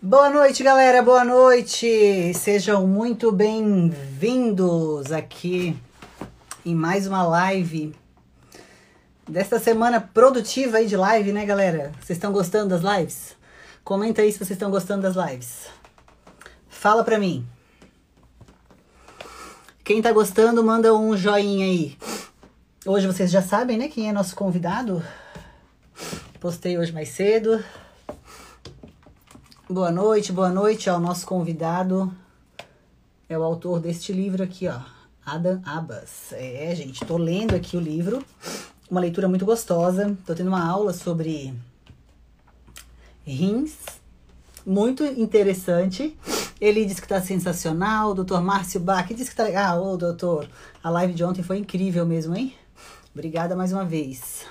Boa noite, galera. Boa noite. Sejam muito bem-vindos aqui em mais uma live desta semana produtiva aí de live, né, galera? Vocês estão gostando das lives? Comenta aí se vocês estão gostando das lives. Fala pra mim. Quem tá gostando, manda um joinha aí. Hoje vocês já sabem, né, quem é nosso convidado? Postei hoje mais cedo. Boa noite, boa noite ao nosso convidado. É o autor deste livro aqui, ó. Adam Abbas. É, gente, tô lendo aqui o livro. Uma leitura muito gostosa. Tô tendo uma aula sobre rins. Muito interessante. Ele disse que tá sensacional. O doutor Márcio Bach disse que tá legal. Ah, ô, doutor, a live de ontem foi incrível mesmo, hein? Obrigada mais uma vez.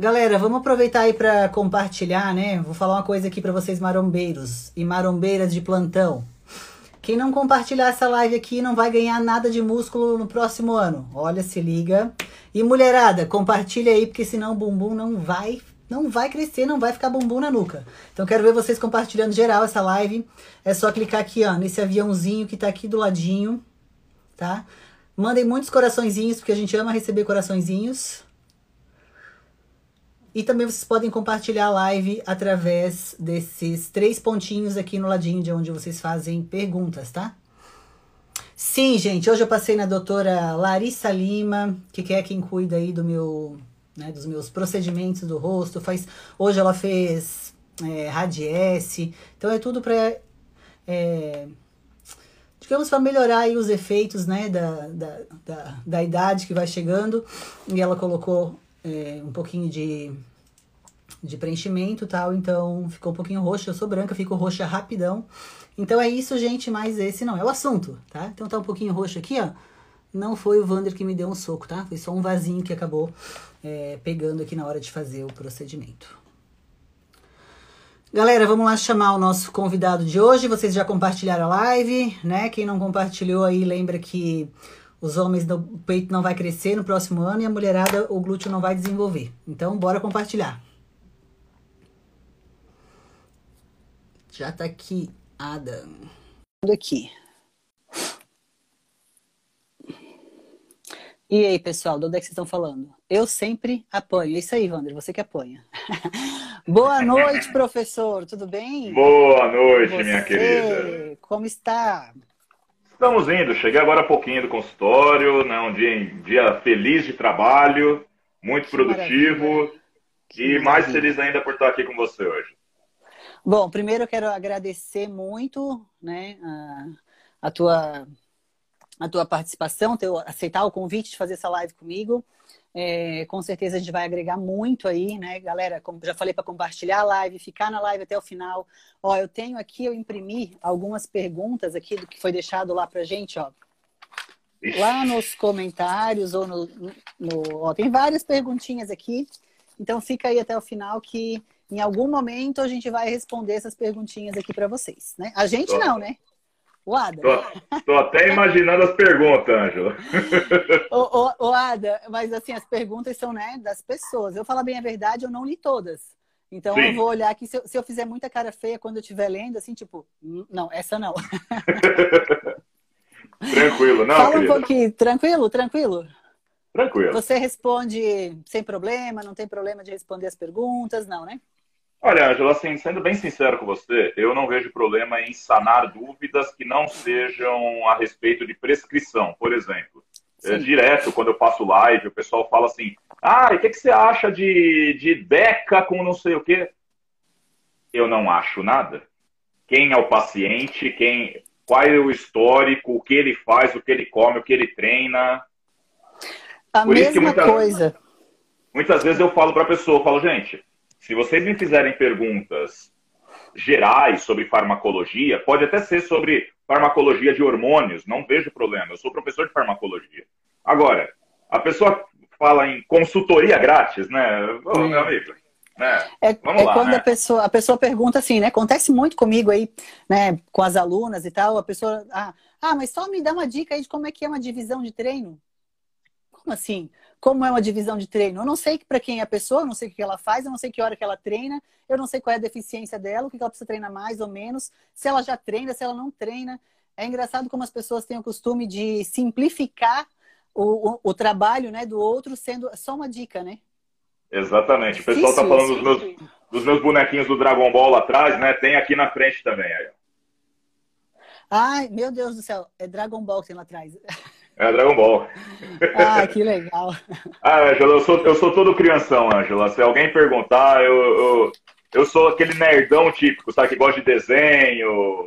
Galera, vamos aproveitar aí para compartilhar, né? Vou falar uma coisa aqui para vocês marombeiros e marombeiras de plantão. Quem não compartilhar essa live aqui não vai ganhar nada de músculo no próximo ano. Olha, se liga. E mulherada, compartilha aí porque senão o bumbum não vai não vai crescer, não vai ficar bumbum na nuca. Então quero ver vocês compartilhando geral essa live. É só clicar aqui, ó, nesse aviãozinho que tá aqui do ladinho, tá? Mandem muitos coraçõezinhos, porque a gente ama receber coraçõezinhos. E também vocês podem compartilhar a live através desses três pontinhos aqui no ladinho de onde vocês fazem perguntas, tá? Sim, gente, hoje eu passei na doutora Larissa Lima, que é quem cuida aí do meu, né, dos meus procedimentos do rosto. Faz, hoje ela fez é, então é tudo para é, digamos, para melhorar aí os efeitos, né, da, da, da, da idade que vai chegando. E ela colocou é, um pouquinho de, de preenchimento tal, então ficou um pouquinho roxa. Eu sou branca, fico roxa rapidão. Então é isso, gente, mas esse não é o assunto, tá? Então tá um pouquinho roxo aqui, ó. Não foi o Vander que me deu um soco, tá? Foi só um vasinho que acabou é, pegando aqui na hora de fazer o procedimento. Galera, vamos lá chamar o nosso convidado de hoje. Vocês já compartilharam a live, né? Quem não compartilhou aí, lembra que os homens do peito não vai crescer no próximo ano e a mulherada o glúteo não vai desenvolver. Então, bora compartilhar. Já tá aqui, Adam. Aqui. E aí, pessoal, de onde é que vocês estão falando? Eu sempre apanho. Isso aí, Wander, você que apanha. Boa noite, professor. Tudo bem? Boa noite, você, minha querida. Como está? Estamos indo, cheguei agora há pouquinho do consultório, né? um dia, dia feliz de trabalho, muito que produtivo e mais feliz ainda por estar aqui com você hoje. Bom, primeiro eu quero agradecer muito né, a, a, tua, a tua participação, teu, aceitar o convite de fazer essa live comigo. É, com certeza a gente vai agregar muito aí, né, galera? Como já falei para compartilhar a live, ficar na live até o final. Ó, eu tenho aqui, eu imprimi algumas perguntas aqui do que foi deixado lá pra gente, ó. Lá nos comentários ou no, no ó, tem várias perguntinhas aqui. Então fica aí até o final que em algum momento a gente vai responder essas perguntinhas aqui para vocês, né? A gente não, né? O Ada. Tô, tô, até imaginando as perguntas, Ângela. o, o, o, Ada, mas assim, as perguntas são né, das pessoas. Eu falo bem a verdade, eu não li todas. Então Sim. eu vou olhar aqui, se eu, se eu, fizer muita cara feia quando eu estiver lendo, assim, tipo, hum, não, essa não. tranquilo, não. Fala querida. um pouquinho, tranquilo, tranquilo. Tranquilo. Você responde sem problema, não tem problema de responder as perguntas, não, né? Olha, Angela, assim, sendo bem sincero com você, eu não vejo problema em sanar dúvidas que não sejam a respeito de prescrição, por exemplo. É, direto, quando eu faço live, o pessoal fala assim: ah, e o que, que você acha de, de Deca com não sei o quê? Eu não acho nada. Quem é o paciente, quem, qual é o histórico, o que ele faz, o que ele come, o que ele treina. A por mesma muitas, coisa. Muitas vezes eu falo para a pessoa, eu falo, gente, se vocês me fizerem perguntas gerais sobre farmacologia, pode até ser sobre farmacologia de hormônios, não vejo problema. Eu sou professor de farmacologia. Agora, a pessoa fala em consultoria grátis, né? Ô, meu amigo. Né? É, Vamos é lá, quando né? a, pessoa, a pessoa pergunta assim, né? Acontece muito comigo aí, né? Com as alunas e tal. A pessoa, ah, ah, mas só me dá uma dica aí de como é que é uma divisão de treino. Como assim? Como é uma divisão de treino? Eu não sei para quem é a pessoa, eu não sei o que ela faz, eu não sei que hora que ela treina, eu não sei qual é a deficiência dela, o que ela precisa treinar mais ou menos, se ela já treina, se ela não treina. É engraçado como as pessoas têm o costume de simplificar o, o, o trabalho né, do outro sendo só uma dica, né? Exatamente. O pessoal está falando dos meus, dos meus bonequinhos do Dragon Ball lá atrás, né? Tem aqui na frente também. Aí. Ai, meu Deus do céu, é Dragon Ball que tem lá atrás. É Dragon Ball. Ah, que legal. ah, Angela, eu sou, eu sou todo crianção, Angela. Se alguém perguntar, eu, eu, eu sou aquele nerdão típico, sabe? Que gosta de desenho,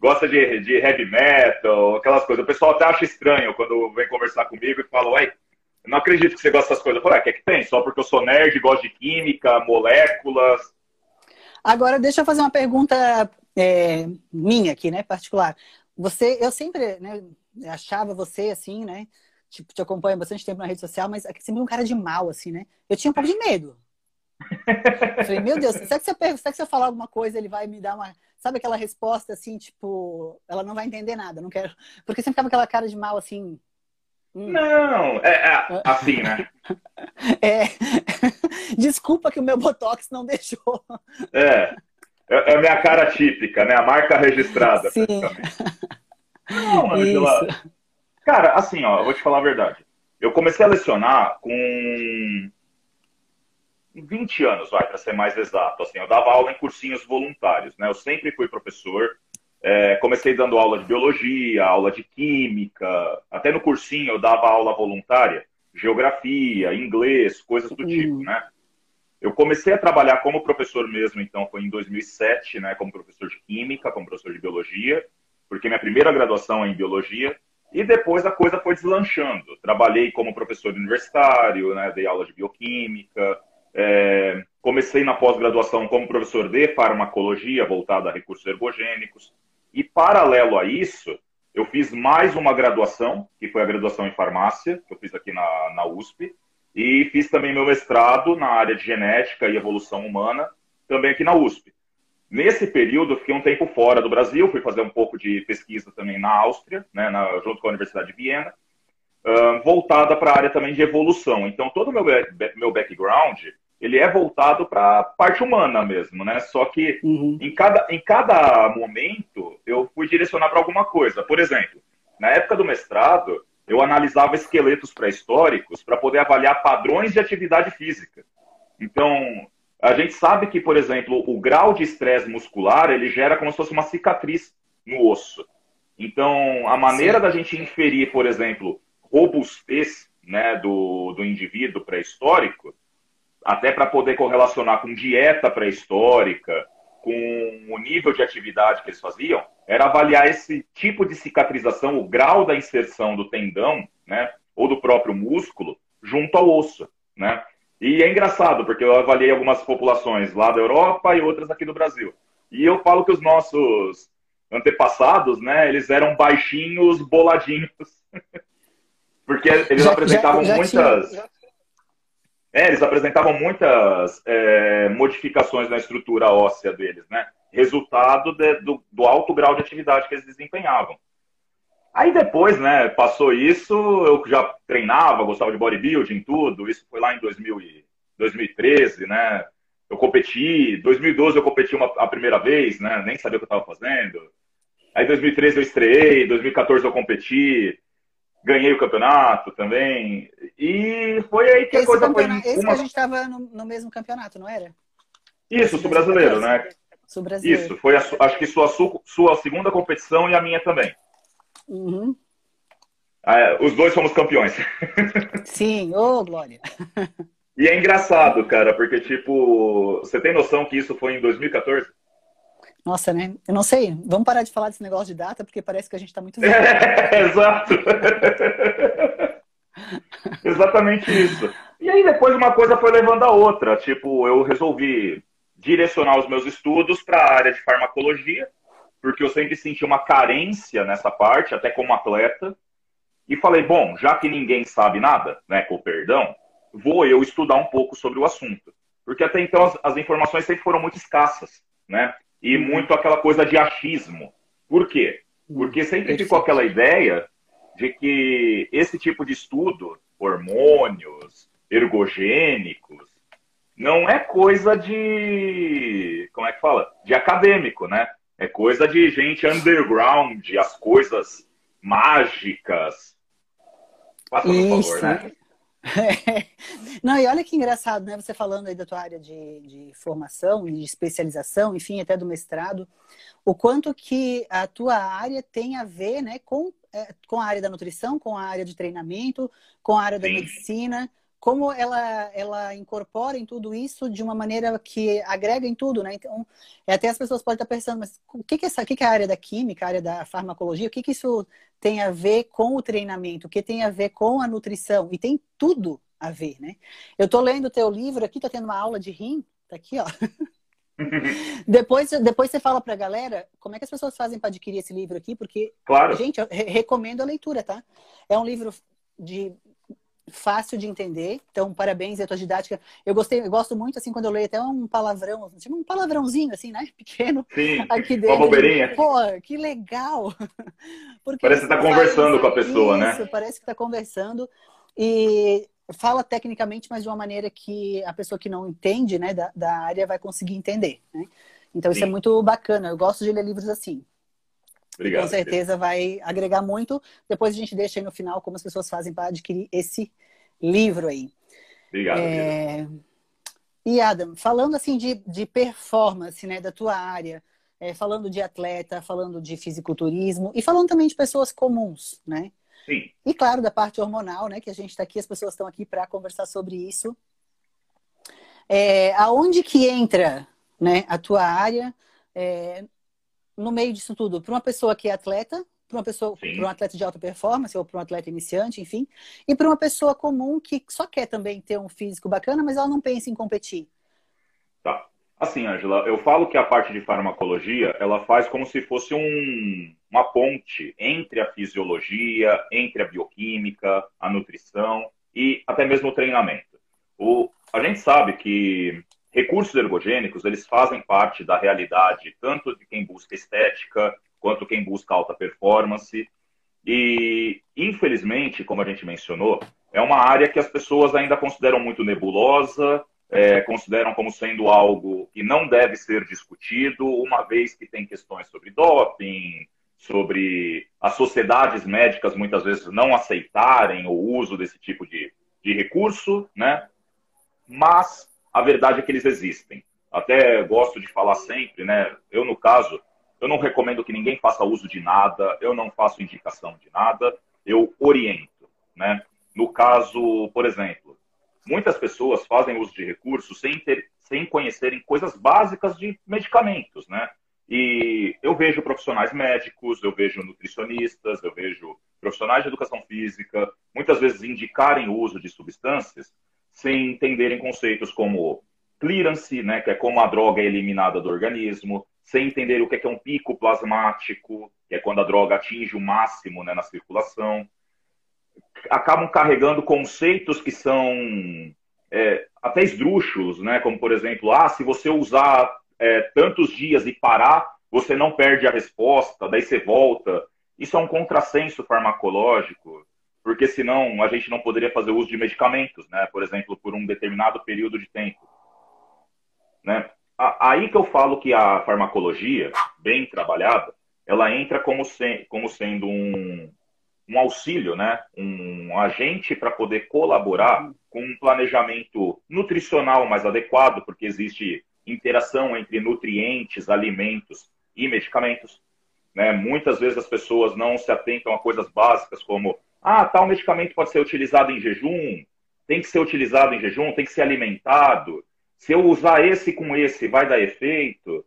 gosta de, de heavy metal, aquelas coisas. O pessoal até acha estranho quando vem conversar comigo e fala, uai, eu não acredito que você gosta dessas coisas. Eu falo, que é que tem? Só porque eu sou nerd, gosto de química, moléculas. Agora, deixa eu fazer uma pergunta é, minha aqui, né, particular. Você, eu sempre, né, achava você assim, né? Tipo, te acompanho bastante tempo na rede social, mas é sempre um cara de mal, assim, né? Eu tinha um pouco de medo. Eu falei, meu Deus, será que, se eu, será que se eu falar alguma coisa, ele vai me dar uma. Sabe aquela resposta assim, tipo, ela não vai entender nada, não quero. Porque sempre ficava aquela cara de mal, assim. Hum. Não, é, é assim, né? É. Desculpa que o meu Botox não deixou. É. É, é a minha cara típica, né? A marca registrada. Sim. Não, Angela. Cara, assim, ó, eu vou te falar a verdade. Eu comecei a lecionar com 20 anos, vai, para ser mais exato. Assim, eu dava aula em cursinhos voluntários, né? Eu sempre fui professor. É, comecei dando aula de biologia, aula de química, até no cursinho eu dava aula voluntária, geografia, inglês, coisas do tipo, né? Eu comecei a trabalhar como professor mesmo, então foi em 2007, né, como professor de química, como professor de biologia, porque minha primeira graduação é em biologia, e depois a coisa foi deslanchando. Trabalhei como professor universitário, né, dei aula de bioquímica, é, comecei na pós-graduação como professor de farmacologia, voltado a recursos ergogênicos, e paralelo a isso, eu fiz mais uma graduação, que foi a graduação em farmácia, que eu fiz aqui na, na USP, e fiz também meu mestrado na área de genética e evolução humana, também aqui na USP. Nesse período, eu fiquei um tempo fora do Brasil, fui fazer um pouco de pesquisa também na Áustria, né, na, junto com a Universidade de Viena, uh, voltada para a área também de evolução. Então, todo o meu, meu background, ele é voltado para a parte humana mesmo, né? Só que uhum. em, cada, em cada momento, eu fui direcionar para alguma coisa. Por exemplo, na época do mestrado, eu analisava esqueletos pré-históricos para poder avaliar padrões de atividade física. Então, a gente sabe que, por exemplo, o grau de estresse muscular ele gera como se fosse uma cicatriz no osso. Então, a maneira Sim. da gente inferir, por exemplo, robustez né, do, do indivíduo pré-histórico, até para poder correlacionar com dieta pré-histórica, com o nível de atividade que eles faziam, era avaliar esse tipo de cicatrização, o grau da inserção do tendão, né, ou do próprio músculo, junto ao osso, né? E é engraçado, porque eu avaliei algumas populações lá da Europa e outras aqui do Brasil. E eu falo que os nossos antepassados, né, eles eram baixinhos, boladinhos. porque eles já, apresentavam já, já muitas... Tinha, é, eles apresentavam muitas é, modificações na estrutura óssea deles, né? Resultado de, do, do, alto grau de atividade que eles desempenhavam. Aí depois, né, passou isso, eu já treinava, gostava de bodybuilding, tudo. Isso foi lá em 2000 e, 2013, né? Eu competi, 2012 eu competi uma, a primeira vez, né? Nem sabia o que eu estava fazendo. Aí 2013 eu estreiei, 2014 eu competi ganhei o campeonato também. E foi aí que esse a coisa foi. Uma... Esse que a gente estava no, no, mesmo campeonato, não era? Isso, sul brasileiro, né? Sul brasileiro. Isso, foi a, acho que sua, sua segunda competição e a minha também. Uhum. Ah, os dois fomos campeões. Sim, ô oh, Glória. E é engraçado, cara, porque, tipo, você tem noção que isso foi em 2014? Nossa, né? Eu não sei. Vamos parar de falar desse negócio de data, porque parece que a gente está muito velho. É, exato. Exatamente isso. E aí depois uma coisa foi levando a outra. Tipo, eu resolvi direcionar os meus estudos para a área de farmacologia, porque eu sempre senti uma carência nessa parte, até como atleta. E falei, bom, já que ninguém sabe nada, né, com perdão, vou eu estudar um pouco sobre o assunto. Porque até então as, as informações sempre foram muito escassas, né? e uhum. muito aquela coisa de achismo. Por quê? Uhum. Porque sempre ficou aquela ideia de que esse tipo de estudo hormônios, ergogênicos, não é coisa de. Como é que fala? De acadêmico, né? É coisa de gente underground, as coisas mágicas. Faça um favor, né? Não, e olha que engraçado, né? Você falando aí da tua área de, de formação e de especialização, enfim, até do mestrado, o quanto que a tua área tem a ver, né, com, é, com a área da nutrição, com a área de treinamento, com a área da Sim. medicina, como ela, ela incorpora em tudo isso de uma maneira que agrega em tudo, né? Então, é, até as pessoas podem estar pensando, mas o que, que, é, o que, que é a área da química, a área da farmacologia, o que, que isso tem a ver com o treinamento, o que tem a ver com a nutrição? E tem tudo a ver, né? Eu estou lendo o teu livro aqui, estou tendo uma aula de rim, tá aqui, ó. depois, depois você fala para a galera como é que as pessoas fazem para adquirir esse livro aqui, porque, claro. gente, eu recomendo a leitura, tá? É um livro de fácil de entender. Então, parabéns a tua didática. Eu gostei, eu gosto muito assim quando eu leio até um palavrão, tipo um palavrãozinho assim, né, pequeno. Sim. Aqui dentro. Uma bobeirinha. Pô, que legal. Porque parece que tá conversando com a pessoa, né? isso, né? parece que tá conversando e fala tecnicamente, mas de uma maneira que a pessoa que não entende, né, da, da área vai conseguir entender, né? Então, Sim. isso é muito bacana. Eu gosto de ler livros assim. Obrigado. Com certeza vai agregar muito. Depois a gente deixa aí no final como as pessoas fazem para adquirir esse livro aí. Obrigado. É... E Adam, falando assim de, de performance, né, da tua área, é, falando de atleta, falando de fisiculturismo e falando também de pessoas comuns, né? Sim. E claro, da parte hormonal, né, que a gente está aqui, as pessoas estão aqui para conversar sobre isso. É, aonde que entra, né, a tua área? É, no meio disso tudo, para uma pessoa que é atleta, para uma pessoa, para um atleta de alta performance ou para um atleta iniciante, enfim, e para uma pessoa comum que só quer também ter um físico bacana, mas ela não pensa em competir. Tá. Assim, Angela, eu falo que a parte de farmacologia, ela faz como se fosse um, uma ponte entre a fisiologia, entre a bioquímica, a nutrição e até mesmo o treinamento. O, a gente sabe que recursos ergogênicos, eles fazem parte da realidade tanto de quem busca estética, quanto quem busca alta performance. E, infelizmente, como a gente mencionou, é uma área que as pessoas ainda consideram muito nebulosa, é, consideram como sendo algo que não deve ser discutido, uma vez que tem questões sobre doping, sobre as sociedades médicas muitas vezes não aceitarem o uso desse tipo de, de recurso, né? Mas a verdade é que eles existem. Até gosto de falar sempre, né? Eu, no caso, eu não recomendo que ninguém faça uso de nada, eu não faço indicação de nada, eu oriento, né? No caso, por exemplo, muitas pessoas fazem uso de recursos sem, ter, sem conhecerem coisas básicas de medicamentos, né? E eu vejo profissionais médicos, eu vejo nutricionistas, eu vejo profissionais de educação física, muitas vezes indicarem o uso de substâncias sem entenderem conceitos como clearance, né, que é como a droga é eliminada do organismo, sem entender o que é um pico plasmático, que é quando a droga atinge o máximo né, na circulação. Acabam carregando conceitos que são é, até esdrúxulos, né, como, por exemplo, ah, se você usar é, tantos dias e parar, você não perde a resposta, daí você volta. Isso é um contrassenso farmacológico porque senão a gente não poderia fazer uso de medicamentos, né? Por exemplo, por um determinado período de tempo. Né? Aí que eu falo que a farmacologia, bem trabalhada, ela entra como, se, como sendo um, um auxílio, né? um agente para poder colaborar com um planejamento nutricional mais adequado, porque existe interação entre nutrientes, alimentos e medicamentos. Né? Muitas vezes as pessoas não se atentam a coisas básicas como ah, tal medicamento pode ser utilizado em jejum, tem que ser utilizado em jejum, tem que ser alimentado. Se eu usar esse com esse, vai dar efeito.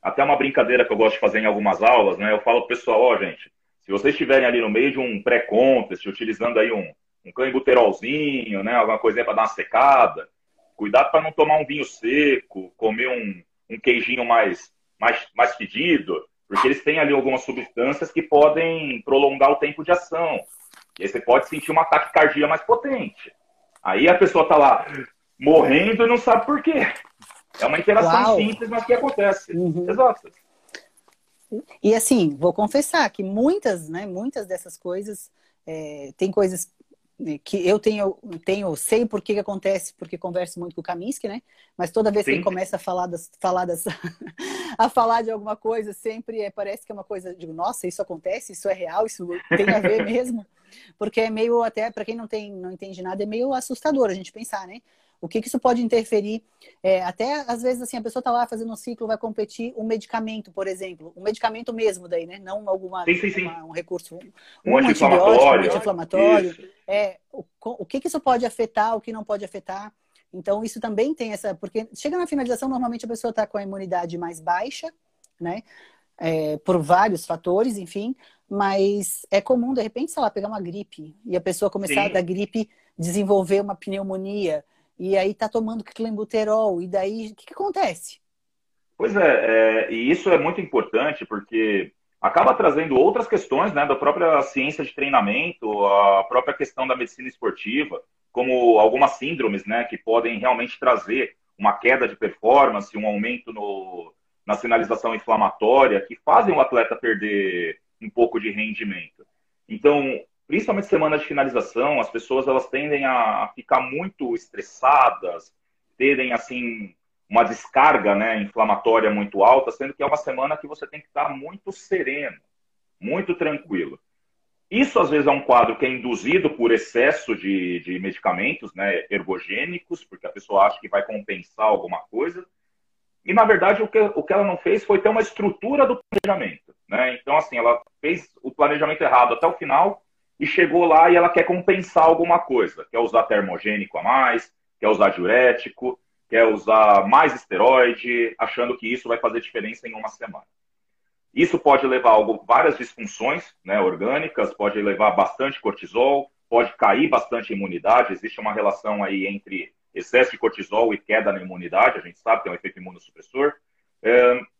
Até uma brincadeira que eu gosto de fazer em algumas aulas, né? Eu falo pro pessoal, ó, oh, gente, se vocês estiverem ali no meio de um pré-contest, utilizando aí um, um clenbuterolzinho, né? Alguma coisinha para dar uma secada, cuidado para não tomar um vinho seco, comer um, um queijinho mais, mais, mais fedido, porque eles têm ali algumas substâncias que podem prolongar o tempo de ação. E aí você pode sentir uma taquicardia mais potente. Aí a pessoa está lá morrendo e não sabe por quê. É uma interação Uau. simples, mas que acontece. Uhum. Exato. E assim, vou confessar que muitas, né, muitas dessas coisas, é, tem coisas né, que eu tenho, tenho sei por que, que acontece, porque converso muito com o Kaminsky, né? Mas toda vez Sim. que ele começa a falar das, falar das a falar de alguma coisa, sempre é, parece que é uma coisa, digo, nossa, isso acontece, isso é real, isso tem a ver mesmo, porque é meio até para quem não tem, não entende nada, é meio assustador a gente pensar, né? O que, que isso pode interferir? É, até às vezes assim a pessoa está lá fazendo um ciclo, vai competir um medicamento, por exemplo, um medicamento mesmo daí, né? Não alguma sim, sim, sim. Uma, um recurso, um, um anti-inflamatório, um anti-inflamatório. É, o, o que, que isso pode afetar, o que não pode afetar? Então isso também tem essa, porque chega na finalização normalmente a pessoa está com a imunidade mais baixa, né? É, por vários fatores, enfim, mas é comum, de repente, sei lá, pegar uma gripe e a pessoa começar Sim. da gripe desenvolver uma pneumonia e aí tá tomando clenbuterol, e daí o que, que acontece? Pois é, é, e isso é muito importante porque acaba trazendo outras questões né, da própria ciência de treinamento, a própria questão da medicina esportiva, como algumas síndromes né, que podem realmente trazer uma queda de performance, um aumento no, na sinalização inflamatória, que fazem o atleta perder um pouco de rendimento. Então, principalmente semana de finalização, as pessoas elas tendem a ficar muito estressadas, terem assim uma descarga né, inflamatória muito alta, sendo que é uma semana que você tem que estar muito sereno, muito tranquilo. Isso às vezes é um quadro que é induzido por excesso de, de medicamentos né, ergogênicos, porque a pessoa acha que vai compensar alguma coisa. E na verdade o que, o que ela não fez foi ter uma estrutura do planejamento. Né? Então, assim, ela fez o planejamento errado até o final e chegou lá e ela quer compensar alguma coisa. Quer usar termogênico a mais, quer usar diurético, quer usar mais esteroide, achando que isso vai fazer diferença em uma semana. Isso pode levar a várias disfunções né, orgânicas, pode levar bastante cortisol, pode cair bastante a imunidade. Existe uma relação aí entre excesso de cortisol e queda na imunidade, a gente sabe que é um efeito imunossupressor.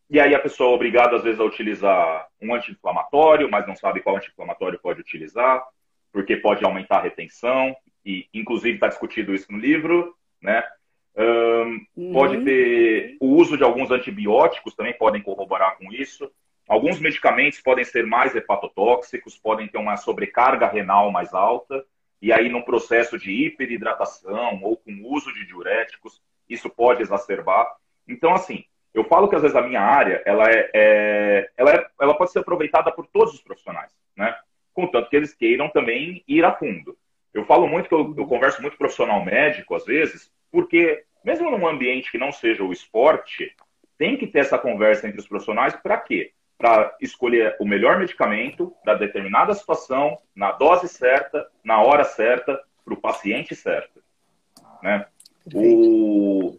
E aí a pessoa é obrigada, às vezes, a utilizar um anti-inflamatório, mas não sabe qual anti-inflamatório pode utilizar, porque pode aumentar a retenção, e inclusive está discutido isso no livro, né? Um, uhum. Pode ter o uso de alguns antibióticos também podem corroborar com isso. Alguns medicamentos podem ser mais hepatotóxicos, podem ter uma sobrecarga renal mais alta, e aí num processo de hiperidratação ou com uso de diuréticos, isso pode exacerbar. Então, assim, eu falo que às vezes a minha área ela é, é, ela, é ela pode ser aproveitada por todos os profissionais, né? Contanto que eles queiram também ir a fundo. Eu falo muito que eu, eu converso muito com profissional médico às vezes, porque mesmo num ambiente que não seja o esporte, tem que ter essa conversa entre os profissionais para quê? Para escolher o melhor medicamento da determinada situação, na dose certa, na hora certa, para o paciente certo. Né? O,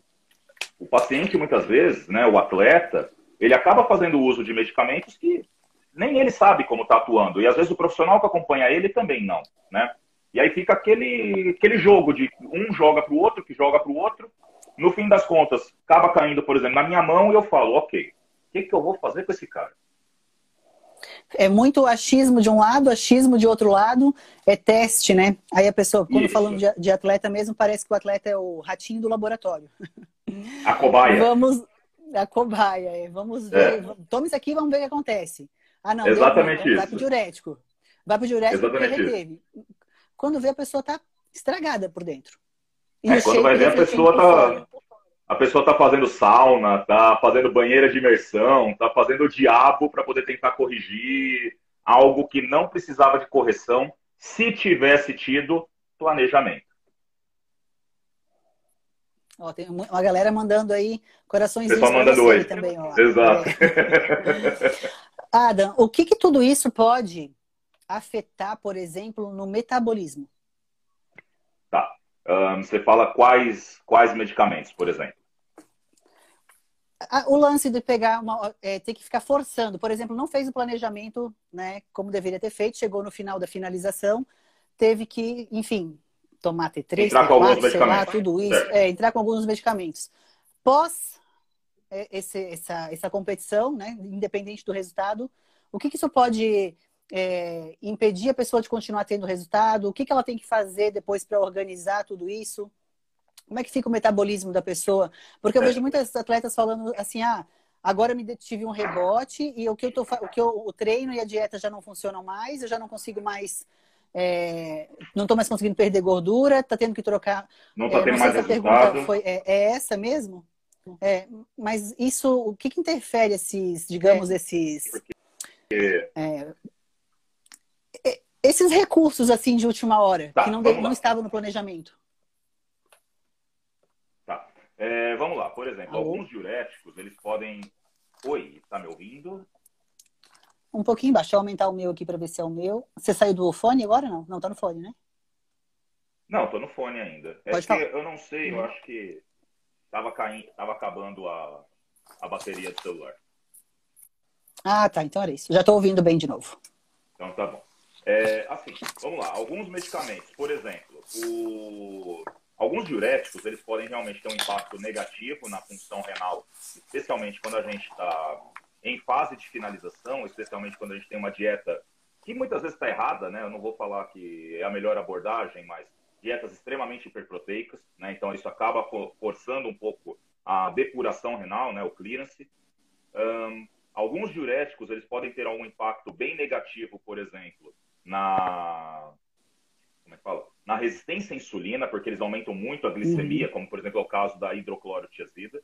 o paciente, muitas vezes, né, o atleta, ele acaba fazendo uso de medicamentos que nem ele sabe como está atuando. E às vezes o profissional que acompanha ele também não, né? E aí fica aquele, aquele jogo de um joga para o outro, que joga para o outro. No fim das contas, acaba caindo, por exemplo, na minha mão e eu falo, ok, o que, que eu vou fazer com esse cara? É muito achismo de um lado, achismo de outro lado, é teste, né? Aí a pessoa, quando Isso. falando de, de atleta mesmo, parece que o atleta é o ratinho do laboratório. A cobaia. Vamos, a cobaia, é. vamos ver. É. Toma isso aqui e vamos ver o que acontece. Ah, não, Exatamente deu, vai pro diurético. Vai pro diurético Exatamente porque reteve. Quando vê, a pessoa tá estragada por dentro. É, quando vai ver, a pessoa tá. A pessoa tá fazendo sauna, tá fazendo banheira de imersão, tá fazendo o diabo para poder tentar corrigir algo que não precisava de correção se tivesse tido planejamento. Ó, tem uma galera mandando aí corações mandando oi. também. Ó. Exato. É. Adam, o que, que tudo isso pode afetar, por exemplo, no metabolismo? Tá. Um, você fala quais, quais medicamentos, por exemplo? O lance de pegar uma, é, ter que ficar forçando, por exemplo, não fez o planejamento, né, como deveria ter feito, chegou no final da finalização, teve que, enfim, tomar T3, entrar T4, sei lá, tudo isso, é, entrar com alguns medicamentos. Pós é, esse, essa, essa competição, né, independente do resultado, o que, que isso pode é, impedir a pessoa de continuar tendo resultado? O que, que ela tem que fazer depois para organizar tudo isso? Como é que fica o metabolismo da pessoa? Porque eu é. vejo muitas atletas falando assim, ah, agora me tive um rebote e o que eu tô, o que eu, o treino e a dieta já não funcionam mais, eu já não consigo mais é, não estou mais conseguindo perder gordura, está tendo que trocar. Não está é, tendo mais se resultado. Foi, é, é, essa mesmo? É, mas isso, o que, que interfere esses, digamos, é. esses. Porque... É, esses recursos assim de última hora, tá, que não, não estavam no planejamento. Tá. É, vamos lá, por exemplo, Alô? alguns diuréticos, eles podem. Oi, tá me ouvindo? Um pouquinho baixo. Deixa eu aumentar o meu aqui para ver se é o meu. Você saiu do fone agora? Não, não tá no fone, né? Não, tô no fone ainda. É Pode que falar. eu não sei, eu acho que tava caindo, tava acabando a, a bateria do celular. Ah, tá. Então era isso. Já tô ouvindo bem de novo. Então tá bom. É, assim, vamos lá. Alguns medicamentos, por exemplo, o... alguns diuréticos, eles podem realmente ter um impacto negativo na função renal, especialmente quando a gente está em fase de finalização, especialmente quando a gente tem uma dieta que muitas vezes está errada, né? Eu não vou falar que é a melhor abordagem, mas dietas extremamente hiperproteicas, né? Então isso acaba forçando um pouco a depuração renal, né? O clearance. Um, alguns diuréticos eles podem ter algum impacto bem negativo, por exemplo, na como é que fala? Na resistência à insulina, porque eles aumentam muito a glicemia, uhum. como por exemplo é o caso da hidroclorotiazida.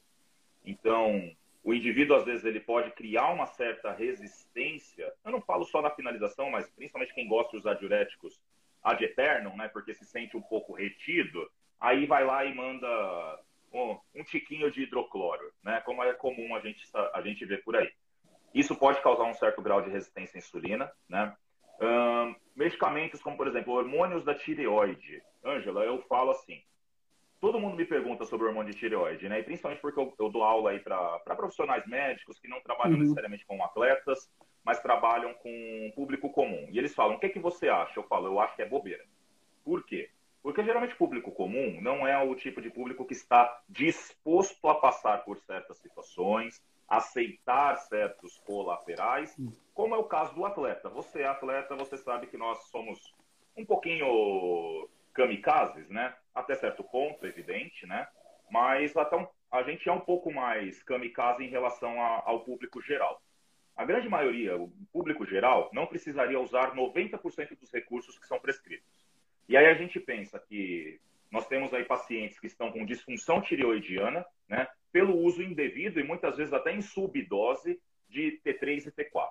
Então, o indivíduo, às vezes, ele pode criar uma certa resistência. Eu não falo só na finalização, mas principalmente quem gosta de usar diuréticos ad eternum, né? Porque se sente um pouco retido, aí vai lá e manda um, um tiquinho de hidrocloro, né? Como é comum a gente, a gente ver por aí. Isso pode causar um certo grau de resistência à insulina, né? Medicamentos como, por exemplo, hormônios da tireoide. Ângela, eu falo assim, todo mundo me pergunta sobre o hormônio de tireoide, né? E principalmente porque eu, eu dou aula aí para profissionais médicos que não trabalham uhum. necessariamente com atletas, mas trabalham com público comum. E eles falam: o que, é que você acha? Eu falo: eu acho que é bobeira. Por quê? Porque geralmente público comum não é o tipo de público que está disposto a passar por certas situações, aceitar certos colaterais, uhum. como é o caso do atleta. Você é atleta, você sabe que nós somos um pouquinho kamikazes, né? Até certo ponto, evidente, né? Mas até um, a gente é um pouco mais kamikaze em relação a, ao público geral. A grande maioria, o público geral, não precisaria usar 90% dos recursos que são prescritos. E aí a gente pensa que nós temos aí pacientes que estão com disfunção tireoidiana, né? Pelo uso indevido e muitas vezes até em subdose de T3 e T4.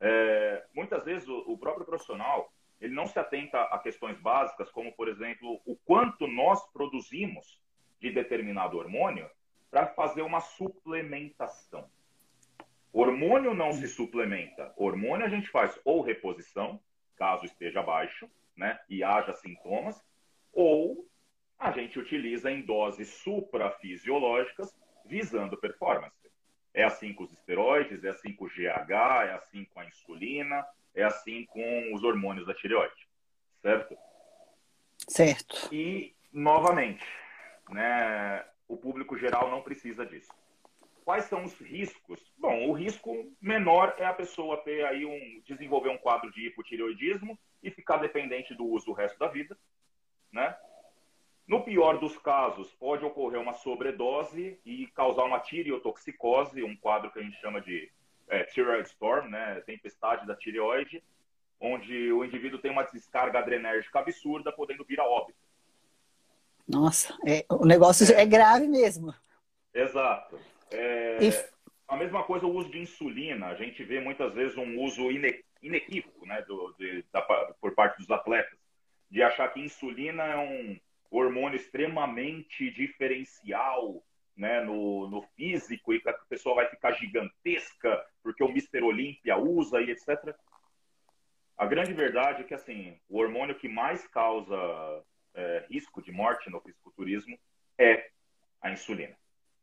É, muitas vezes o, o próprio profissional ele não se atenta a questões básicas, como, por exemplo, o quanto nós produzimos de determinado hormônio para fazer uma suplementação. Hormônio não se suplementa. Hormônio a gente faz ou reposição, caso esteja baixo, né, e haja sintomas, ou a gente utiliza em doses suprafisiológicas visando performance. É assim com os esteroides, é assim com o GH, é assim com a insulina, é assim com os hormônios da tireoide, certo? Certo. E, novamente, né, o público geral não precisa disso. Quais são os riscos? Bom, o risco menor é a pessoa ter aí um desenvolver um quadro de hipotireoidismo e ficar dependente do uso o resto da vida, né? No pior dos casos, pode ocorrer uma sobredose e causar uma tireotoxicose, um quadro que a gente chama de é, Thyroid Storm, né, tempestade da tireoide, onde o indivíduo tem uma descarga adrenérgica absurda, podendo vir a óbito. Nossa, é, o negócio é, é grave mesmo. Exato. É. A mesma coisa o uso de insulina. A gente vê muitas vezes um uso ine, inequívoco né, do, de, da, por parte dos atletas, de achar que insulina é um hormônio extremamente diferencial, né, no, no físico e que a pessoa vai ficar gigantesca porque o Mr. Olímpia usa e etc. A grande verdade é que assim, o hormônio que mais causa é, risco de morte no fisiculturismo é a insulina.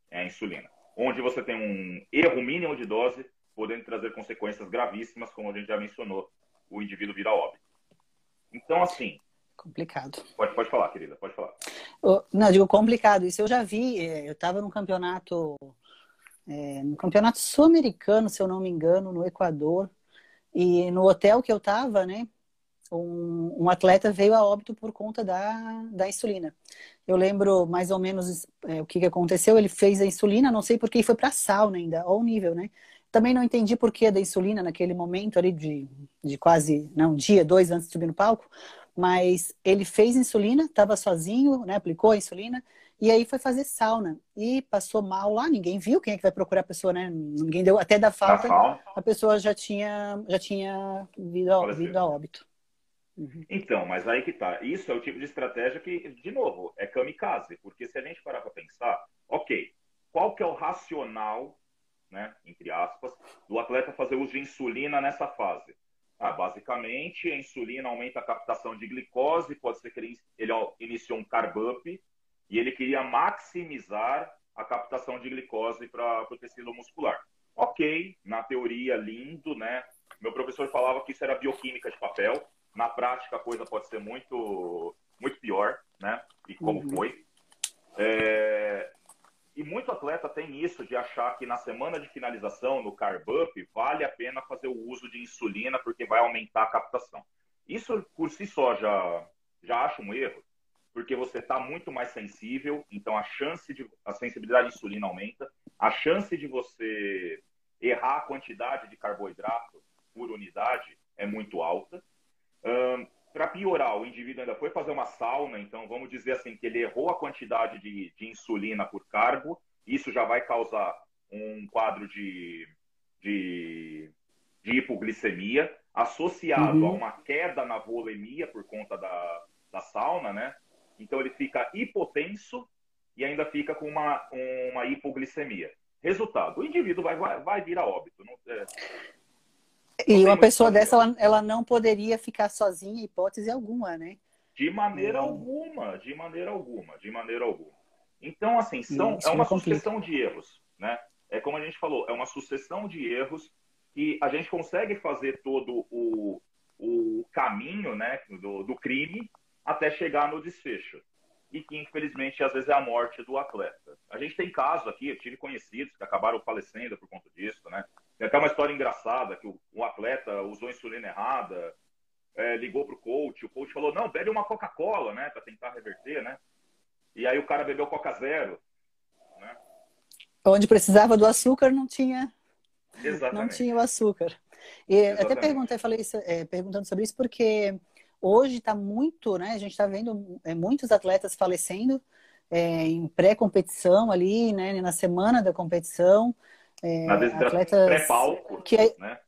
É a insulina. Onde você tem um erro mínimo de dose, podendo trazer consequências gravíssimas, como a gente já mencionou, o indivíduo vira óbito. Então, assim, Complicado. Pode, pode falar, querida, pode falar. Não, digo complicado. Isso eu já vi. É, eu estava num campeonato, é, no campeonato sul-americano, se eu não me engano, no Equador. E no hotel que eu estava, né? Um, um, atleta veio a óbito por conta da, da insulina. Eu lembro mais ou menos é, o que, que aconteceu. Ele fez a insulina, não sei porque, e foi para sauna ainda, ao nível, né? Também não entendi por que da insulina naquele momento ali de, de quase, não, um dia, dois antes de subir no palco, mas ele fez insulina, estava sozinho, né? Aplicou a insulina e aí foi fazer sauna e passou mal lá. Ninguém viu quem é que vai procurar a pessoa, né? Ninguém deu até da falta. A pessoa já tinha já tinha vindo a, vindo a óbito. Uhum. Então, mas aí que tá. Isso é o tipo de estratégia que, de novo, é kamikaze. Porque se a gente parar para pensar, ok, qual que é o racional, né, entre aspas, do atleta fazer uso de insulina nessa fase? Ah, basicamente, a insulina aumenta a captação de glicose, pode ser que ele, ele iniciou um carb up e ele queria maximizar a captação de glicose para o tecido muscular. Ok, na teoria, lindo, né? Meu professor falava que isso era bioquímica de papel. Na prática, a coisa pode ser muito, muito pior, né? E como uhum. foi. É... E muito atleta tem isso de achar que na semana de finalização, no carb up, vale a pena fazer o uso de insulina porque vai aumentar a captação. Isso por si só já, já acho um erro, porque você está muito mais sensível, então a chance de a sensibilidade à insulina aumenta, a chance de você errar a quantidade de carboidrato por unidade é muito alta. Para piorar, o indivíduo ainda foi fazer uma sauna, então vamos dizer assim que ele errou a quantidade de, de insulina por carbo, isso já vai causar um quadro de, de, de hipoglicemia associado uhum. a uma queda na volemia por conta da, da sauna, né? Então ele fica hipotenso e ainda fica com uma, uma hipoglicemia. Resultado, o indivíduo vai, vai, vai vir a óbito. Não, é, e uma pessoa dessa, ela, ela não poderia ficar sozinha, hipótese alguma, né? De maneira não. alguma, de maneira alguma, de maneira alguma. Então, assim, são, é uma sucessão de erros, né? É como a gente falou, é uma sucessão de erros que a gente consegue fazer todo o, o caminho né, do, do crime até chegar no desfecho. E que, infelizmente, às vezes é a morte do atleta. A gente tem casos aqui, eu tive conhecidos que acabaram falecendo por conta disso, né? Tem até uma história engraçada que o atleta usou insulina errada, é, ligou pro coach, o coach falou, não, bebe uma Coca-Cola, né, para tentar reverter, né? E aí o cara bebeu Coca Zero, né? Onde precisava do açúcar não tinha, Exatamente. não tinha o açúcar. E Exatamente. até perguntei, falei isso, é, perguntando sobre isso porque hoje está muito, né? A gente está vendo é, muitos atletas falecendo é, em pré-competição ali, né? Na semana da competição. É, desidratação pré-palco, que né?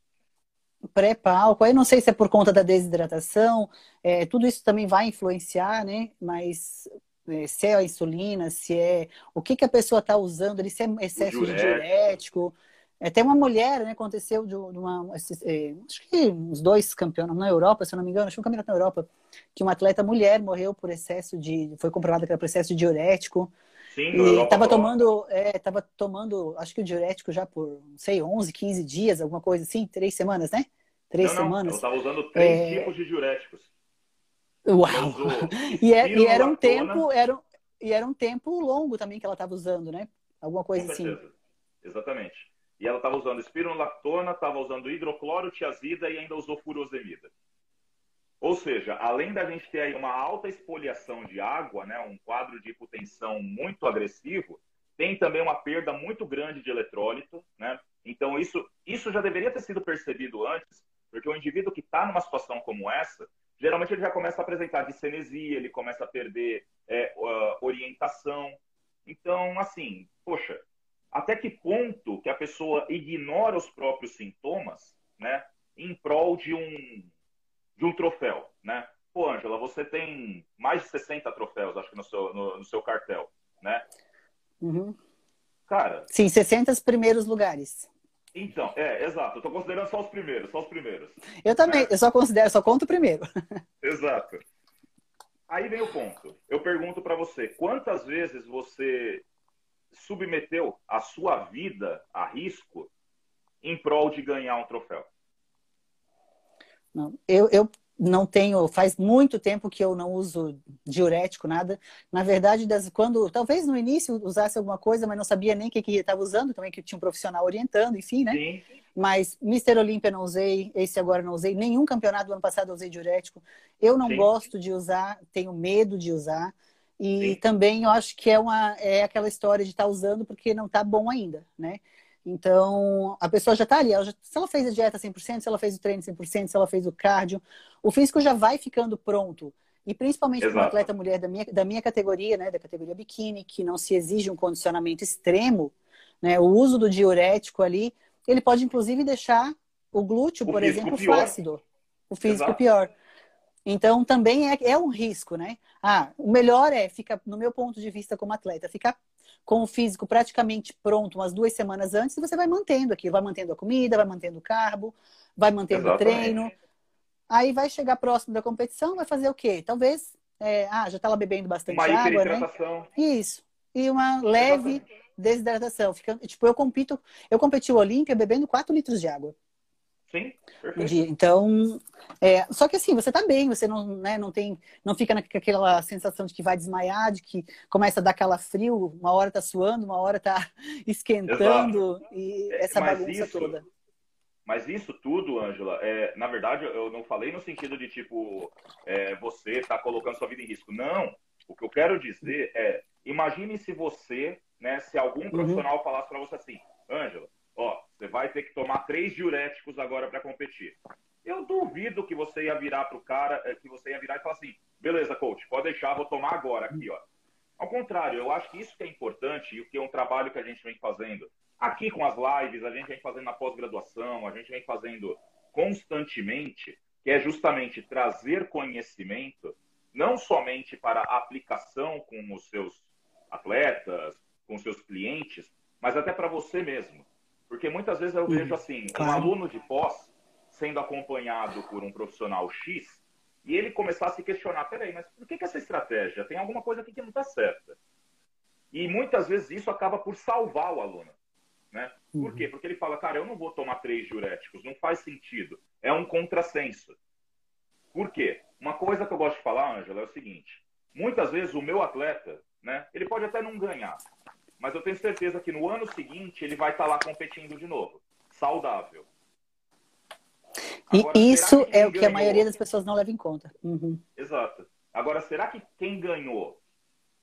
Pré-palco, aí não sei se é por conta da desidratação, é, tudo isso também vai influenciar, né? Mas é, se é a insulina, se é o que, que a pessoa está usando, se é excesso de diurético. É, tem uma mulher, né? Aconteceu de uma. É, acho que uns dois campeonatos na Europa, se eu não me engano, acho que um campeonato na Europa, que uma atleta mulher morreu por excesso de. Foi comprovado que era por excesso de diurético. Sim, e estava tomando, é, tava tomando, acho que o diurético já por, não sei, 11, 15 dias, alguma coisa assim, três semanas, né? Três não, semanas. Não, ela estava usando três é... tipos de diuréticos. Uau! E, é, e, era um tempo, era, e era um tempo longo também que ela estava usando, né? Alguma coisa assim. Exatamente. E ela estava usando espironolactona, estava usando hidroclorotiazida e ainda usou furosemida. Ou seja, além da gente ter aí uma alta expoliação de água, né, um quadro de hipotensão muito agressivo, tem também uma perda muito grande de eletrólito, né? Então isso, isso já deveria ter sido percebido antes, porque o indivíduo que está numa situação como essa, geralmente ele já começa a apresentar discenesia, ele começa a perder é, orientação. Então, assim, poxa, até que ponto que a pessoa ignora os próprios sintomas, né, em prol de um de um troféu, né? Pô, Ângela, você tem mais de 60 troféus, acho que no seu, no, no seu cartel, né? Uhum. Cara. Sim, 60 primeiros lugares. Então, é, exato. Eu tô considerando só os primeiros, só os primeiros. Eu também, né? eu só considero, só conto o primeiro. Exato. Aí vem o ponto. Eu pergunto para você, quantas vezes você submeteu a sua vida a risco em prol de ganhar um troféu? Não, eu, eu não tenho, faz muito tempo que eu não uso diurético, nada. Na verdade, das, quando, talvez no início usasse alguma coisa, mas não sabia nem o que, que estava usando, também que tinha um profissional orientando, enfim, né? Sim. Mas Mister Olímpia não usei, esse agora não usei, nenhum campeonato do ano passado eu usei diurético. Eu não Sim. gosto de usar, tenho medo de usar. E Sim. também eu acho que é, uma, é aquela história de estar tá usando porque não está bom ainda, né? Então, a pessoa já está ali. Ela já, se ela fez a dieta 100%, se ela fez o treino 100%, se ela fez o cardio, o físico já vai ficando pronto. E principalmente para uma atleta mulher da minha, da minha categoria, né, da categoria biquíni, que não se exige um condicionamento extremo, né, o uso do diurético ali, ele pode inclusive deixar o glúteo, o por exemplo, pior. flácido. O físico Exato. pior. Então, também é, é um risco, né? Ah, o melhor é, ficar, no meu ponto de vista como atleta, ficar com o físico praticamente pronto umas duas semanas antes e você vai mantendo aquilo, vai mantendo a comida, vai mantendo o carbo, vai mantendo Exatamente. o treino. Aí vai chegar próximo da competição, vai fazer o quê? Talvez, é, ah, já está lá bebendo bastante uma água, né? Isso. E uma leve Exatamente. desidratação. Fica, tipo, eu compito, eu competi o Olímpia bebendo 4 litros de água. Sim. Então, é, só que assim, você tá bem, você não, né, não tem, não fica naquela sensação de que vai desmaiar, de que começa a dar frio, uma hora tá suando, uma hora tá esquentando Exato. e é, essa Mas bagunça isso, toda. Mas isso tudo, Ângela, é, na verdade, eu não falei no sentido de tipo é, você está colocando sua vida em risco. Não. O que eu quero dizer é, imagine se você, né, se algum uhum. profissional falasse para você assim, Ângela, ó, você vai ter que tomar três diuréticos agora para competir. Eu duvido que você ia virar pro cara, eh, que você ia virar e falar assim, beleza, coach, pode deixar, vou tomar agora aqui, ó. Ao contrário, eu acho que isso que é importante e o que é um trabalho que a gente vem fazendo aqui com as lives, a gente vem fazendo na pós-graduação, a gente vem fazendo constantemente, que é justamente trazer conhecimento não somente para aplicação com os seus atletas, com os seus clientes, mas até para você mesmo. Porque muitas vezes eu vejo assim, um aluno de pós sendo acompanhado por um profissional X e ele começar a se questionar, peraí, mas por que, que essa estratégia? Tem alguma coisa aqui que não está certa. E muitas vezes isso acaba por salvar o aluno. Né? Por uhum. quê? Porque ele fala, cara, eu não vou tomar três diuréticos, não faz sentido. É um contrassenso. Por quê? Uma coisa que eu gosto de falar, Ângela, é o seguinte: muitas vezes o meu atleta, né, ele pode até não ganhar, mas eu tenho certeza que no ano seguinte ele vai estar lá competindo de novo, saudável. Agora, e isso é o que a maioria das pessoas não leva em conta. Uhum. Exato. Agora, será que quem ganhou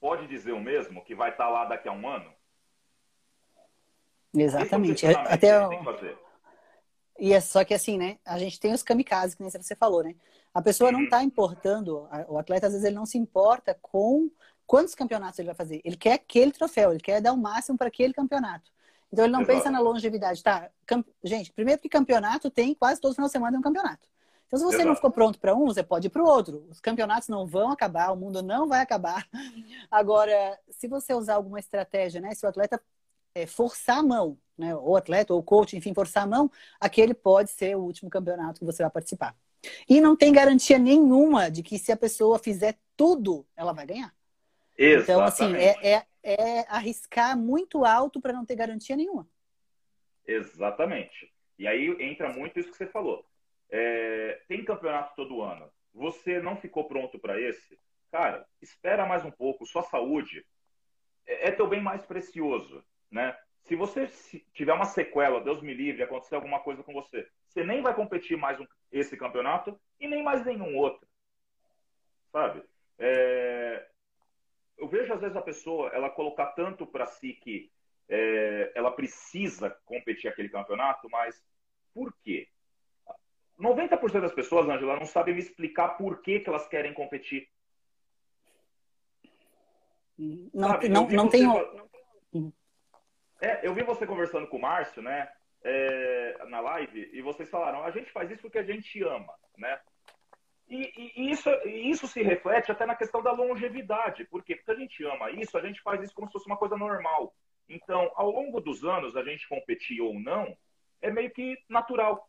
pode dizer o mesmo, que vai estar lá daqui a um ano? Exatamente. É Até E é só que assim, né? A gente tem os kamikazes, que nem você falou, né? A pessoa uhum. não está importando, o atleta às vezes ele não se importa com Quantos campeonatos ele vai fazer? Ele quer aquele troféu, ele quer dar o máximo para aquele campeonato. Então ele não Exato. pensa na longevidade. Tá, camp... gente, primeiro que campeonato tem quase todo final de semana é um campeonato. Então, se você Exato. não ficou pronto para um, você pode ir para o outro. Os campeonatos não vão acabar, o mundo não vai acabar. Agora, se você usar alguma estratégia, né? Se o atleta é, forçar a mão, né? Ou atleta, ou coach, enfim, forçar a mão, aquele pode ser o último campeonato que você vai participar. E não tem garantia nenhuma de que se a pessoa fizer tudo, ela vai ganhar. Exatamente. Então, assim, é, é, é arriscar muito alto para não ter garantia nenhuma. Exatamente. E aí entra muito isso que você falou. É, tem campeonato todo ano. Você não ficou pronto para esse? Cara, espera mais um pouco. Sua saúde é, é teu bem mais precioso, né? Se você tiver uma sequela, Deus me livre, acontecer alguma coisa com você, você nem vai competir mais um, esse campeonato e nem mais nenhum outro, sabe? É, eu vejo às vezes a pessoa ela colocar tanto para si que é, ela precisa competir aquele campeonato, mas por quê? 90% das pessoas, Angela, não sabem me explicar por que, que elas querem competir. Não, Sabe, não, não você... tenho. É, eu vi você conversando com o Márcio, né? É, na live, e vocês falaram, a gente faz isso porque a gente ama, né? E, e, isso, isso se reflete até na questão da longevidade. Por quê? Porque a gente ama isso, a gente faz isso como se fosse uma coisa normal. Então, ao longo dos anos, a gente competir ou não, é meio que natural.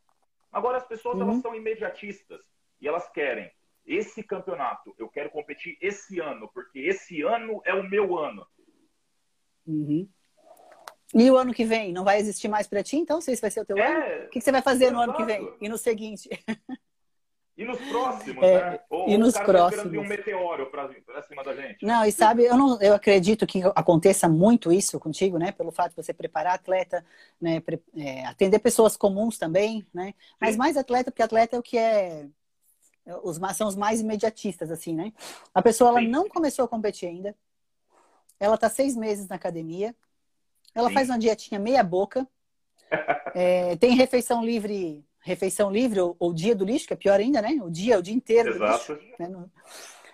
Agora, as pessoas uhum. elas são imediatistas e elas querem esse campeonato, eu quero competir esse ano, porque esse ano é o meu ano. Uhum. E o ano que vem? Não vai existir mais para ti, então? Se esse vai ser o teu é, ano? O que você vai fazer no ano que vem? E no seguinte? E nos próximos, é, né? Ou, e nos tá próximos. um meteoro para cima da gente. Não, e sabe, eu, não, eu acredito que aconteça muito isso contigo, né? Pelo fato de você preparar atleta, né? Pre, é, atender pessoas comuns também, né? Mas Sim. mais atleta, porque atleta é o que é. Os, são os mais imediatistas, assim, né? A pessoa ela não começou a competir ainda. Ela tá seis meses na academia. Ela Sim. faz uma dietinha meia boca. É, tem refeição livre, refeição livre ou, ou, dia do lixo, que é pior ainda, né? O dia, o dia inteiro Exato. do lixo. Né?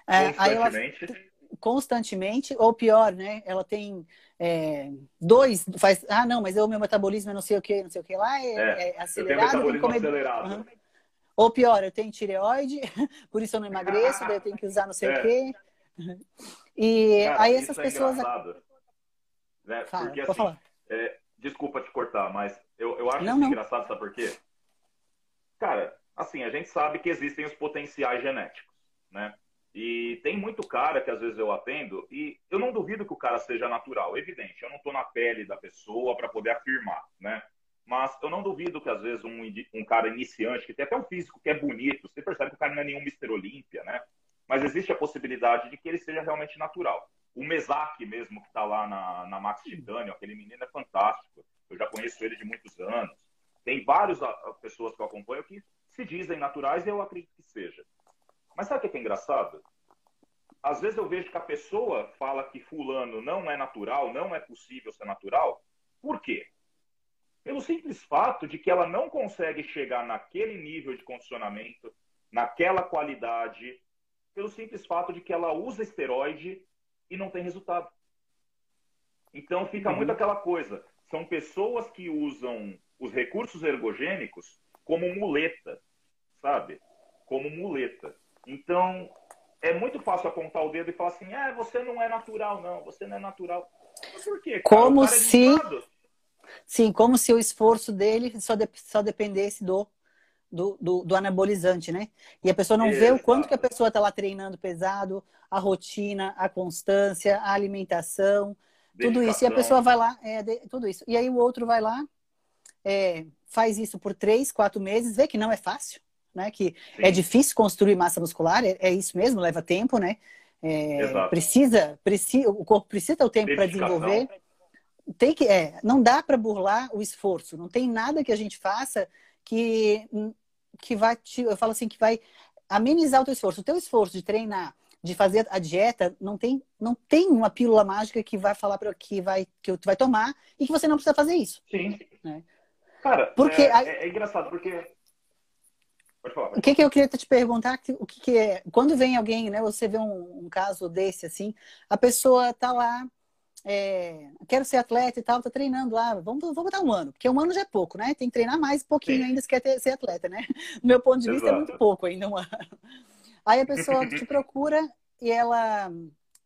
É, constantemente. Ela, constantemente, ou pior, né? Ela tem é, dois, faz, ah, não, mas o meu metabolismo é não sei o que, não sei o que lá, é, é, é acelerado. Eu comer... acelerado. Uhum. Ou pior, eu tenho tireoide, por isso eu não emagreço, daí eu tenho que usar não sei o quê. E Cara, aí essas é pessoas. Né? Fala, Porque assim, é, desculpa te cortar, mas eu, eu acho não, não. engraçado, sabe por quê? Cara, assim, a gente sabe que existem os potenciais genéticos, né? E tem muito cara que às vezes eu atendo e eu não duvido que o cara seja natural, evidente. Eu não estou na pele da pessoa para poder afirmar, né? Mas eu não duvido que às vezes um, um cara iniciante, que tem até um físico que é bonito, você percebe que o cara não é nenhum Mr. Olímpia, né? Mas existe a possibilidade de que ele seja realmente natural. O Mesaque mesmo, que está lá na, na Max Titânio, aquele menino é fantástico. Eu já conheço ele de muitos anos. Tem várias pessoas que eu acompanho que se dizem naturais e eu acredito que seja. Mas sabe o que é engraçado? Às vezes eu vejo que a pessoa fala que fulano não é natural, não é possível ser natural. Por quê? Pelo simples fato de que ela não consegue chegar naquele nível de condicionamento, naquela qualidade, pelo simples fato de que ela usa esteroide e não tem resultado. Então fica uhum. muito aquela coisa. São pessoas que usam os recursos ergogênicos como muleta, sabe? Como muleta. Então, é muito fácil apontar o dedo e falar assim: ah, você não é natural, não, você não é natural. Mas por quê? Cara? Como é se. É Sim, como se o esforço dele só, de... só dependesse do, do, do, do, anabolizante, né? E a pessoa não Exato. vê o quanto que a pessoa está lá treinando pesado, a rotina, a constância, a alimentação, Dedicação. tudo isso. E a pessoa vai lá, é, de... tudo isso. E aí o outro vai lá, é, faz isso por três, quatro meses, vê que não é fácil né? Que Sim. é difícil construir massa muscular, é, é, isso mesmo, leva tempo, né? É, precisa, precisa, o corpo precisa ter o tempo para desenvolver. Tem que, é, não dá para burlar o esforço. Não tem nada que a gente faça que que vai te, eu falo assim que vai amenizar o teu esforço. O teu esforço de treinar, de fazer a dieta, não tem não tem uma pílula mágica que vai falar para que vai que tu vai tomar e que você não precisa fazer isso. Sim. Né? Cara, porque é, é, é engraçado porque Pode falar. O que, que eu queria te perguntar, o que, que é, quando vem alguém, né, você vê um, um caso desse assim, a pessoa tá lá, é, quero ser atleta e tal, tá treinando lá, vamos, vamos botar um ano, porque um ano já é pouco, né? Tem que treinar mais um pouquinho Sim. ainda se quer ter, ser atleta, né? Do meu ponto de vista Exato. é muito pouco ainda um ano. Aí a pessoa te procura e ela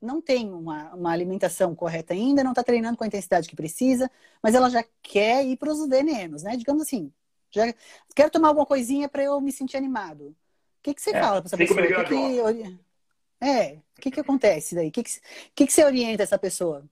não tem uma, uma alimentação correta ainda, não está treinando com a intensidade que precisa, mas ela já quer ir para os venenos, né? Digamos assim, já quero tomar alguma coisinha para eu me sentir animado. O que, que você é, fala para essa pessoa? Que que, é, o que, que acontece daí? O que, que, que, que você orienta essa pessoa?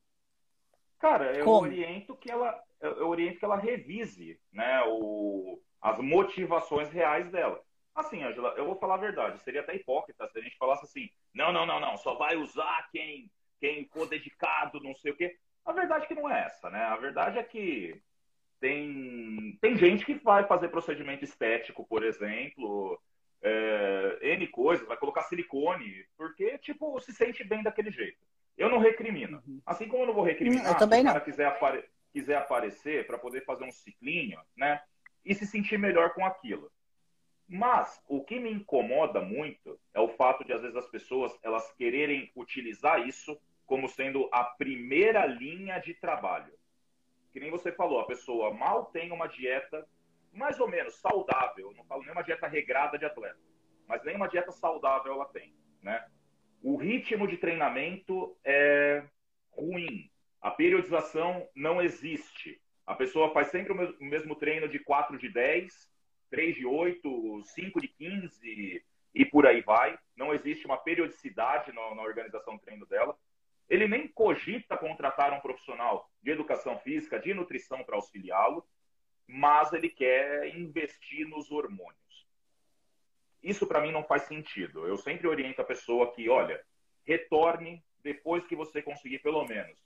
Cara, eu Como? oriento que ela, eu oriento que ela revise, né, o, as motivações reais dela. Assim, Angela, eu vou falar a verdade. Seria até hipócrita se a gente falasse assim: não, não, não, não, só vai usar quem, quem for dedicado, não sei o quê. A verdade é que não é essa, né? A verdade é que tem, tem gente que vai fazer procedimento estético, por exemplo, é, N coisas, vai colocar silicone, porque, tipo, se sente bem daquele jeito. Eu não recrimino. Uhum. Assim como eu não vou recriminar, eu também se o cara quiser, apare quiser aparecer para poder fazer um ciclinho, né? E se sentir melhor com aquilo. Mas o que me incomoda muito é o fato de, às vezes, as pessoas elas quererem utilizar isso como sendo a primeira linha de trabalho que nem você falou, a pessoa mal tem uma dieta mais ou menos saudável, não falo nem uma dieta regrada de atleta, mas nem uma dieta saudável ela tem, né? O ritmo de treinamento é ruim. A periodização não existe. A pessoa faz sempre o mesmo treino de 4 de 10, 3 de 8, 5 de 15 e por aí vai. Não existe uma periodicidade na, organização do treino dela. Ele nem cogita contratar um profissional de educação física, de nutrição para auxiliá-lo, mas ele quer investir nos hormônios. Isso para mim não faz sentido. Eu sempre oriento a pessoa que, olha, retorne depois que você conseguir pelo menos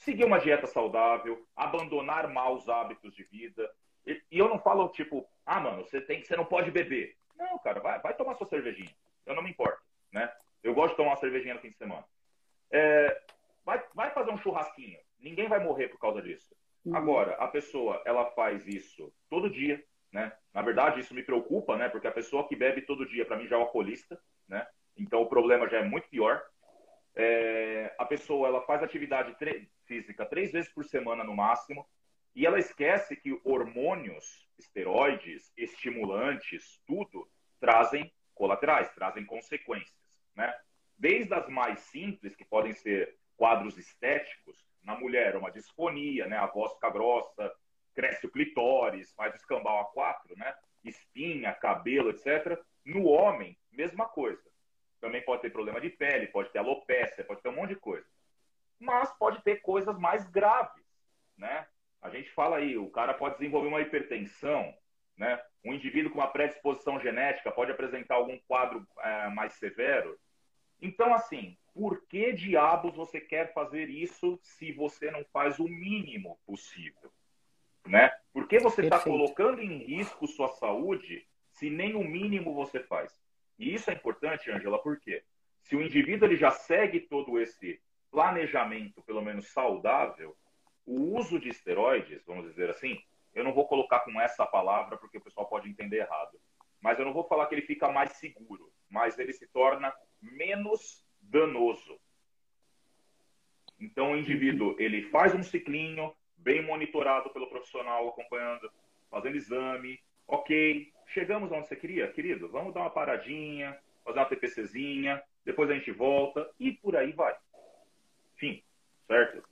seguir uma dieta saudável, abandonar maus hábitos de vida. E, eu não falo tipo, ah, mano, você tem, você não pode beber. Não, cara, vai, vai tomar sua cervejinha. Eu não me importo, né? Eu gosto de tomar uma cervejinha no fim de semana. É, vai, vai fazer um churrasquinho. Ninguém vai morrer por causa disso. Uhum. Agora, a pessoa, ela faz isso todo dia, né? Na verdade, isso me preocupa, né? Porque a pessoa que bebe todo dia, para mim, já é alcoolista, né? Então, o problema já é muito pior. É... a pessoa, ela faz atividade física três vezes por semana no máximo, e ela esquece que hormônios, esteroides, estimulantes, tudo, trazem colaterais, trazem consequências, né? Desde as mais simples, que podem ser quadros estéticos, na mulher uma disfonia, né? A voz fica grossa, cresce o clitóris, faz o escambau a quatro, né? Espinha, cabelo, etc. No homem, mesma coisa. Também pode ter problema de pele, pode ter alopecia, pode ter um monte de coisa. Mas pode ter coisas mais graves, né? A gente fala aí, o cara pode desenvolver uma hipertensão, né? Um indivíduo com uma predisposição genética pode apresentar algum quadro é, mais severo. Então, assim, por que diabos você quer fazer isso se você não faz o mínimo possível? Né? Por que você está colocando em risco sua saúde se nem o mínimo você faz? E isso é importante, Angela, porque se o indivíduo ele já segue todo esse planejamento, pelo menos saudável, o uso de esteroides, vamos dizer assim, eu não vou colocar com essa palavra porque o pessoal pode entender errado, mas eu não vou falar que ele fica mais seguro, mas ele se torna menos danoso. Então, o indivíduo ele faz um ciclinho, bem monitorado pelo profissional, acompanhando, fazendo exame. Ok, chegamos onde você queria, querido. Vamos dar uma paradinha, fazer uma TPCzinha, depois a gente volta e por aí vai. Enfim, certo?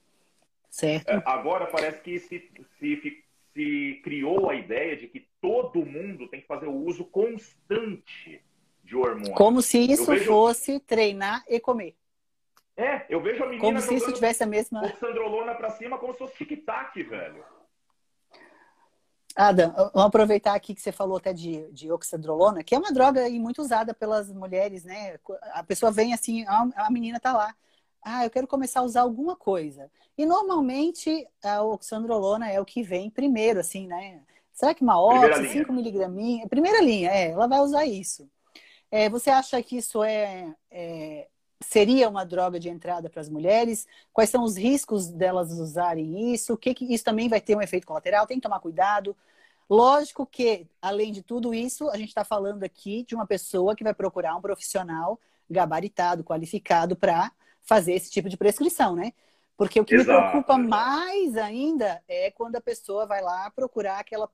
Certo. É, agora parece que se, se, se criou a ideia de que todo mundo tem que fazer o uso constante de hormônio. Como se isso vejo... fosse treinar e comer. É, eu vejo a menina como se isso tivesse a mesma oxandrolona pra cima como se fosse tic-tac, velho. Adam, vamos aproveitar aqui que você falou até de, de oxandrolona, que é uma droga aí muito usada pelas mulheres, né? A pessoa vem assim, a menina tá lá. Ah, eu quero começar a usar alguma coisa. E normalmente a oxandrolona é o que vem primeiro, assim, né? Será que uma ox, 5 miligraminhas? Primeira linha, é, ela vai usar isso. É, você acha que isso é, é, seria uma droga de entrada para as mulheres? Quais são os riscos delas usarem isso? O que, que isso também vai ter um efeito colateral? Tem que tomar cuidado. Lógico que, além de tudo isso, a gente está falando aqui de uma pessoa que vai procurar um profissional gabaritado, qualificado para fazer esse tipo de prescrição, né? Porque o que Exato. me preocupa mais ainda é quando a pessoa vai lá procurar aquela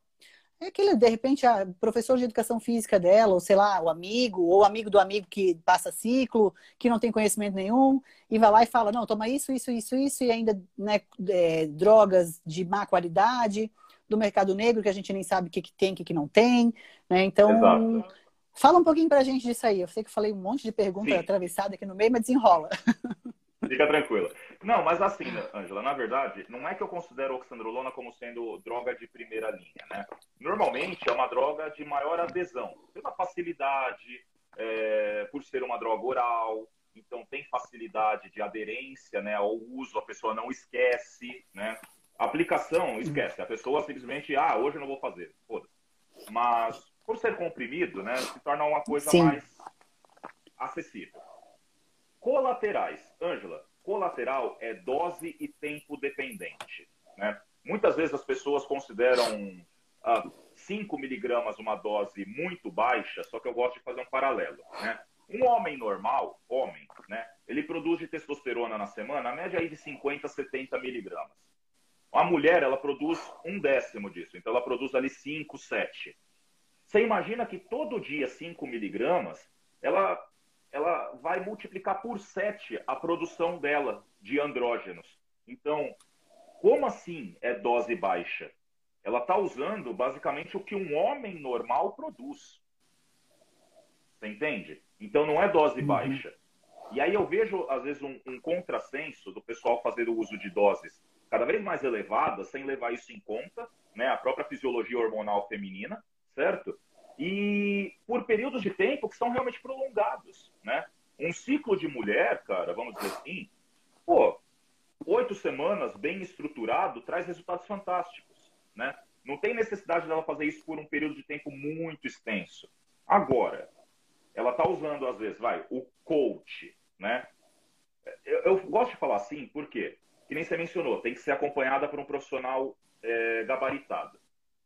é aquele, de repente, a professor de educação física dela, ou sei lá, o amigo, ou amigo do amigo que passa ciclo, que não tem conhecimento nenhum, e vai lá e fala, não, toma isso, isso, isso, isso, e ainda né, é, drogas de má qualidade, do mercado negro, que a gente nem sabe o que, que tem, o que, que não tem, né? Então, Exato. Fala um pouquinho pra gente disso aí. Eu sei que falei um monte de pergunta atravessada aqui no meio, mas desenrola. Fica tranquila. Não, mas assim, Angela, na verdade, não é que eu considero oxandrolona como sendo droga de primeira linha, né? Normalmente é uma droga de maior adesão, pela facilidade, é, por ser uma droga oral, então tem facilidade de aderência, né, ao uso, a pessoa não esquece, né? A aplicação, esquece, a pessoa simplesmente, ah, hoje eu não vou fazer, foda-se. Mas por ser comprimido, né, se torna uma coisa Sim. mais acessível. Colaterais. Ângela, colateral é dose e tempo dependente. Né? Muitas vezes as pessoas consideram ah, 5 miligramas uma dose muito baixa, só que eu gosto de fazer um paralelo. Né? Um homem normal, homem, né, ele produz de testosterona na semana, a média aí de 50 a 70 miligramas. A mulher, ela produz um décimo disso, então ela produz ali 5, 7. Você imagina que todo dia 5 miligramas, ela ela vai multiplicar por 7 a produção dela de andrógenos. Então, como assim é dose baixa? Ela está usando basicamente o que um homem normal produz. Você entende? Então não é dose uhum. baixa. E aí eu vejo, às vezes, um, um contrassenso do pessoal fazer o uso de doses cada vez mais elevadas, sem levar isso em conta, né? A própria fisiologia hormonal feminina, certo? e por períodos de tempo que são realmente prolongados, né? Um ciclo de mulher, cara, vamos dizer assim, pô, oito semanas bem estruturado traz resultados fantásticos, né? Não tem necessidade dela fazer isso por um período de tempo muito extenso. Agora, ela está usando, às vezes, vai, o coach, né? Eu, eu, gosto de falar assim, por quê? que nem você mencionou, tem que ser acompanhada por um profissional é, gabaritado.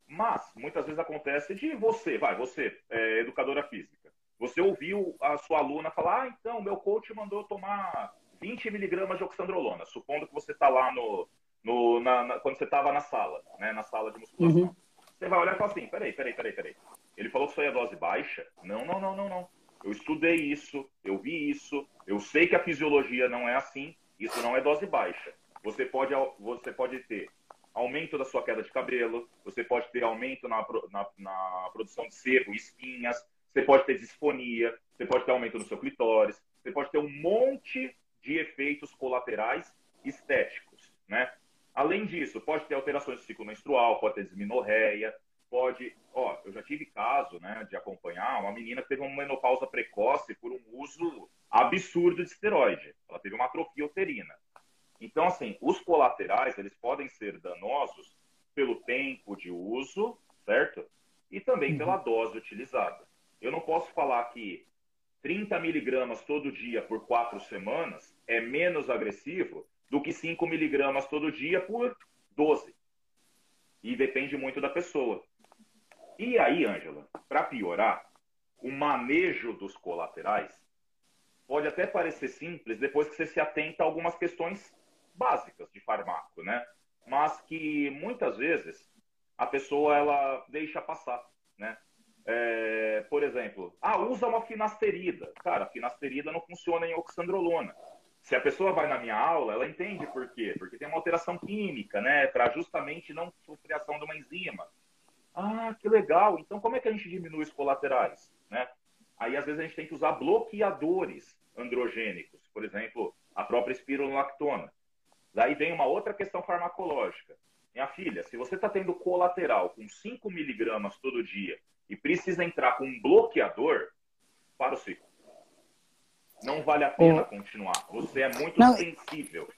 Mas, muitas vezes acontece de você, vai, você, é, educadora física, você ouviu a sua aluna falar, ah, então, meu coach mandou tomar 20 miligramas de oxandrolona, supondo que você está lá no, no na, na, quando você estava na sala, né, na sala de musculação. Uhum. Você vai olhar e falar assim, peraí, peraí, peraí, peraí. Ele falou que isso aí é dose baixa? Não, não, não, não, não. Eu estudei isso, eu vi isso, eu sei que a fisiologia não é assim, isso não é dose baixa. Você pode, você pode ter aumento da sua queda de cabelo, você pode ter aumento na, na, na produção de sebo, espinhas, você pode ter disfonia, você pode ter aumento no seu clitóris, você pode ter um monte de efeitos colaterais estéticos, né? Além disso, pode ter alterações do ciclo menstrual, pode ter disminorreia, pode... Ó, eu já tive caso, né, de acompanhar uma menina que teve uma menopausa precoce por um uso absurdo de esteroide. Ela teve uma atrofia uterina. Então, assim, os colaterais, eles podem ser danosos pelo tempo de uso, certo? E também uhum. pela dose utilizada. Eu não posso falar que 30 miligramas todo dia por quatro semanas é menos agressivo do que 5 miligramas todo dia por 12. E depende muito da pessoa. E aí, Ângela, para piorar, o manejo dos colaterais pode até parecer simples depois que você se atenta a algumas questões básicas de farmaco, né? Mas que muitas vezes a pessoa ela deixa passar, né? É, por exemplo, ah, usa uma finasterida. Cara, finasterida não funciona em oxandrolona. Se a pessoa vai na minha aula, ela entende por quê? Porque tem uma alteração química, né? Para justamente não sofrer ação de uma enzima. Ah, que legal. Então, como é que a gente diminui os colaterais, né? Aí, às vezes, a gente tem que usar bloqueadores androgênicos. Por exemplo, a própria espirulactona. Daí vem uma outra questão farmacológica. Minha filha, se você está tendo colateral com 5 miligramas todo dia e precisa entrar com um bloqueador, para o ciclo. Não vale a pena continuar. Você é muito Não, sensível.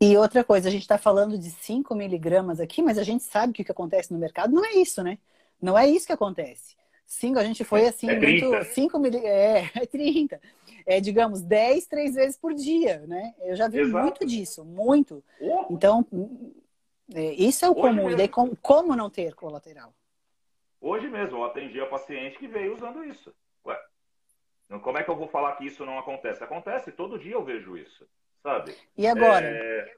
E outra coisa, a gente está falando de 5 miligramas aqui, mas a gente sabe que o que acontece no mercado não é isso, né? Não é isso que acontece. Cinco, a gente foi assim, é muito. 5 miligramas. É, é 30 é, digamos, 10, três vezes por dia, né? Eu já vi Exato. muito disso, muito. Então, é, isso é o Hoje comum. Mesmo. E daí, como, como não ter colateral? Hoje mesmo, eu atendi a paciente que veio usando isso. Ué, como é que eu vou falar que isso não acontece? Acontece, todo dia eu vejo isso, sabe? E agora? É...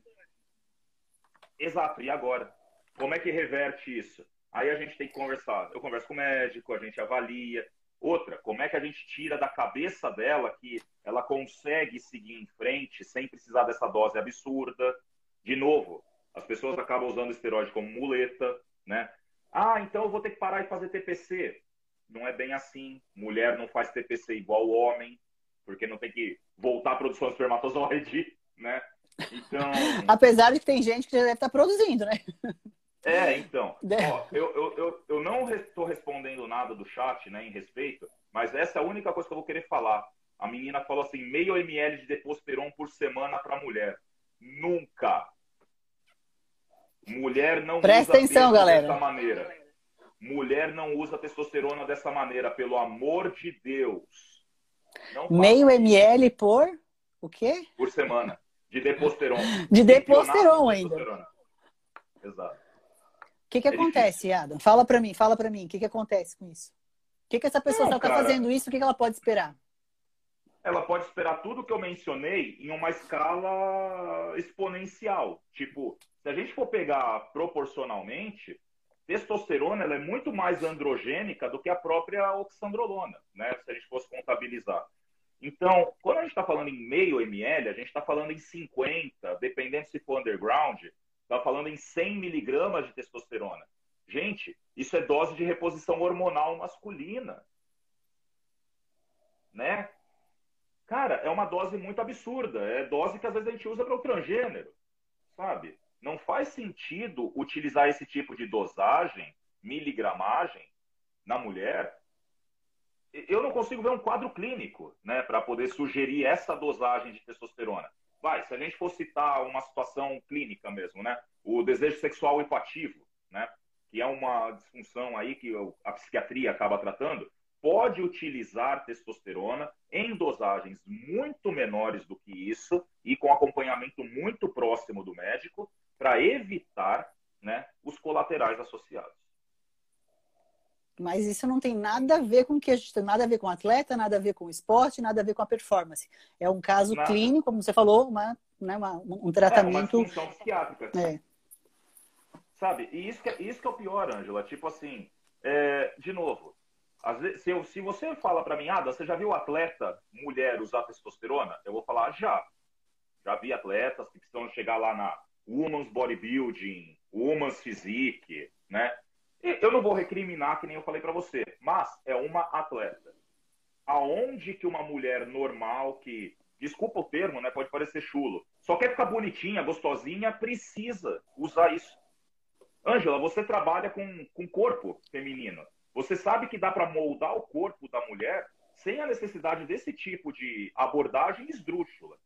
Exato, e agora? Como é que reverte isso? Aí a gente tem que conversar. Eu converso com o médico, a gente avalia. Outra, como é que a gente tira da cabeça dela que ela consegue seguir em frente sem precisar dessa dose absurda? De novo, as pessoas acabam usando esteroide como muleta, né? Ah, então eu vou ter que parar e fazer TPC. Não é bem assim. Mulher não faz TPC igual homem, porque não tem que voltar à produção de espermatozoide, né? Então. Apesar de que tem gente que já deve estar produzindo, né? É, então. Ó, eu, eu, eu, eu não estou respondendo nada do chat, né, em respeito, mas essa é a única coisa que eu vou querer falar. A menina falou assim, meio ml de deposteron por semana para mulher. Nunca. Mulher não Presta usa atenção, galera. dessa maneira. Mulher não usa testosterona dessa maneira, pelo amor de Deus. meio ml por o quê? Por semana. De deposteron. De deposteron ainda. Exato que, que é acontece. Adam? Fala para mim, fala para mim. O que, que acontece com isso? O que, que essa pessoa está fazendo isso? O que, que ela pode esperar? Ela pode esperar tudo que eu mencionei em uma escala exponencial. Tipo, se a gente for pegar proporcionalmente, testosterona ela é muito mais androgênica do que a própria oxandrolona, né? Se a gente fosse contabilizar. Então, quando a gente está falando em meio ml, a gente está falando em 50, dependendo se for underground, Está falando em 100 miligramas de testosterona. Gente, isso é dose de reposição hormonal masculina. Né? Cara, é uma dose muito absurda. É dose que às vezes a gente usa para o transgênero. Sabe? Não faz sentido utilizar esse tipo de dosagem, miligramagem, na mulher. Eu não consigo ver um quadro clínico né, para poder sugerir essa dosagem de testosterona vai, se a gente for citar uma situação clínica mesmo, né? O desejo sexual hipativo, né? Que é uma disfunção aí que a psiquiatria acaba tratando. pode utilizar testosterona em dosagens muito menores do que isso e com acompanhamento muito próximo do médico para evitar né, os colaterais associados. Mas isso não tem nada a ver com o que a gente tem, nada a ver com o atleta, nada a ver com o esporte, nada a ver com a performance. É um caso nada. clínico, como você falou, uma, né, uma um tratamento. É uma função psiquiátrica. É. Sabe? E isso que, é, isso que é o pior, Ângela. Tipo assim, é, de novo, vezes, se, eu, se, você fala para mim, ah, você já viu atleta mulher usar testosterona? Eu vou falar, já. Já vi atletas que precisam chegar lá na Women's Bodybuilding, Women's Physique, né? Eu não vou recriminar, que nem eu falei para você, mas é uma atleta. Aonde que uma mulher normal, que, desculpa o termo, né, pode parecer chulo, só quer ficar bonitinha, gostosinha, precisa usar isso. Ângela, você trabalha com, com corpo feminino. Você sabe que dá para moldar o corpo da mulher sem a necessidade desse tipo de abordagem esdrúxula.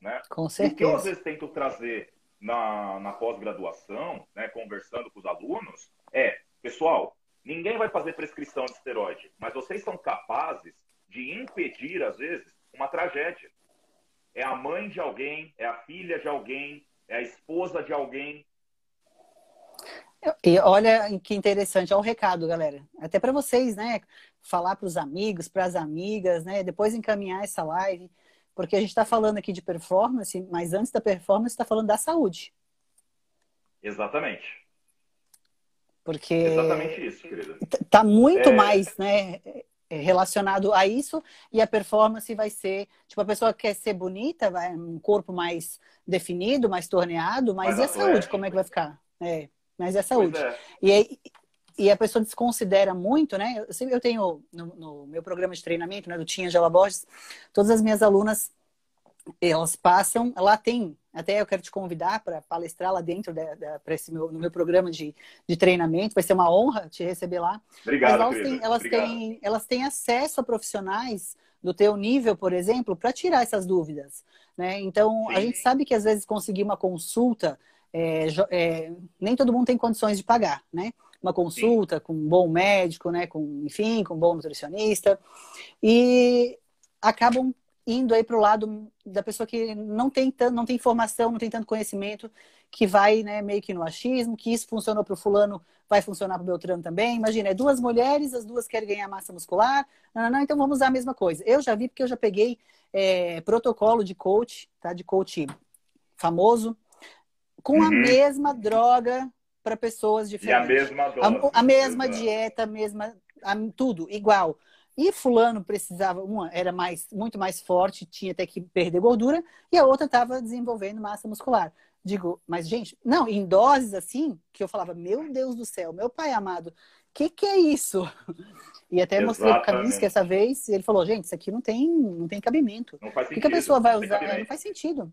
Né? Com certeza. O que eu às vezes tento trazer na, na pós-graduação, né, conversando com os alunos, é Pessoal, ninguém vai fazer prescrição de esteroide, mas vocês são capazes de impedir, às vezes, uma tragédia. É a mãe de alguém, é a filha de alguém, é a esposa de alguém. E olha que interessante, é o recado, galera. Até para vocês, né? Falar para os amigos, para as amigas, né? Depois encaminhar essa live, porque a gente está falando aqui de performance, mas antes da performance está falando da saúde. Exatamente. Porque Exatamente isso, querida. Tá muito é... mais, né, relacionado a isso e a performance vai ser, tipo, a pessoa quer ser bonita, vai um corpo mais definido, mais torneado, mas e a saúde, como é que vai ficar? É, mas e a saúde? É. E e a pessoa desconsidera muito, né? Eu, eu tenho no, no, meu programa de treinamento, né, do Tinha Gela Borges, todas as minhas alunas, elas passam, lá tem até eu quero te convidar para palestrar lá dentro da, da, esse meu, no meu programa de, de treinamento. Vai ser uma honra te receber lá. Obrigado, Mas elas, têm, elas, Obrigado. Têm, elas têm acesso a profissionais do teu nível, por exemplo, para tirar essas dúvidas. Né? Então, Sim. a gente sabe que às vezes conseguir uma consulta, é, é, nem todo mundo tem condições de pagar, né? Uma consulta Sim. com um bom médico, né? Com, enfim, com um bom nutricionista. E acabam indo aí para o lado da pessoa que não tem, tanto, não tem informação, não tem tanto conhecimento, que vai né, meio que no achismo, que isso funcionou para o fulano, vai funcionar para o Beltrano também. Imagina, é duas mulheres, as duas querem ganhar massa muscular, não, não, não, então vamos usar a mesma coisa. Eu já vi porque eu já peguei é, protocolo de coach, tá? De coach famoso, com uhum. a mesma droga para pessoas diferentes. E a mesma dose. A, a mesma dieta, a mesma, a, tudo igual. E fulano precisava, uma era mais, muito mais forte, tinha até que perder gordura, e a outra estava desenvolvendo massa muscular. Digo, mas gente, não, em doses assim, que eu falava, meu Deus do céu, meu pai amado, o que, que é isso? E até Exatamente. mostrei o caminho que essa vez, e ele falou, gente, isso aqui não tem, não tem cabimento. Não faz sentido. O que a pessoa vai usar? É, não faz sentido.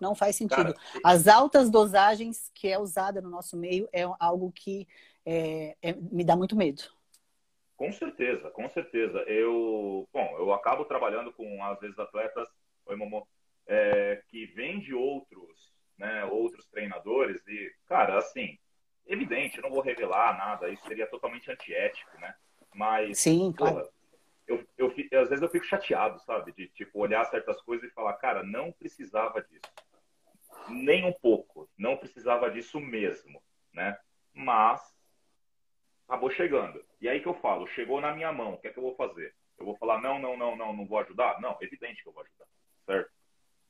Não faz sentido. Cara, As altas dosagens que é usada no nosso meio é algo que é, é, me dá muito medo. Com certeza, com certeza. Eu, bom, eu acabo trabalhando com, às vezes, atletas oi, Momo, é, que vêm de outros, né, outros treinadores e, cara, assim, evidente, não vou revelar nada, isso seria totalmente antiético, né? Mas, Sim, claro. eu, eu, eu, às vezes eu fico chateado, sabe? De, tipo, olhar certas coisas e falar, cara, não precisava disso. Nem um pouco. Não precisava disso mesmo, né? Mas acabou chegando. E aí que eu falo, chegou na minha mão, o que é que eu vou fazer? Eu vou falar, não, não, não, não, não vou ajudar? Não, evidente que eu vou ajudar, certo?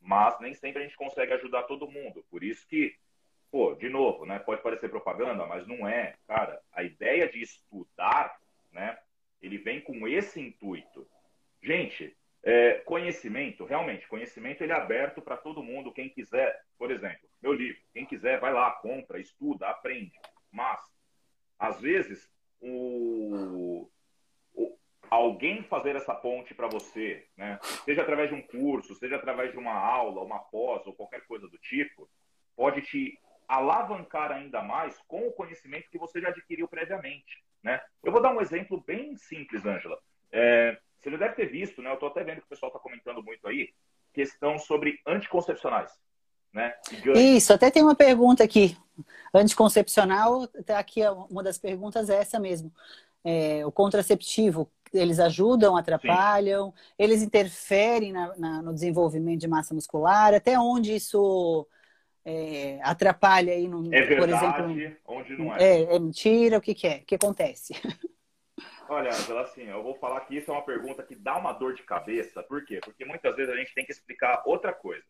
Mas nem sempre a gente consegue ajudar todo mundo. Por isso que, pô, de novo, né? Pode parecer propaganda, mas não é. Cara, a ideia de estudar, né? Ele vem com esse intuito. Gente, é, conhecimento, realmente, conhecimento ele é aberto para todo mundo, quem quiser. Por exemplo, meu livro, quem quiser, vai lá, compra, estuda, aprende. Mas às vezes, o, o alguém fazer essa ponte para você, né? seja através de um curso, seja através de uma aula, uma pós ou qualquer coisa do tipo, pode te alavancar ainda mais com o conhecimento que você já adquiriu previamente. Né? Eu vou dar um exemplo bem simples, Ângela. É, você já deve ter visto, né? eu estou até vendo que o pessoal está comentando muito aí, questão sobre anticoncepcionais. Né? Isso, até tem uma pergunta aqui. Anticoncepcional, até aqui uma das perguntas é essa mesmo. É, o contraceptivo eles ajudam, atrapalham? Sim. Eles interferem na, na, no desenvolvimento de massa muscular? Até onde isso é, atrapalha aí, no, é verdade, por exemplo? Onde não é? É, é mentira? O que, que é? O que acontece? Olha, Angela, assim, eu vou falar que isso é uma pergunta que dá uma dor de cabeça. Por quê? Porque muitas vezes a gente tem que explicar outra coisa.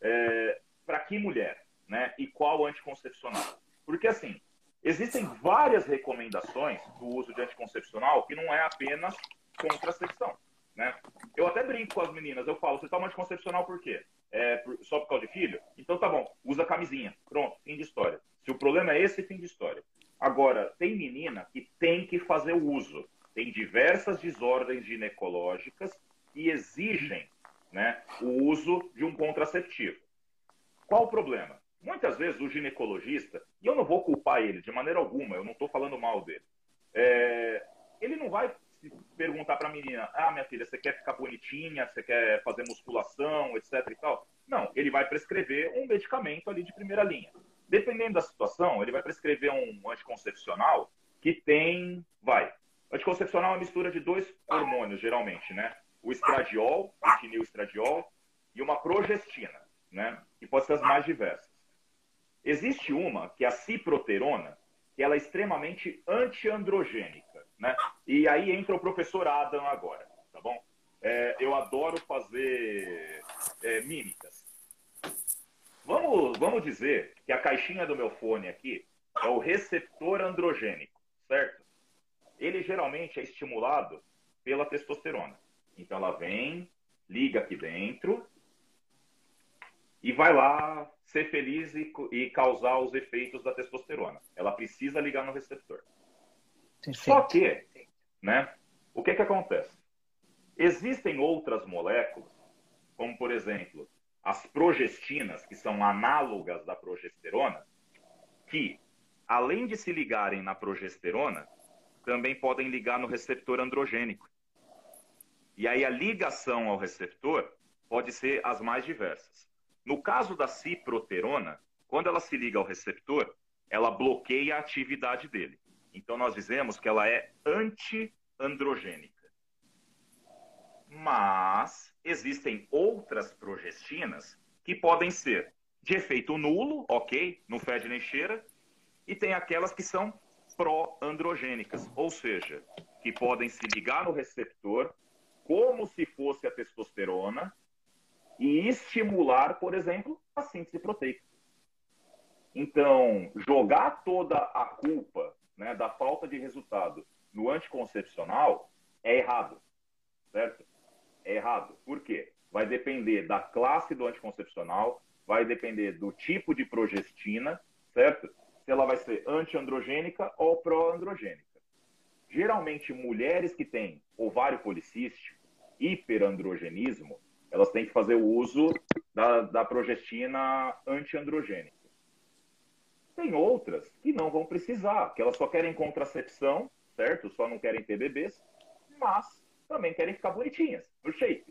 É, Para que mulher? Né? E qual anticoncepcional? Porque, assim, existem várias recomendações do uso de anticoncepcional que não é apenas contracepção. Né? Eu até brinco com as meninas, eu falo, você toma anticoncepcional por quê? É só por causa de filho? Então tá bom, usa camisinha. Pronto, fim de história. Se o problema é esse, fim de história. Agora, tem menina que tem que fazer o uso. Tem diversas desordens ginecológicas que exigem né, o uso de um contraceptivo. Qual o problema? Muitas vezes o ginecologista, e eu não vou culpar ele de maneira alguma, eu não estou falando mal dele, é, ele não vai perguntar para a menina: ah, minha filha, você quer ficar bonitinha, você quer fazer musculação, etc e tal. Não, ele vai prescrever um medicamento ali de primeira linha. Dependendo da situação, ele vai prescrever um anticoncepcional que tem, vai, anticoncepcional é uma mistura de dois hormônios, geralmente, né? O estradiol, o estradiol, e uma progestina, né? Que pode ser as mais diversas. Existe uma, que é a ciproterona, que ela é extremamente antiandrogênica, né? E aí entra o professor Adam agora, tá bom? É, eu adoro fazer é, mímicas. Vamos, vamos dizer que a caixinha do meu fone aqui é o receptor androgênico, certo? Ele geralmente é estimulado pela testosterona. Então ela vem, liga aqui dentro e vai lá ser feliz e, e causar os efeitos da testosterona. Ela precisa ligar no receptor. Perfeito. Só que, né, o que, que acontece? Existem outras moléculas, como por exemplo as progestinas, que são análogas da progesterona, que, além de se ligarem na progesterona, também podem ligar no receptor androgênico. E aí a ligação ao receptor pode ser as mais diversas. No caso da ciproterona, quando ela se liga ao receptor, ela bloqueia a atividade dele. Então nós dizemos que ela é anti-androgênica. Mas existem outras progestinas que podem ser de efeito nulo, ok, não fede nem cheira, e tem aquelas que são pró-androgênicas, ou seja, que podem se ligar no receptor como se fosse a testosterona e estimular, por exemplo, a síntese proteica. Então, jogar toda a culpa né, da falta de resultado no anticoncepcional é errado, certo? É errado. Por quê? Vai depender da classe do anticoncepcional, vai depender do tipo de progestina, certo? Se ela vai ser antiandrogênica ou pró-androgênica. Geralmente, mulheres que têm ovário policístico, hiperandrogenismo, elas têm que fazer o uso da, da progestina antiandrogênica. Tem outras que não vão precisar, que elas só querem contracepção, certo? Só não querem ter bebês, mas também querem ficar bonitinhas, no shape.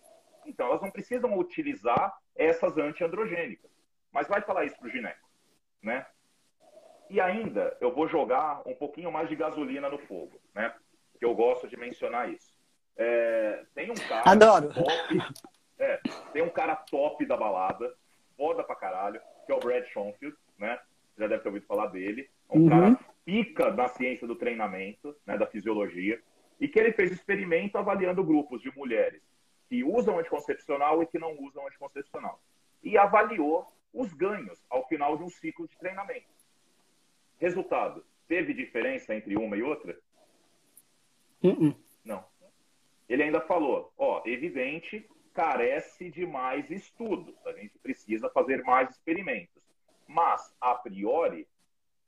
Então, elas não precisam utilizar essas antiandrogênicas. Mas vai falar isso pro gineco, né? E ainda, eu vou jogar um pouquinho mais de gasolina no fogo, né? Que eu gosto de mencionar isso. É, tem um cara Adoro. top, é, tem um cara top da balada, foda pra caralho, que é o Brad Schoenfield, né? Já deve ter ouvido falar dele. É um uhum. cara pica da ciência do treinamento, né, da fisiologia e que ele fez experimento avaliando grupos de mulheres que usam anticoncepcional e que não usam anticoncepcional. E avaliou os ganhos ao final de um ciclo de treinamento. Resultado: teve diferença entre uma e outra? Uh -uh. Não. Ele ainda falou: ó, evidente, carece de mais estudos. A gente precisa fazer mais experimentos. Mas, a priori,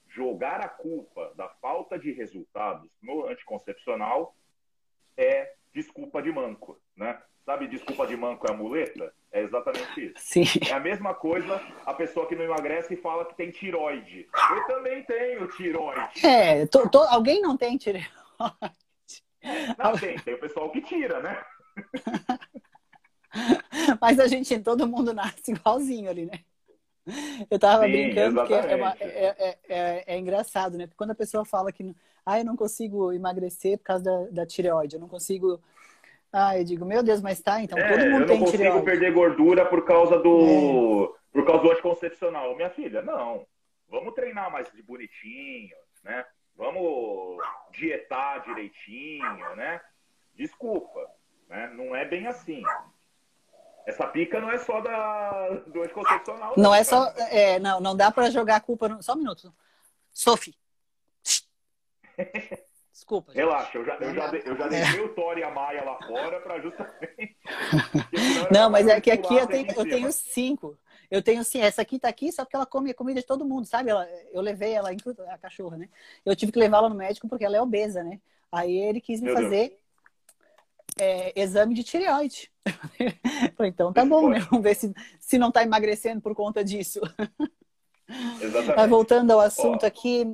jogar a culpa da falta de resultados no anticoncepcional é desculpa de manco, né? Sabe, desculpa de manco é a muleta? É exatamente isso. Sim. É a mesma coisa a pessoa que não emagrece e fala que tem tiroide. Eu também tenho tiroide. É, tô, tô, alguém não tem tiroide? Não, tem, tem o pessoal que tira, né? Mas a gente, todo mundo nasce igualzinho ali, né? Eu tava Sim, brincando porque é, uma, é, é, é, é, engraçado, né? Porque quando a pessoa fala que ah, eu não consigo emagrecer por causa da, da tireoide, eu não consigo. Ah, eu digo, meu Deus, mas tá, então é, todo mundo tem tireoide. Eu não consigo perder gordura por causa do. É. por causa do anticoncepcional. Minha filha, não. Vamos treinar mais de bonitinho, né? Vamos dietar direitinho, né? Desculpa, né? Não é bem assim. Essa pica não é só da, do anticoncepcional. Não, não é só. É, não, não dá para jogar a culpa. No... Só um minuto. Sophie. Desculpa. Gente. Relaxa, eu já, eu já, eu já deixei é. o Thor e a Maia lá fora para justamente. não, mas é que aqui eu tenho, eu tenho cinco. Eu tenho sim, essa aqui tá aqui só porque ela come comida de todo mundo, sabe? Ela, eu levei ela, a cachorra, né? Eu tive que levá-la no médico porque ela é obesa, né? Aí ele quis me Meu fazer Deus é, exame de tireoide. Falei, então tá bom, né? Vamos ver se, se não tá emagrecendo por conta disso. Exatamente. Mas voltando ao assunto Ó, aqui.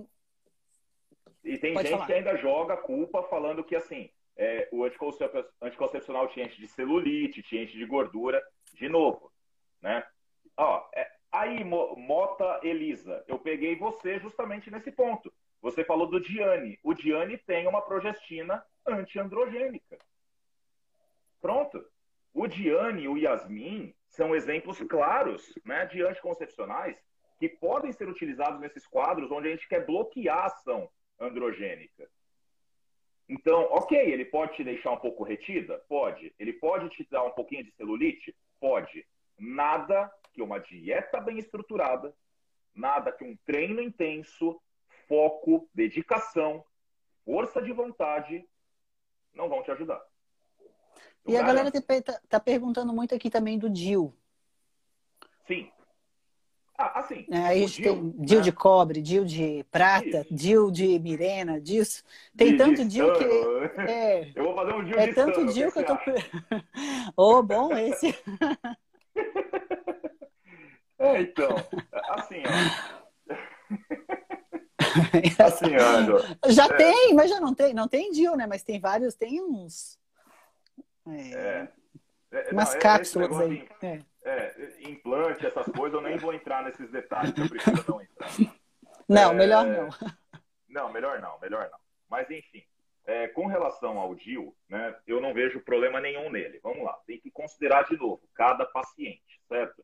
E tem gente falar. que ainda joga a culpa falando que assim, é, o anticoncepcional te enche de celulite, te enche de gordura, de novo, né? Ó, é, aí, Mota Elisa, eu peguei você justamente nesse ponto. Você falou do Diane. O Diane tem uma progestina antiandrogênica. Pronto. O Diane e o Yasmin são exemplos claros né, de anticoncepcionais que podem ser utilizados nesses quadros onde a gente quer bloquear a ação androgênica. Então, ok, ele pode te deixar um pouco retida? Pode. Ele pode te dar um pouquinho de celulite? Pode. Nada que uma dieta bem estruturada, nada que um treino intenso, foco, dedicação, força de vontade não vão te ajudar. E a galera tá, tá perguntando muito aqui também do Dil. Sim. Ah, assim. É, a gente Dil, tem Dil né? de cobre, Dil de prata, Isso. Dil de Mirena, disso. Tem de, tanto de Dil que. É, eu vou fazer um Dil é de tanto Sano, Dil que, que eu tô. Ô, oh, bom esse. é, então. Assim, ó. assim, ó. Já é. tem, mas já não tem. Não tem Dil, né? Mas tem vários, tem uns. É. É, Umas não, é, cápsulas aí. é. é. implante, essas coisas, eu nem vou entrar nesses detalhes, eu prefiro não entrar. Não, melhor não. Não, melhor não, melhor não. Mas enfim, é, com relação ao DIL, né, eu não vejo problema nenhum nele. Vamos lá, tem que considerar de novo cada paciente, certo?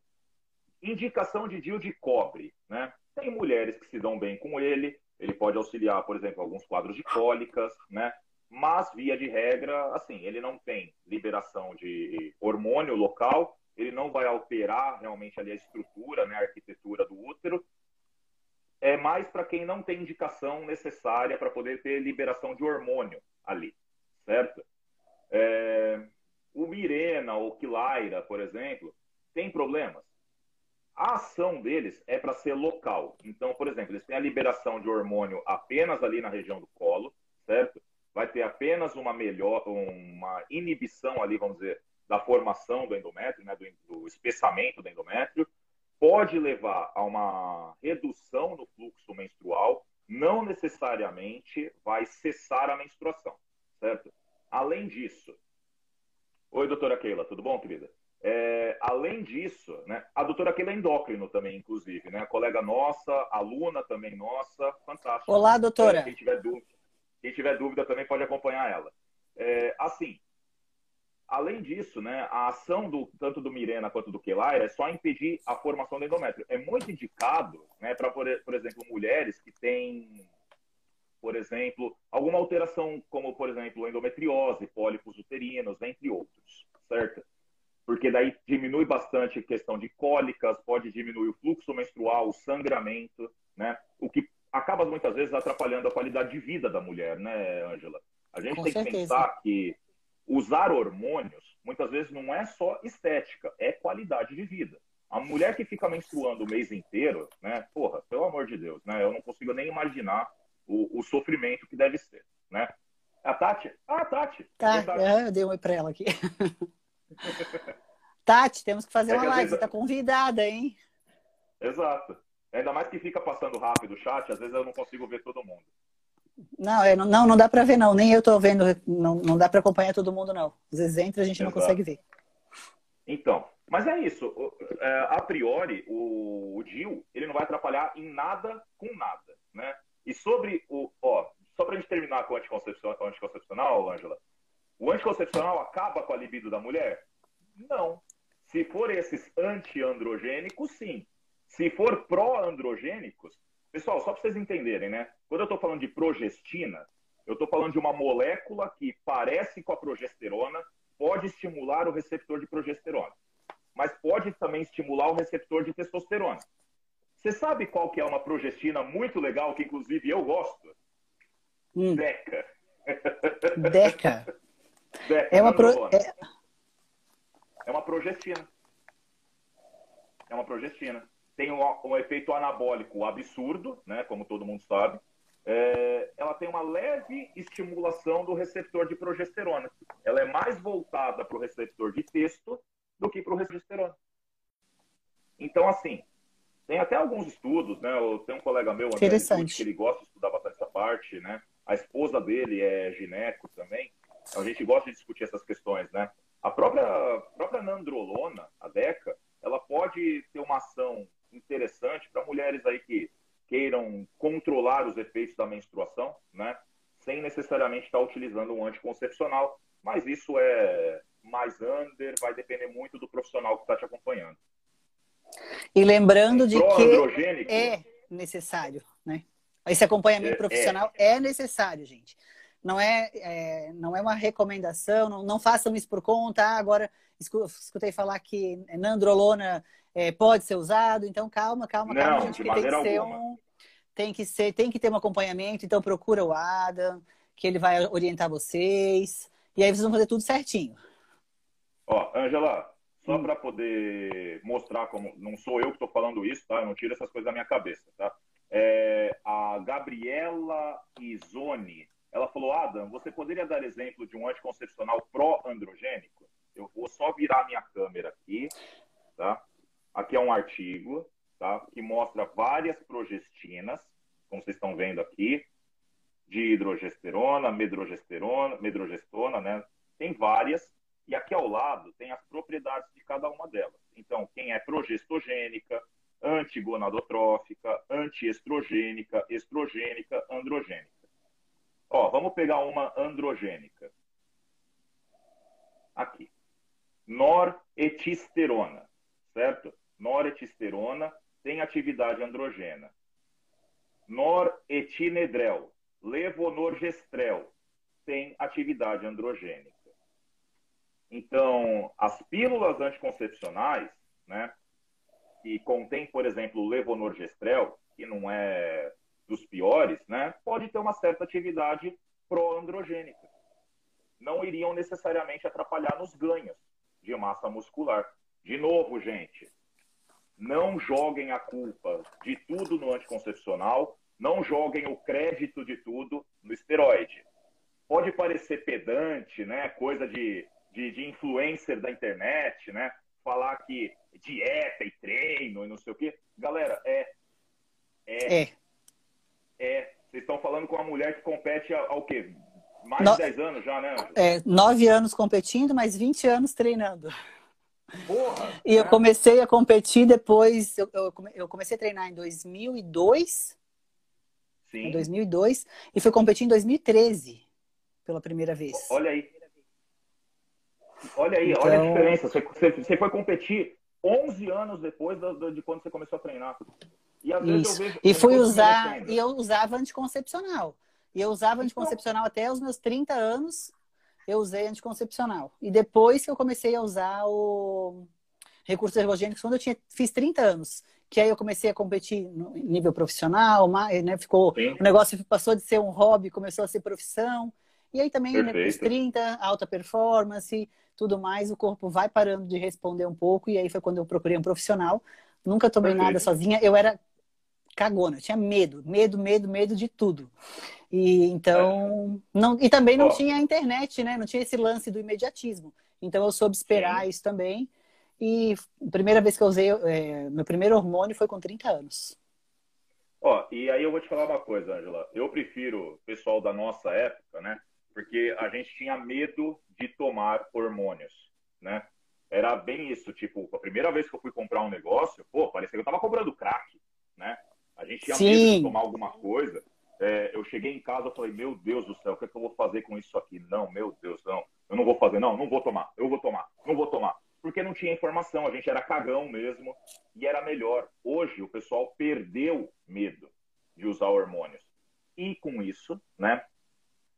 Indicação de DIL de cobre, né? Tem mulheres que se dão bem com ele, ele pode auxiliar, por exemplo, alguns quadros de cólicas, né? Mas via de regra, assim, ele não tem liberação de hormônio local, ele não vai alterar realmente ali a estrutura, né, a arquitetura do útero. É mais para quem não tem indicação necessária para poder ter liberação de hormônio ali, certo? É... O Mirena ou Quilaira, por exemplo, tem problemas. A ação deles é para ser local. Então, por exemplo, eles têm a liberação de hormônio apenas ali na região do colo, certo? Vai ter apenas uma melhor, uma inibição ali, vamos dizer, da formação do endométrio, né, do, do espessamento do endométrio, pode levar a uma redução no fluxo menstrual, não necessariamente vai cessar a menstruação, certo? Além disso, oi, doutora Keila, tudo bom, querida? É, além disso, né, a doutora Keila é endócrino também, inclusive, né? A colega nossa, aluna também nossa, fantástico. Olá, doutora. É, quem tiver dúvida. Quem tiver dúvida também pode acompanhar ela. É, assim, além disso, né, a ação do, tanto do Mirena quanto do Kelaira é só impedir a formação do endométrio. É muito indicado né, para, por, por exemplo, mulheres que têm, por exemplo, alguma alteração, como, por exemplo, endometriose, pólipos uterinos, entre outros, certo? Porque daí diminui bastante a questão de cólicas, pode diminuir o fluxo menstrual, o sangramento, né? O que acaba muitas vezes atrapalhando a qualidade de vida da mulher, né, Ângela? A gente Com tem certeza. que pensar que usar hormônios muitas vezes não é só estética, é qualidade de vida. A mulher que fica menstruando o mês inteiro, né? Porra, pelo amor de Deus, né? Eu não consigo nem imaginar o, o sofrimento que deve ser, né? A Tati? Ah, a Tati. Tá, é, eu dei um oi pra ela aqui. Tati, temos que fazer é uma live. Você tá convidada, hein? Exato. Ainda mais que fica passando rápido o chat, às vezes eu não consigo ver todo mundo. Não, é, não, não dá para ver, não. Nem eu tô vendo, não, não dá para acompanhar todo mundo, não. Às vezes entra a gente Exato. não consegue ver. Então, Mas é isso. É, a priori, o, o DIL, ele não vai atrapalhar em nada com nada, né? E sobre o... Ó, só para a gente terminar com o anticoncepcional, anticoncepcional, Ângela. O anticoncepcional acaba com a libido da mulher? Não. Se for esses antiandrogênicos, sim. Se for pró-androgênicos, pessoal, só para vocês entenderem, né? Quando eu estou falando de progestina, eu estou falando de uma molécula que parece com a progesterona, pode estimular o receptor de progesterona, mas pode também estimular o receptor de testosterona. Você sabe qual que é uma progestina muito legal, que inclusive eu gosto? Hum. Deca. Deca. Deca É uma pro... é... é uma progestina. É uma progestina. Tem um, um efeito anabólico absurdo, né? Como todo mundo sabe. É, ela tem uma leve estimulação do receptor de progesterona. Ela é mais voltada para o receptor de testo do que para o progesterona. Então, assim, tem até alguns estudos, né? Eu tenho um colega meu, André, que ele gosta de estudar bastante essa parte, né? A esposa dele é gineco também. Então a gente gosta de discutir essas questões, né? A própria, a própria nandrolona, a DECA, ela pode ter uma ação interessante para mulheres aí que queiram controlar os efeitos da menstruação, né? Sem necessariamente estar utilizando um anticoncepcional. Mas isso é mais under, vai depender muito do profissional que está te acompanhando. E lembrando de que é necessário, né? Esse acompanhamento É, profissional é. necessário, gente. Não é, é, não é uma recomendação, não, não façam isso por conta. Ah, agora escu- escutei falar que nandrolona é, pode ser usado, então calma, calma, Não, calma, gente, que tem que ser alguma. um. Tem que ser, tem que ter um acompanhamento, então procura o Adam, que ele vai orientar vocês. E aí vocês vão fazer tudo certinho. Ó, Angela, só Hum. para poder mostrar como não sou eu que estou falando isso, tá? Eu não tiro essas coisas da minha cabeça, tá? É, a Gabriela Izoni, ela falou, Adam, você poderia dar exemplo de um anticoncepcional pró-androgênico? Eu vou só virar minha câmera aqui, tá? Aqui é um artigo, tá? Que mostra várias progestinas, como vocês estão vendo aqui, de hidrogesterona, medrogesterona, medrogestona, né? Tem várias. E aqui ao lado tem as propriedades de cada uma delas. Então, quem é progestogênica, antigonadotrófica, antiestrogênica, estrogênica, androgênica. Ó, vamos pegar uma androgênica. Aqui. Noretisterona, certo? Noretisterona tem atividade androgena. Noretinedrel, levonorgestrel, tem atividade androgênica. Então, as pílulas anticoncepcionais, né, que contém, por exemplo, levonorgestrel, que não é dos piores, né, pode ter uma certa atividade pró-androgênica. Não iriam necessariamente atrapalhar nos ganhos de massa muscular. De novo, gente, não joguem a culpa de tudo no anticoncepcional, não joguem o crédito de tudo no esteroide. Pode parecer pedante, né, coisa de de, de influencer da internet, né? Falar que dieta e treino e não sei o quê. Galera, é. É. É. é. Vocês estão falando com uma mulher que compete há, há o quê? Mais No- de 10 anos já, né? É, nove anos competindo, mas 20 anos treinando. Porra! E eu comecei a competir depois. Eu, eu eu comecei a treinar em 2002, em Sim. 2002 e fui competir em 2013 pela primeira vez. Olha aí. Olha aí, Então- olha a diferença. Você, você- você foi competir 11 anos depois do- do- de quando você começou a treinar. E às vezes Isso. eu vejo. E fui usar, e eu usava anticoncepcional. E eu usava Então. anticoncepcional até os meus 30 anos, eu usei anticoncepcional. E depois que eu comecei a usar o recursos ergogênicos, quando eu tinha, fiz 30 anos, que aí eu comecei a competir no nível profissional, né, ficou, Sim. o negócio passou de ser um hobby, começou a ser profissão. E aí também, né, Perfeito. os 30, alta performance, tudo mais, o corpo vai parando de responder um pouco, e aí foi quando eu procurei um profissional. Nunca tomei Perfeito. nada sozinha, eu era cagona, eu tinha medo, medo, medo, medo de tudo. E então, não, e também não tinha internet, né? Não tinha esse lance do imediatismo. Então eu soube esperar Sim. isso também. E a primeira vez que eu usei, é, meu primeiro hormônio foi com 30 anos. Ó, e aí eu vou te falar uma coisa, Angela. Eu prefiro o pessoal da nossa época, né? Porque a gente tinha medo de tomar hormônios, né? era bem isso, tipo, a primeira vez que eu fui comprar um negócio, pô, parecia que eu tava comprando crack, né? A gente tinha Sim. medo de tomar alguma coisa. É, eu cheguei em casa e falei, meu Deus do céu, o que, é que eu vou fazer com isso aqui? Não, meu Deus, não. Eu não vou fazer, não, não vou tomar, eu vou tomar, não vou tomar. Porque não tinha informação, a gente era cagão mesmo e era melhor. Hoje o pessoal perdeu medo de usar hormônios. E com isso, né,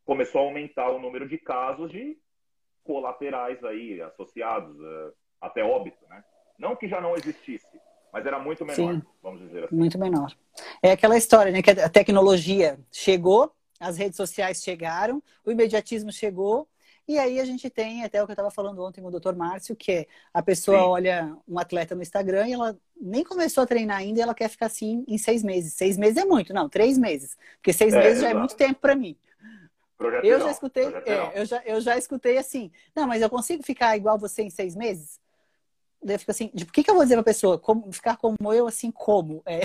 começou a aumentar o número de casos de colaterais aí associados, uh, até óbito, né? Não que já não existisse, mas era muito menor, Sim, vamos dizer assim. Muito menor. É aquela história, né? Que a tecnologia chegou, as redes sociais chegaram, o imediatismo chegou, e aí a gente tem até o que eu estava falando ontem com o Dr. Márcio, que é a pessoa Sim. olha um atleta no Instagram e ela nem começou a treinar ainda e ela quer ficar assim em seis meses. Seis meses é muito, não, três meses. Porque seis é, meses já é muito tempo para mim. Projeto eu já escutei, é, eu, já, eu já escutei assim, não, mas eu consigo ficar igual você em seis meses? Daí eu fico assim, de por que, que eu vou dizer pra pessoa como, ficar como eu, assim, como? É.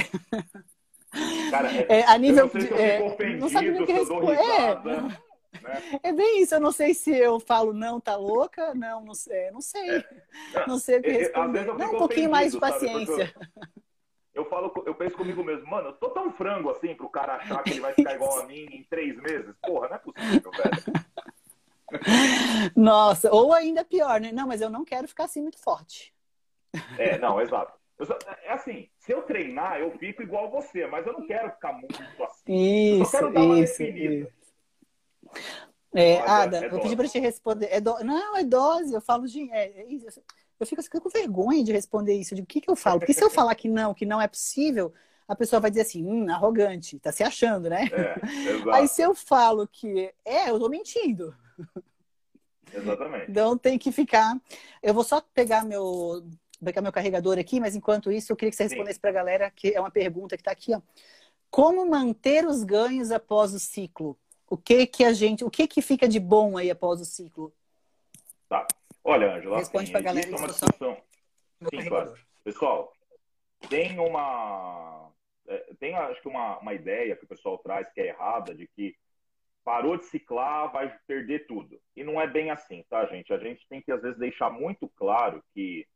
Cara, é, é, a nível de. É, não sabe nem o que responder. É, né? é bem isso, eu não sei se eu falo não, tá louca, não, não sei, não sei. É. Não sei o que responder. Não, um pouquinho mais de paciência. Eu falo, eu penso comigo mesmo, mano, eu tô tão frango assim pro cara achar que ele vai ficar igual a mim em três meses. Porra, não é possível, velho. Nossa, ou ainda pior, né? Não, mas eu não quero ficar assim muito forte. É, não, exato. Só, é assim, se eu treinar, eu fico igual você, mas eu não quero ficar muito assim. Isso, eu só quero dar uma isso. Isso. É, Ada, é, é vou pedir para te responder. É do... Não, é dose. Eu falo de. É, é eu fico, com vergonha de responder isso. De o que, que eu falo? Porque se eu falar que não, que não é possível, a pessoa vai dizer assim, hum, arrogante, tá se achando, né? É, Aí se eu falo que é, eu tô mentindo. Exatamente. Então tem que ficar. Eu vou só pegar meu pegar meu carregador aqui, mas enquanto isso eu queria que você respondesse para a galera que é uma pergunta que está aqui, ó. Como manter os ganhos após o ciclo? O que que a gente, o que que fica de bom aí após o ciclo? Tá. Olha, Angela, responde para a galera. Uma discussão. Sim, claro. Pessoal, tem uma é, tem acho que uma, uma ideia que o pessoal traz que é errada de que parou de ciclar, vai perder tudo. E não é bem assim, tá, gente? A gente tem que, às vezes, deixar muito claro que,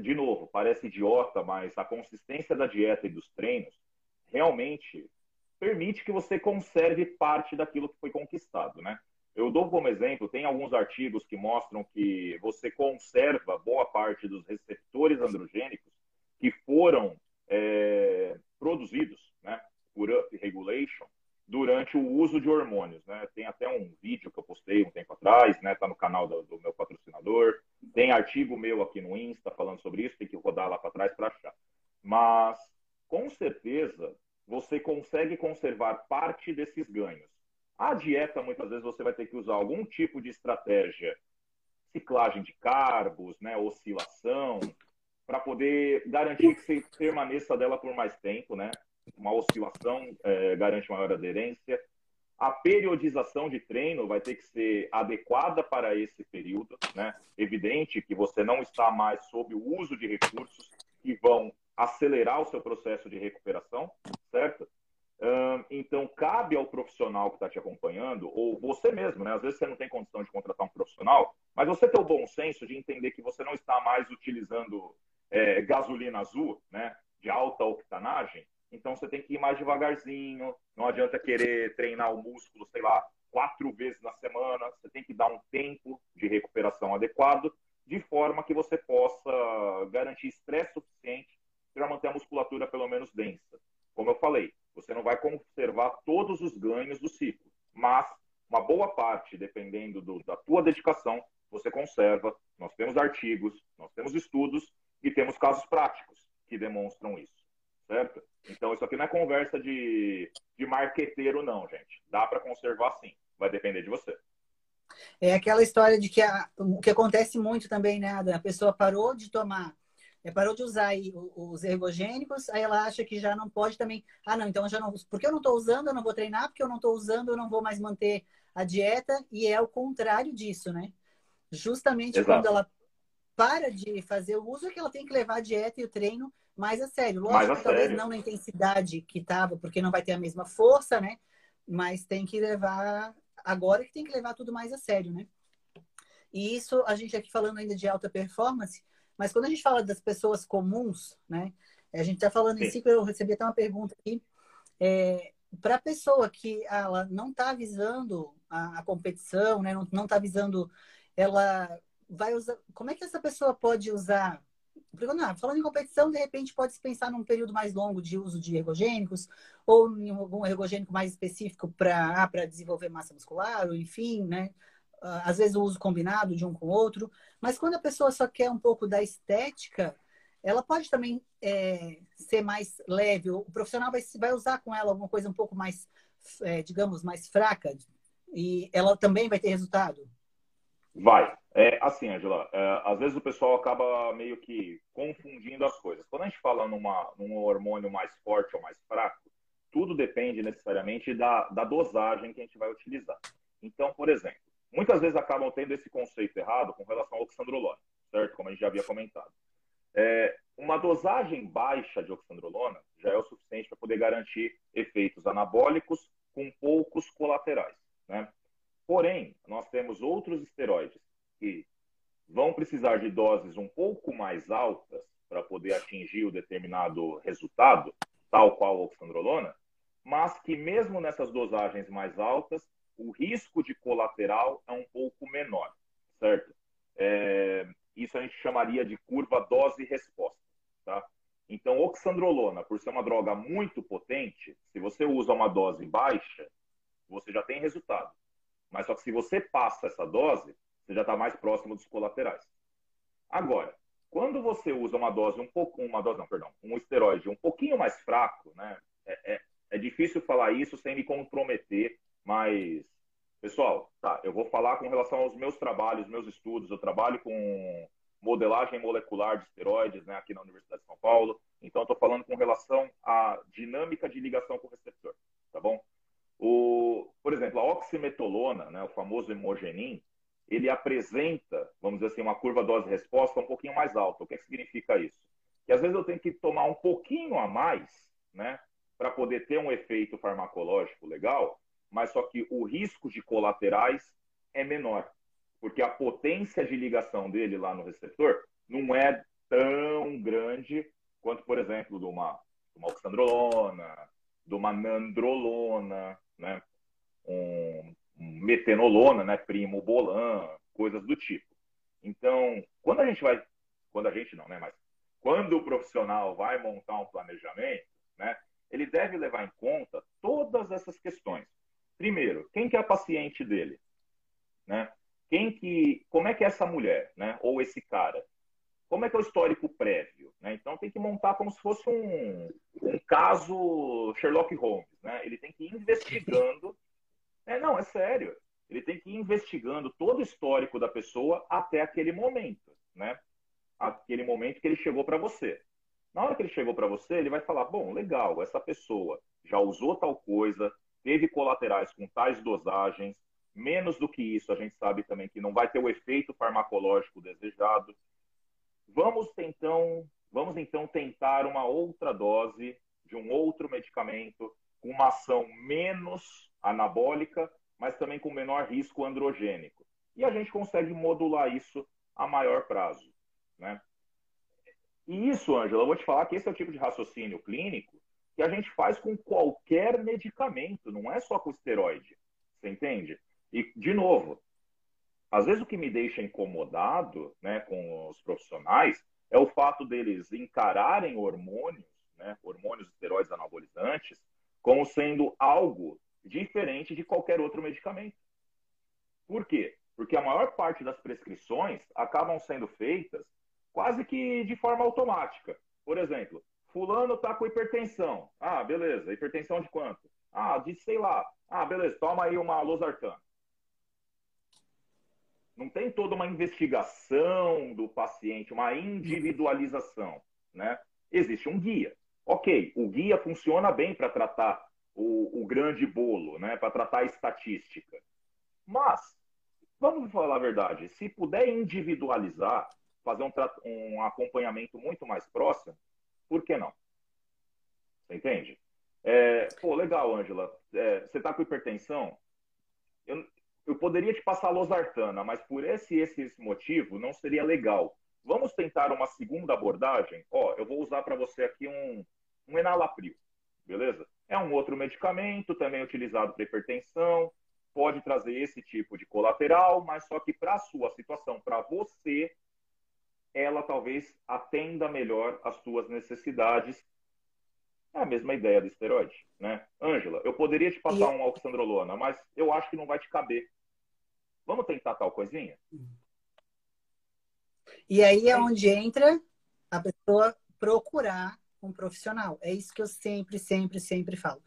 de novo, parece idiota, mas a consistência da dieta e dos treinos realmente permite que você conserve parte daquilo que foi conquistado, né? Eu dou como exemplo, tem alguns artigos que mostram que você conserva boa parte dos receptores androgênicos que foram é, produzidos né, por up regulation durante o uso de hormônios. Né? Tem até um vídeo que eu postei um tempo atrás, né? Tá no canal do, do meu patrocinador. Tem artigo meu aqui no Insta falando sobre isso, tem que rodar lá para trás para achar. Mas, com certeza, você consegue conservar parte desses ganhos. A dieta, muitas vezes, você vai ter que usar algum tipo de estratégia, ciclagem de carbos, né, oscilação, para poder garantir que você permaneça dela por mais tempo, né? Uma oscilação é, garante maior aderência. A periodização de treino vai ter que ser adequada para esse período, né? Evidente que você não está mais sob o uso de recursos que vão acelerar o seu processo de recuperação, certo? Então, cabe ao profissional que está te acompanhando, ou você mesmo, né? Às vezes você não tem condição de contratar um profissional, mas você ter o bom senso de entender que você não está mais utilizando é, gasolina azul, né? De alta octanagem, então você tem que ir mais devagarzinho. Não adianta querer treinar o músculo, sei lá, quatro vezes na semana. Você tem que dar um tempo de recuperação adequado, de forma que você possa garantir estresse suficiente para manter a musculatura pelo menos densa. Como eu falei, você não vai conservar todos os ganhos do ciclo, mas uma boa parte, dependendo do, da tua dedicação, você conserva. Nós temos artigos, nós temos estudos e temos casos práticos que demonstram isso, certo? Então, isso aqui não é conversa de, de marqueteiro, não, gente. Dá para conservar sim. Vai depender de você. É aquela história de que a, o que acontece muito também, né, A pessoa parou de tomar, é, parou de usar os ergogênicos, aí ela acha que já não pode também. Ah, não, então eu já não. Porque eu não estou usando, eu não vou treinar, porque eu não estou usando, eu não vou mais manter a dieta. E é o contrário disso, né? Justamente Exato. quando ela para de fazer o uso, é que ela tem que levar a dieta e o treino mais a sério. Lógico a que talvez sério. não na intensidade que estava, porque não vai ter a mesma força, né? Mas tem que levar. Agora que tem que levar tudo mais a sério, né? E isso a gente aqui falando ainda de alta performance, mas quando a gente fala das pessoas comuns, né? A gente está falando Sim. em si, eu recebi até uma pergunta aqui. É, para a pessoa que ela não está visando a, a, competição, né? Não está visando, ela vai usar. Como é que essa pessoa pode usar? Não, falando em competição, de repente pode se pensar num período mais longo de uso de ergogênicos ou em algum ergogênico mais específico para ah, desenvolver massa muscular, ou enfim, né? Ah, às vezes o uso combinado de um com o outro, mas quando a pessoa só quer um pouco da estética, ela pode também é, ser mais leve. O profissional vai, vai usar com ela alguma coisa um pouco mais, é, digamos, mais fraca e ela também vai ter resultado? Vai. É, assim, Angela, é, às vezes o pessoal acaba meio que confundindo as coisas. Quando a gente fala numa, num hormônio mais forte ou mais fraco, tudo depende necessariamente da, da dosagem que a gente vai utilizar. Então, por exemplo, muitas vezes acabam tendo esse conceito errado com relação ao oxandrolona, certo? Como a gente já havia comentado. É, uma dosagem baixa de oxandrolona já é o suficiente para poder garantir efeitos anabólicos com poucos colaterais. Né? Porém, nós temos outros esteroides que vão precisar de doses um pouco mais altas para poder atingir o determinado resultado, tal qual a oxandrolona, mas que mesmo nessas dosagens mais altas, o risco de colateral é um pouco menor, certo? É, isso a gente chamaria de curva dose-resposta, tá? Então, oxandrolona, por ser uma droga muito potente, se você usa uma dose baixa, você já tem resultado. Mas só que se você passa essa dose, você já está mais próximo dos colaterais. Agora, quando você usa uma dose um pouco, uma dose não, perdão, um esteroide um pouquinho mais fraco, né? É, é, é difícil falar isso sem me comprometer mas, pessoal, tá, eu vou falar com relação aos meus trabalhos, meus estudos. Eu trabalho com modelagem molecular de esteroides né, aqui na Universidade de São Paulo. Então, estou falando com relação à dinâmica de ligação com o receptor, tá bom? O, por exemplo, a oximetolona, né, o famoso hemogenin, ele apresenta, vamos dizer assim, uma curva dose-resposta um pouquinho mais alta. O que, é que significa isso? Que às vezes eu tenho que tomar um pouquinho a mais, né, para poder ter um efeito farmacológico legal, mas só que o risco de colaterais é menor, porque a potência de ligação dele lá no receptor não é tão grande quanto, por exemplo, de uma, uma oxandrolona, de uma nandrolona, né? um, um metenolona, né? primo bolan, coisas do tipo. Então, quando a gente vai, quando a gente não, né? Mas quando o profissional vai montar um planejamento, né? Ele deve levar em conta todas essas questões. Primeiro, quem que é a paciente dele? Né? Quem que, como é que é essa mulher, né? Ou esse cara? Como é que é o histórico prévio? Né? Então tem que montar como se fosse um, um caso Sherlock Holmes, né? Ele tem que ir investigando. É, não, é sério. Ele tem que ir investigando todo o histórico da pessoa até aquele momento, né? Aquele momento que ele chegou para você. Na hora que ele chegou para você, ele vai falar: bom, legal, essa pessoa já usou tal coisa, teve colaterais com tais dosagens. Menos do que isso, a gente sabe também que não vai ter o efeito farmacológico desejado. Vamos então, vamos então tentar uma outra dose de um outro medicamento com uma ação menos anabólica, mas também com menor risco androgênico. E a gente consegue modular isso a maior prazo, né? E isso, Ângela, eu vou te falar que esse é o tipo de raciocínio clínico que a gente faz com qualquer medicamento, não é só com esteroide. Você entende? E, de novo, às vezes o que me deixa incomodado né, com os profissionais é o fato deles encararem hormônios, né, hormônios esteroides anabolizantes, como sendo algo diferente de qualquer outro medicamento. Por quê? Porque a maior parte das prescrições acabam sendo feitas quase que de forma automática. Por exemplo, Fulano tá com hipertensão. Ah, beleza. Hipertensão de quanto? Ah, de sei lá. Ah, beleza. Toma aí uma losartana. Não tem toda uma investigação do paciente, uma individualização, né? Existe um guia. Ok, o guia funciona bem para tratar o, o, grande bolo, né? Para tratar a estatística. Mas, vamos falar a verdade, se puder individualizar, fazer um, um acompanhamento muito mais próximo, por que não? Você entende? É, pô, legal, Ângela. É, você está com hipertensão? Eu, eu poderia te passar losartana, mas por esse, esse, esse motivo não seria legal. Vamos tentar uma segunda abordagem? Ó, eu vou usar para você aqui um, um enalapril, beleza? É um outro medicamento, também utilizado para hipertensão, pode trazer esse tipo de colateral, mas só que para a sua situação, para você, ela talvez atenda melhor às suas necessidades. É a mesma ideia do esteroide, né? Ângela, eu poderia te passar e... um oxandrolona, mas eu acho que não vai te caber. Vamos tentar tal coisinha? E aí é onde entra a pessoa procurar um profissional. É isso que eu sempre, sempre, sempre falo.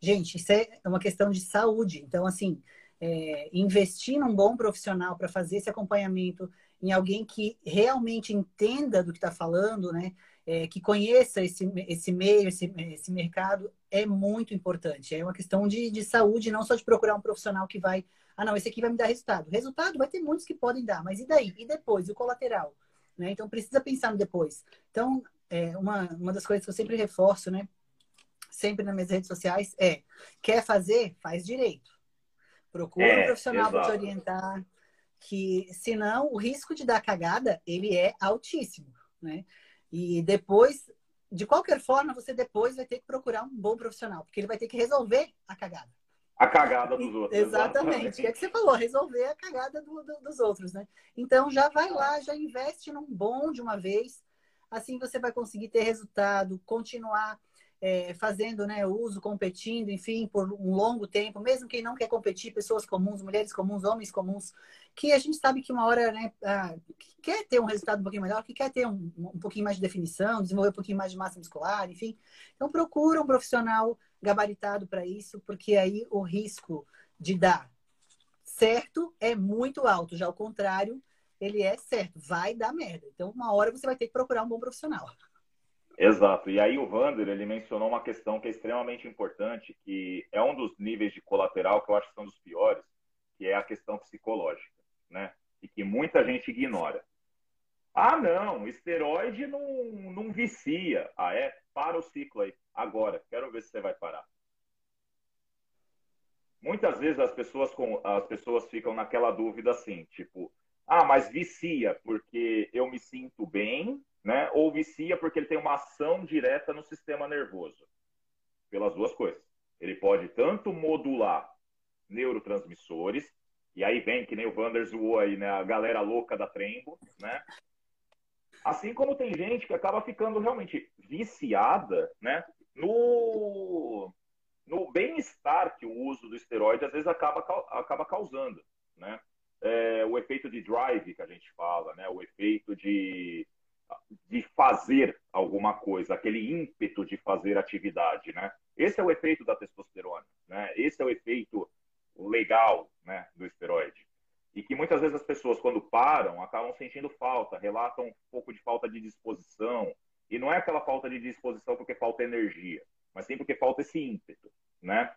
Gente, isso é uma questão de saúde. Então, assim, é, investir num bom profissional para fazer esse acompanhamento, em alguém que realmente entenda do que está falando, né? É, que conheça esse, esse meio, esse, esse mercado, é muito importante. É uma questão de, de saúde, não só de procurar um profissional que vai. Ah, não, esse aqui vai me dar resultado. Resultado vai ter muitos que podem dar, mas e daí? E depois? E o colateral? Né? Então, precisa pensar no depois. Então, é, uma, uma das coisas que eu sempre reforço, né? Sempre nas minhas redes sociais é: quer fazer? Faz direito. Procura é, um profissional para te orientar, que senão o risco de dar cagada ele é altíssimo, né? E depois, de qualquer forma, você depois vai ter que procurar um bom profissional, porque ele vai ter que resolver a cagada. A cagada dos outros. Exatamente. O é que você falou? Resolver a cagada do, do, dos outros, né? Então já vai lá, já investe num bom de uma vez, Assim você vai conseguir ter resultado, continuar é, fazendo né, uso, competindo, enfim, por um longo tempo, mesmo quem não quer competir, pessoas comuns, mulheres comuns, homens comuns, que a gente sabe que uma hora né, ah, que quer ter um resultado um pouquinho melhor, que quer ter um, um pouquinho mais de definição, desenvolver um pouquinho mais de massa muscular, enfim. Então procura um profissional gabaritado para isso, porque aí o risco de dar certo é muito alto. Já ao contrário, ele é certo, vai dar merda. Então, uma hora você vai ter que procurar um bom profissional. Exato. E aí o Vander, ele mencionou uma questão que é extremamente importante, que é um dos níveis de colateral que eu acho que são dos piores, que é a questão psicológica, né? E que muita gente ignora. Ah, não, esteroide não, não vicia. Ah, é? Para o ciclo aí. Agora, quero ver se você vai parar. Muitas vezes as pessoas, com, as pessoas ficam naquela dúvida assim, tipo, ah, mas vicia porque eu me sinto bem, né? Ou vicia porque ele tem uma ação direta no sistema nervoso. Pelas duas coisas. Ele pode tanto modular neurotransmissores, e aí vem, que nem o Vander zoou aí, né? A galera louca da Trembo, né? Assim como tem gente que acaba ficando realmente viciada, né? No, no bem-estar que o uso do esteroide às vezes acaba, acaba causando, né? é, o efeito de drive que a gente fala, né? o efeito de, de fazer alguma coisa, aquele ímpeto de fazer atividade. Né? Esse é o efeito da testosterona, né? esse é o efeito legal né, do esteroide. E que muitas vezes as pessoas, quando param, acabam sentindo falta, relatam um pouco de falta de disposição. E não é aquela falta de disposição porque falta energia, mas sim porque falta esse ímpeto. Né?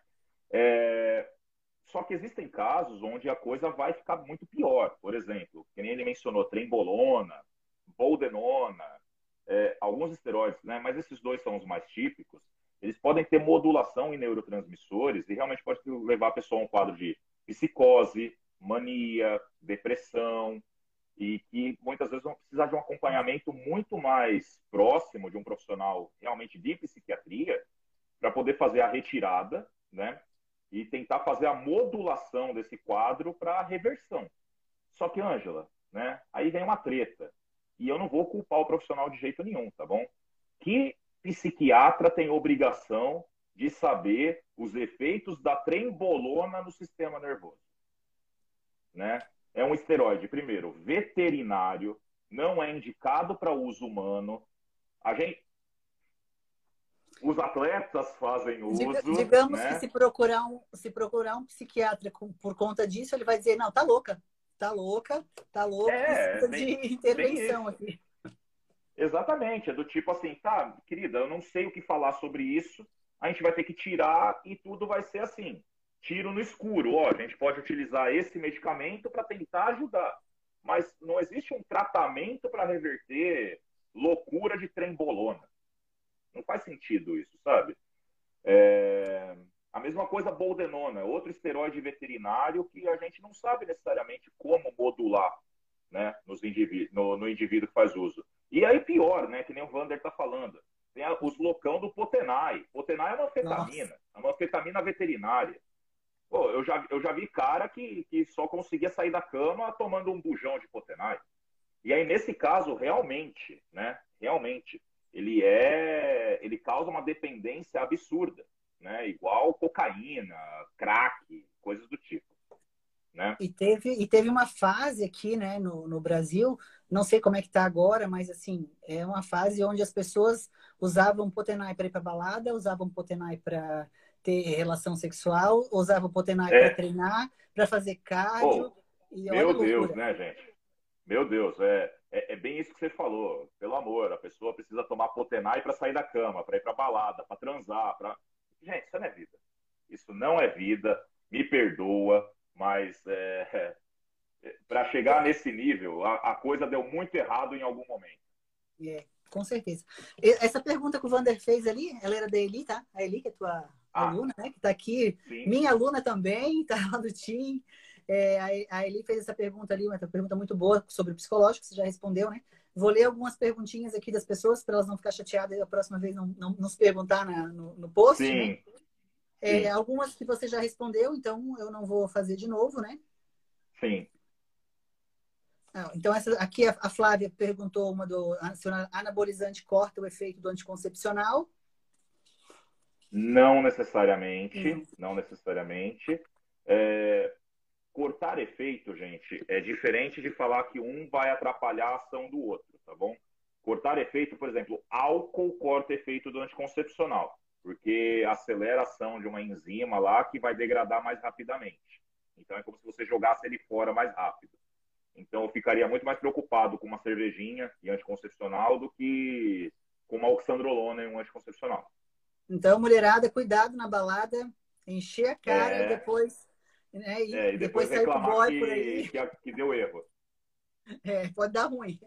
É, só que existem casos onde a coisa vai ficar muito pior. Por exemplo, que nem ele mencionou, trembolona, boldenona, é, alguns esteroides, né? mas esses dois são os mais típicos. Eles podem ter modulação em neurotransmissores e realmente pode levar a pessoa a um quadro de psicose, mania, depressão, e que muitas vezes vão precisar de um acompanhamento muito mais próximo de um profissional realmente de psiquiatria para poder fazer a retirada, né? e tentar fazer a modulação desse quadro para a reversão. Só que, Ângela, né, aí vem uma treta. E eu não vou culpar o profissional de jeito nenhum, tá bom? Que psiquiatra tem obrigação de saber os efeitos da trembolona no sistema nervoso? Né? É um esteroide, primeiro, veterinário, não é indicado para uso humano. A gente, os atletas fazem uso. Digamos né? que se procurar um, se procurar um psiquiatra por conta disso, ele vai dizer, não, tá louca, tá louca, tá louca, é, precisa bem, de intervenção aqui. Exatamente, é do tipo assim, tá, querida, eu não sei o que falar sobre isso, a gente vai ter que tirar e tudo vai ser assim. Tiro no escuro, ó, a gente pode utilizar esse medicamento para tentar ajudar, mas não existe um tratamento para reverter loucura de trembolona. Não faz sentido isso, sabe? É... A mesma coisa boldenona, outro esteroide veterinário que a gente não sabe necessariamente como modular né, nos indivíduos, no, no indivíduo que faz uso. E aí pior, né, que nem o Vander está falando, tem a, os loucão do Potenai. Potenai é uma anfetamina, Nossa. é uma anfetamina veterinária. Pô, eu já, eu já vi cara que, que só conseguia sair da cama tomando um bujão de Potenai. E aí, nesse caso, realmente, né, realmente, ele é, ele causa uma dependência absurda né? Igual cocaína, crack, coisas do tipo. Né? E teve, e teve uma fase aqui né, no, no Brasil, não sei como é que está agora, mas assim, é uma fase onde as pessoas usavam Potenai para ir para balada, usavam Potenai para ter relação sexual, usavam Potenai é. para treinar, para fazer cardio. Oh, meu Deus, né, gente? Meu Deus, é, é, é, bem isso que você falou. Pelo amor, a pessoa precisa tomar Potenai para sair da cama, para ir para balada, para transar, para Gente, isso não é vida. Isso não é vida. Me perdoa, mas é, é, para chegar nesse nível, a, a, coisa deu muito errado em algum momento. É, com certeza. Essa pergunta que o Vander fez ali, ela era da Eli, tá? A Eli, que é tua ah, aluna, né? Que está aqui. Sim. Minha aluna também, está lá do TIM. É, a Eli fez essa pergunta ali, uma pergunta muito boa sobre o psicológico, você já respondeu, né? Vou ler algumas perguntinhas aqui das pessoas para elas não ficar chateadas e a próxima vez não, não nos perguntar na, no, no post. Sim. Né? É, Sim. Algumas que você já respondeu, então eu não vou fazer de novo, né? Sim. Ah, então, essa, aqui a, a, Flávia perguntou uma do se o anabolizante corta o efeito do anticoncepcional. Não necessariamente, hum. não necessariamente. É, cortar efeito, gente, é diferente de falar que um vai atrapalhar a ação do outro, tá bom? Cortar efeito, por exemplo, álcool corta efeito do anticoncepcional, porque acelera a ação de uma enzima lá que vai degradar mais rapidamente. Então é como se você jogasse ele fora mais rápido. Então eu ficaria muito mais preocupado com uma cervejinha e anticoncepcional do que com uma oxandrolona e um anticoncepcional. Então, mulherada, cuidado na balada, encher a cara é... depois né? E, é, e depois, depois reclamar que, que, que deu erro. É, pode dar ruim.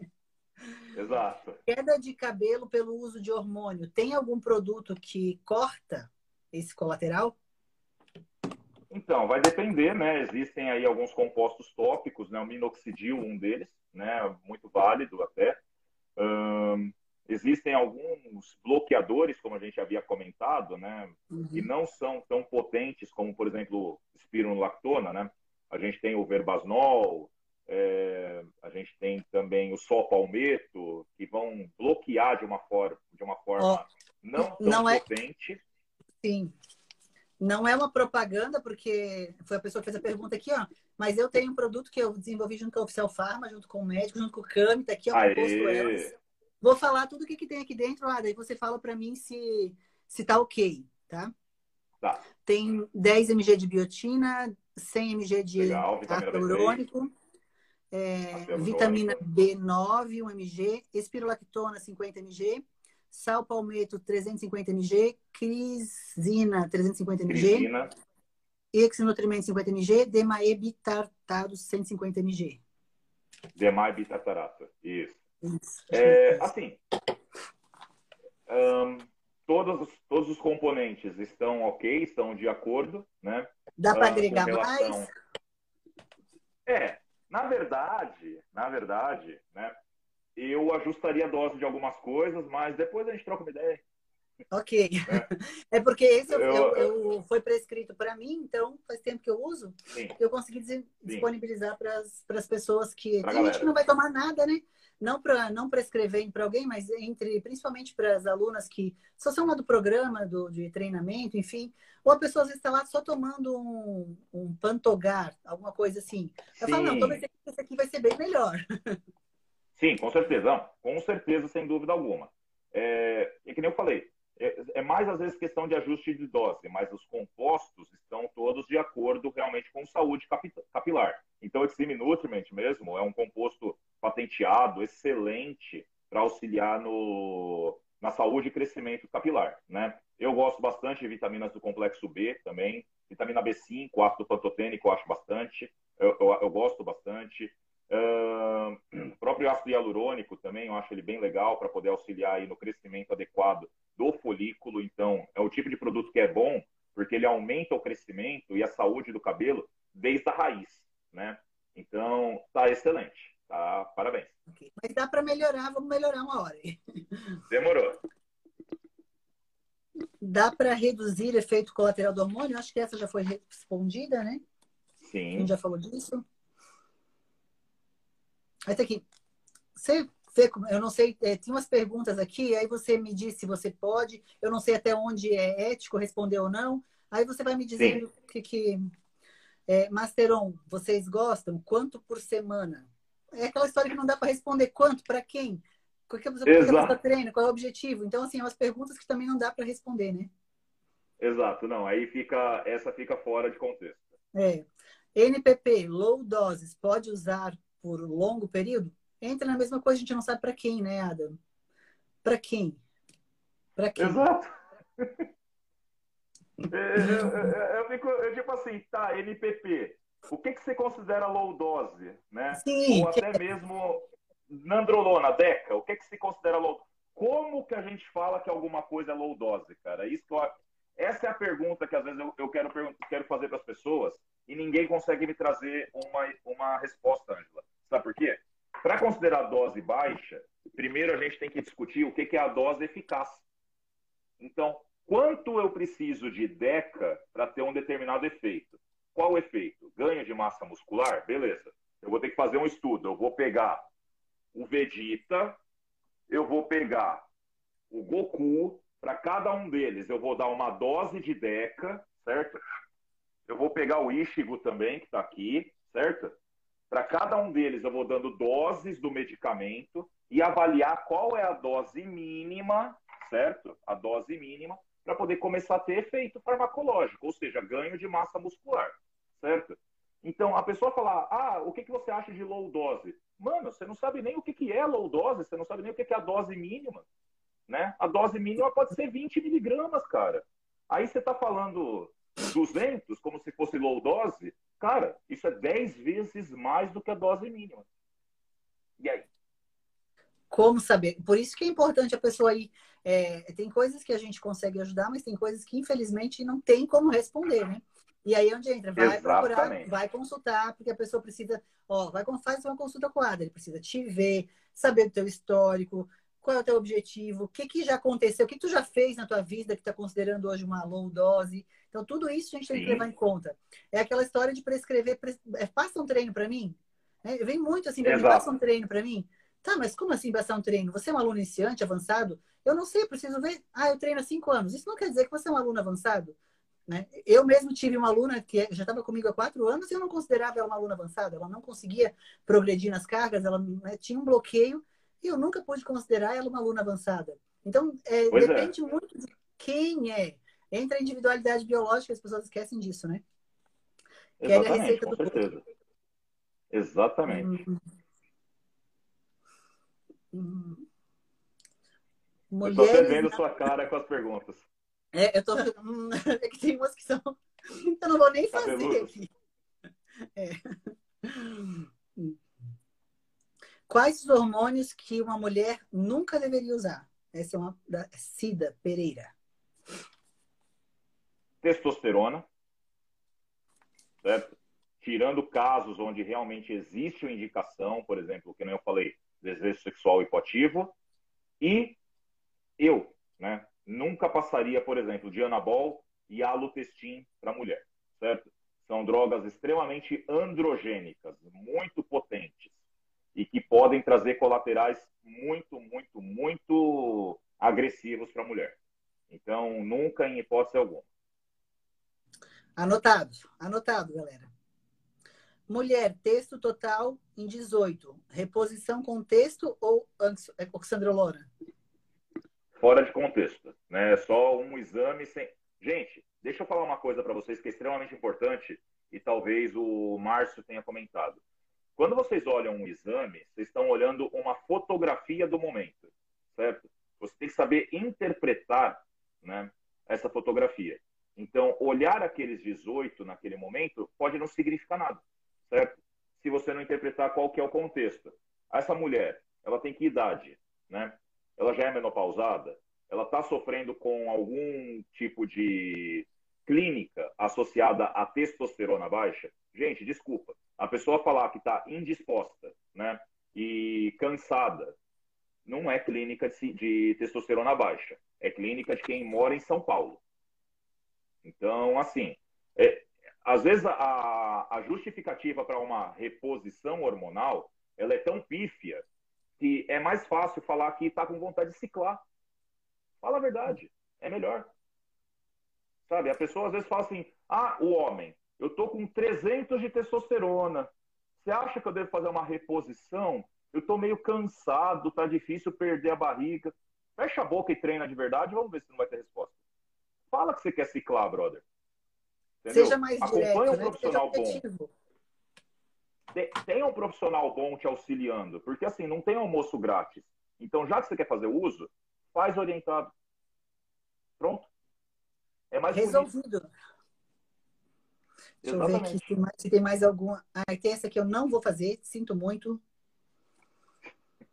Exato. Queda de cabelo pelo uso de hormônio. Tem algum produto que corta esse colateral? Então, vai depender, né? Existem aí alguns compostos tópicos, né? O minoxidil, um deles, né? Muito válido até. Existem alguns bloqueadores, como a gente havia comentado, né, uhum. que não são tão potentes como, por exemplo, espirulactona, né? A gente tem o verbasnol, é, a gente tem também o sopalmeto, que vão bloquear de uma forma, de uma forma oh, não tão não é potente. É... Sim. Não é uma propaganda, porque foi a pessoa que fez a pergunta aqui, ó. Mas eu tenho um produto que eu desenvolvi junto com a Oficial Pharma, junto com o médico, junto com o CAMI, tá aqui, ó, composto elas. Vou falar tudo o que, que tem aqui dentro, ah, daí você fala para mim se, se tá ok, tá? Tá. Tem 10 mg de biotina, 100 mg de Legal, hialurônico, é, vitamina B9, 1 mg, espirolactona, 50 mg, sal palmeto, 350 mg, crisina, 350 mg, crisina. exinutrimento, 50 mg, demaebitartado, 150 mg. Demaebitartarato, isso. É, assim, um, todos, todos os componentes estão ok, estão de acordo, né? Dá para agregar relação... mais? É, na verdade, na verdade, né? Eu ajustaria a dose de algumas coisas, mas depois a gente troca uma ideia. Ok. É, é porque esse eu, eu, eu foi prescrito para mim, então faz tempo que eu uso. Sim. Eu consegui disponibilizar para as pessoas que. Pra tem galera. gente que não vai tomar nada, né? Não para não prescrever para alguém, mas entre principalmente para as alunas que só são lá do programa do, de treinamento, enfim. Ou a pessoa às vezes está lá só tomando um, um pantogar, alguma coisa assim. Eu Sim. falo, não, toma esse aqui, esse aqui vai ser bem melhor. Sim, com certeza. Não, com certeza, sem dúvida alguma. É, e que nem eu falei, é, é, mais às vezes questão de ajuste de dose, mas os compostos estão todos de acordo realmente com saúde capilar. Então, esse Nutriment mesmo é um composto patenteado, excelente para auxiliar no, na saúde e crescimento capilar, né? Eu gosto bastante de vitaminas do complexo B também, vitamina B5, ácido pantotênico eu acho bastante, eu, eu, eu gosto bastante. Uh, próprio ácido hialurônico também, eu acho ele bem legal para poder auxiliar aí no crescimento adequado do folículo. Então, é o tipo de produto que é bom, porque ele aumenta o crescimento e a saúde do cabelo desde a raiz, né? Então, tá excelente. Tá? Parabéns. Okay. Mas dá para melhorar, vamos melhorar uma hora. Demorou. Dá para reduzir efeito colateral do hormônio? Acho que essa já foi respondida, né? Sim. A gente já falou disso. Tá aqui. Você vê, eu não sei, é, tinha umas perguntas aqui, aí você me diz se você pode, eu não sei até onde é ético responder ou não. Aí você vai me dizendo o que, que é, Masteron, vocês gostam? Quanto por semana? É aquela história que não dá para responder quanto, para quem? Qual que a pessoa treina? Qual é o objetivo? Então, assim, é umas perguntas que também não dá para responder, né? Exato, não. Aí fica, essa fica fora de contexto. É. NPP, low doses, pode usar por longo período? Entra na mesma coisa, a gente não sabe para quem, né, Adam? Para quem? Para quem? Exato. eu, eu, eu, fico, eu tipo assim, tá, NPP. O que, que você considera low dose, né? Sim. Ou até mesmo nandrolona, DECA. O que, que se considera low Como que a gente fala que alguma coisa é low dose, cara? Isso que eu, essa é a pergunta que às vezes eu, eu quero, quero fazer para as pessoas e ninguém consegue me trazer uma, uma resposta, Angela. Sabe por quê? Para considerar dose baixa, primeiro a gente tem que discutir o que é a dose eficaz. Então, quanto eu preciso de DECA para ter um determinado efeito? Qual o efeito? Ganho de massa muscular? Beleza. Eu vou ter que fazer um estudo. Eu vou pegar o Vegeta, eu vou pegar o Goku, para cada um deles eu vou dar uma dose de DECA, certo? Eu vou pegar o Ishigo também, que está aqui, certo? Para cada um deles, eu vou dando doses do medicamento e avaliar qual é a dose mínima, certo? A dose mínima, para poder começar a ter efeito farmacológico, ou seja, ganho de massa muscular, certo? Então, a pessoa falar, ah, o que, que você acha de low dose? Mano, você não sabe nem o que, que é low dose, você não sabe nem o que, que é a dose mínima, né? A dose mínima pode ser 20 miligramas, cara. Aí você está falando 200 como se fosse low dose, Cara, isso é 10 vezes mais do que a dose mínima. E aí? Como saber? Por isso que é importante a pessoa ir. É, tem coisas que a gente consegue ajudar, mas tem coisas que infelizmente não tem como responder, né? E aí é onde entra, vai Exatamente. procurar, vai consultar, porque a pessoa precisa, ó, vai faz uma consulta com Ada, ele precisa te ver, saber do teu histórico, qual é o teu objetivo, o que, que já aconteceu, o que tu já fez na tua vida que está considerando hoje uma low dose. Então, tudo isso a gente tem que levar em conta. É aquela história de prescrever, pres... é, passa um treino para mim. É, vem muito assim, passa um treino para mim. Tá, mas como assim passar um treino? Você é um aluno iniciante, avançado? Eu não sei, preciso ver. Ah, eu treino há cinco anos. Isso não quer dizer que você é um aluno avançado. Né? Eu mesmo tive uma aluna que já estava comigo há quatro anos e eu não considerava ela uma aluna avançada. Ela não conseguia progredir nas cargas, ela né, tinha um bloqueio e eu nunca pude considerar ela uma aluna avançada. Então, é, é. depende é. muito de quem é. Entra a individualidade biológica, as pessoas esquecem disso, né? Exatamente, a receita com do certeza. Corpo. Exatamente. Hum. Hum. Mulheres... Eu tô até vendo sua cara com as perguntas. É, eu tô. Hum, é que tem umas que são. Eu não vou nem fazer aqui. É. Quais os hormônios que uma mulher nunca deveria usar? Essa é uma da Cida Pereira. Testosterona, certo? Tirando casos onde realmente existe uma indicação, por exemplo, que nem eu falei, desejo sexual hipoativo, e eu, né, nunca passaria, por exemplo, de anabol e alutestin para mulher, certo? São drogas extremamente androgênicas, muito potentes e que podem trazer colaterais muito, muito, muito agressivos para a mulher. Então, nunca em hipótese alguma. Anotado, anotado, galera. Mulher, texto total em 18. Reposição com texto ou é, oxandrolona? Fora de contexto, né? Só um exame sem. Gente, deixa eu falar uma coisa para vocês que é extremamente importante e talvez o Márcio tenha comentado. Quando vocês olham um exame, vocês estão olhando uma fotografia do momento, certo? Você tem que saber interpretar né, essa fotografia. Então, olhar aqueles 18 naquele momento pode não significar nada, certo? Se você não interpretar qual que é o contexto. Essa mulher, ela tem que idade, né? Ela já é menopausada? Ela está sofrendo com algum tipo de clínica associada à testosterona baixa, gente, desculpa, a pessoa falar que está indisposta, né, e cansada, não é clínica de, testosterona baixa, é clínica de quem mora em São Paulo. Então, assim, é, às vezes a, a justificativa para uma reposição hormonal ela é tão pífia que é mais fácil falar que está com vontade de ciclar. Fala a verdade, é melhor. Sabe, a pessoa às vezes fala assim: ah, o homem, eu tô com 300 de testosterona. Você acha que eu devo fazer uma reposição? Eu tô meio cansado, tá difícil perder a barriga. Fecha a boca e treina de verdade, vamos ver se não vai ter resposta. Fala que você quer ciclar, brother. Entendeu? Seja mais Acompanha direto, um né? profissional bom. Tenha um profissional bom te auxiliando, porque assim, não tem almoço grátis. Então, já que você quer fazer uso, faz orientado. Pronto. É mais Resolvido. Bonito. Deixa Exatamente. eu ver aqui se, mais, se tem mais alguma. Ah, tem essa que eu não vou fazer, sinto muito.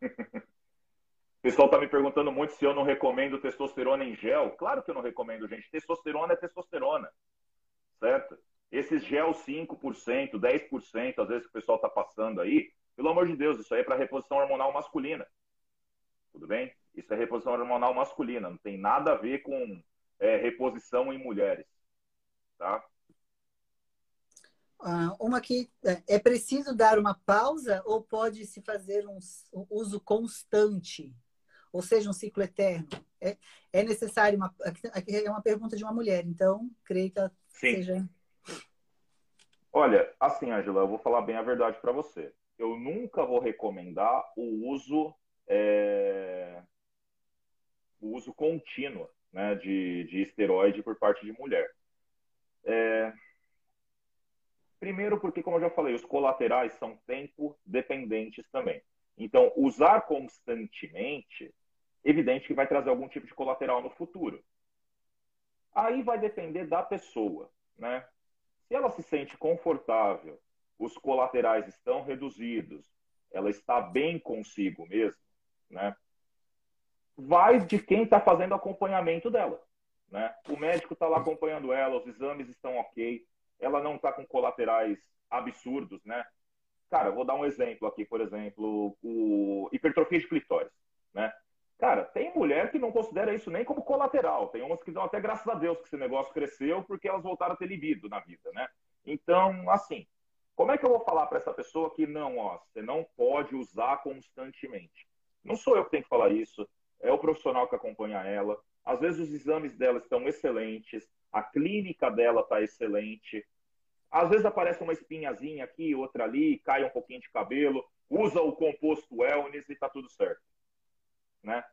O pessoal está me perguntando muito se eu não recomendo testosterona em gel. Claro que eu não recomendo, gente. Testosterona é testosterona. Certo? Esses gel 5%, 10%, às vezes que o pessoal está passando aí, pelo amor de Deus, isso aí é para reposição hormonal masculina. Tudo bem? Isso é reposição hormonal masculina, não tem nada a ver com é, reposição em mulheres. Tá? Ah, uma que é, é preciso dar uma pausa ou pode se fazer um, uso constante, ou seja, um ciclo eterno? É, é necessário uma aqui é uma pergunta de uma mulher, então creio que ela Sim. seja. Olha, assim, Angela, eu vou falar bem a verdade para você. Eu nunca vou recomendar o uso é... o uso contínuo né, de, de esteroide por parte de mulher. É, Primeiro, porque, como eu já falei, os colaterais são tempo dependentes também. Então, usar constantemente, evidente que vai trazer algum tipo de colateral no futuro. Aí vai depender da pessoa, né? Se ela se sente confortável, os colaterais estão reduzidos, ela está bem consigo mesmo, né? Vai de quem está fazendo acompanhamento dela, né? O médico está lá acompanhando ela, os exames estão ok, ela não está com colaterais absurdos, né? Cara, vou dar um exemplo aqui, por exemplo, o hipertrofia de clitóris, né? Cara, tem mulher que não considera isso nem como colateral. Tem umas que dão até graças a Deus que esse negócio cresceu porque elas voltaram a ter libido na vida, né? Então, assim, como é que eu vou falar para essa pessoa que não, ó, você não pode usar constantemente? Não sou eu que tenho que falar isso, é o profissional que acompanha ela. Às vezes os exames dela estão excelentes, a clínica dela está excelente. Às vezes aparece uma espinhazinha aqui, outra ali, cai um pouquinho de cabelo, usa o composto wellness e está tudo certo. Né?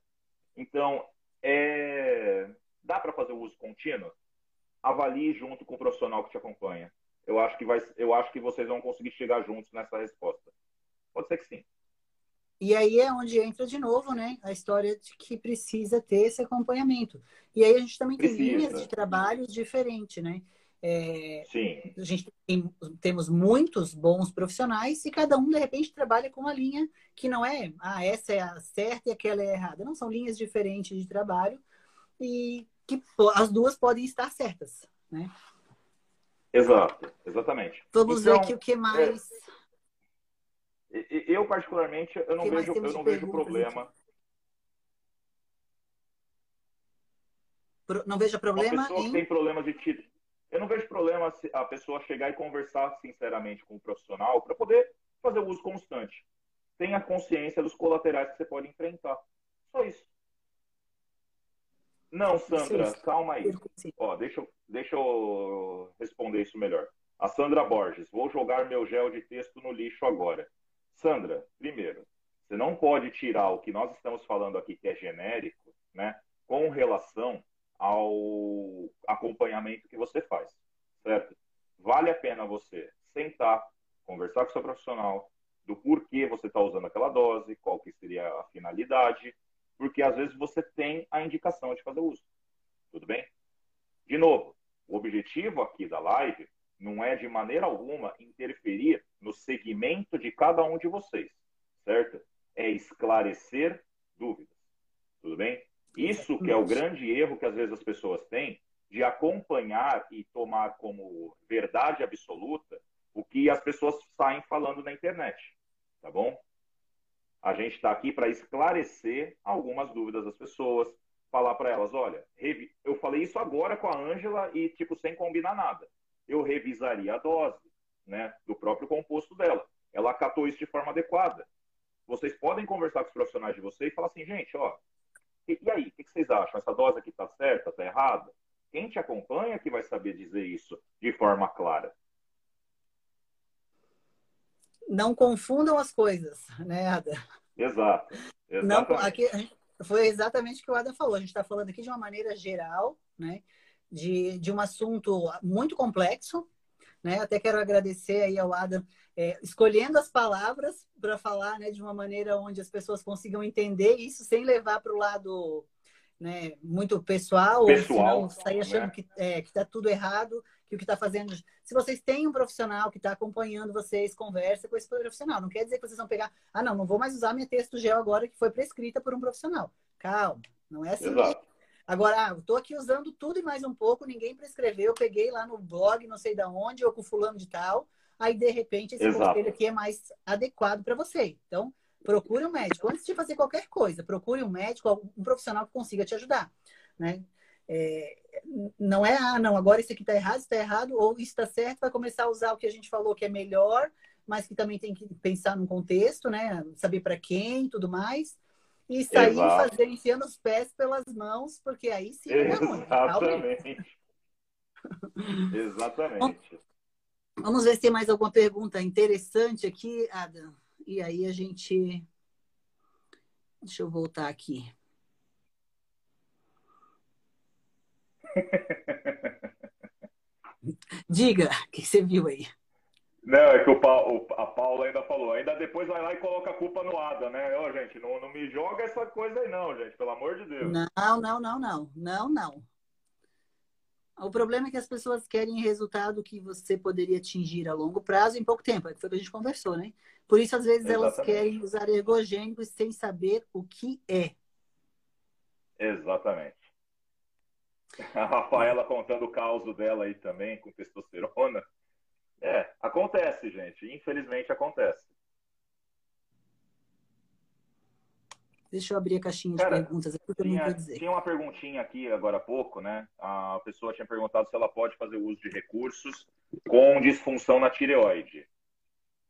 Então, é... dá para fazer o uso contínuo? Avalie junto com o profissional que te acompanha. Eu acho que, vai, eu acho que vocês vão conseguir chegar juntos nessa resposta. Pode ser que sim. E aí é onde entra de novo, né, a história de que precisa ter esse acompanhamento. E aí a gente também precisa. tem linhas de trabalho diferentes, né? É, Sim. A gente tem, temos muitos bons profissionais e cada um, de repente, trabalha com uma linha que não é, ah, essa é a certa e aquela é a errada. Não, são linhas diferentes de trabalho e que as duas podem estar certas, né? Exato, exatamente. Vamos então, ver aqui o que mais. É eu, particularmente, eu não vejo, eu não vejo problema. Não vejo problema Uma pessoa em... que tem problemas de título. Eu não vejo problema se a pessoa chegar e conversar sinceramente com o profissional para poder fazer o uso constante. Tenha consciência dos colaterais que você pode enfrentar. Só isso. Não, Sandra, sim, calma aí. Ó, deixa, eu, deixa eu responder isso melhor. A Sandra Borges, vou jogar meu gel de texto no lixo agora. Sandra, primeiro, você não pode tirar o que nós estamos falando aqui, que é genérico, né, com relação ao acompanhamento que você faz, certo? Vale a pena você sentar, conversar com o seu profissional do porquê você está usando aquela dose, qual que seria a finalidade, porque às vezes você tem a indicação de fazer uso. Tudo bem? De novo, o objetivo aqui da live não é de maneira alguma interferir no segmento de cada um de vocês, certo? É esclarecer dúvidas. Tudo bem? Isso que é o grande erro que às vezes as pessoas têm de acompanhar e tomar como verdade absoluta o que as pessoas saem falando na internet, tá bom? A gente está aqui para esclarecer algumas dúvidas das pessoas, falar para elas, olha, eu falei isso agora com a Ângela e tipo sem combinar nada. Eu revisaria a dose, né, do próprio composto dela. Ela acatou isso de forma adequada. Vocês podem conversar com os profissionais de vocês e falar assim, gente, ó, e, e aí, o que, que vocês acham? Essa dose aqui está certa, está errada? Quem te acompanha que vai saber dizer isso de forma clara. Não confundam as coisas, né, Ada? Exato. Não, aqui, foi exatamente o que o Ada falou. A gente está falando aqui de uma maneira geral, né? De, de um assunto muito complexo, né? Até quero agradecer aí ao Adam é, escolhendo as palavras para falar né, de uma maneira onde as pessoas consigam entender isso sem levar para o lado né, muito pessoal, pessoal ou sair achando né? que é, está tudo errado, que o que está fazendo. Se vocês têm um profissional que está acompanhando vocês, conversa com esse profissional. Não quer dizer que vocês vão pegar, ah, não, não vou mais usar minha texto gel agora que foi prescrita por um profissional. Calma, não é assim. Exato. Agora, ah, estou aqui usando tudo e mais um pouco, ninguém prescreveu, eu peguei lá no blog, não sei da onde, ou com fulano de tal, aí de repente esse Exato. conselho aqui é mais adequado para você. Então, procure um médico. Antes de fazer qualquer coisa, procure um médico, um profissional que consiga te ajudar. Né? É, não é, ah, não, agora isso aqui está errado, está errado, ou isso está certo, vai começar a usar o que a gente falou que é melhor, mas que também tem que pensar no contexto, né? Saber para quem tudo mais e sair fazendo, enfiando os pés pelas mãos, porque aí sim é Exatamente. Exatamente. Vamos ver se tem mais alguma pergunta interessante aqui, Adam. E aí a gente. Deixa eu voltar aqui. Diga, o que você viu aí? Não, é que o, o, a Paula ainda falou. Ainda depois vai lá e coloca a culpa no Ada, né? Ô, gente, não, não me joga essa coisa aí, não, gente, pelo amor de Deus. Não, não, não, não. Não, não. O problema é que as pessoas querem resultado que você poderia atingir a longo prazo em pouco tempo. É que foi o que a gente conversou, né? Por isso, às vezes, Exatamente. elas querem usar ergogênicos sem saber o que é. Exatamente. A Rafaela contando o caos dela aí também, com testosterona. É, acontece, gente. Infelizmente acontece. Deixa eu abrir a caixinha Cara, de perguntas aqui, tinha, eu não dizer. Tinha uma perguntinha aqui agora há pouco, né? A pessoa tinha perguntado se ela pode fazer uso de recursos com disfunção na tireoide.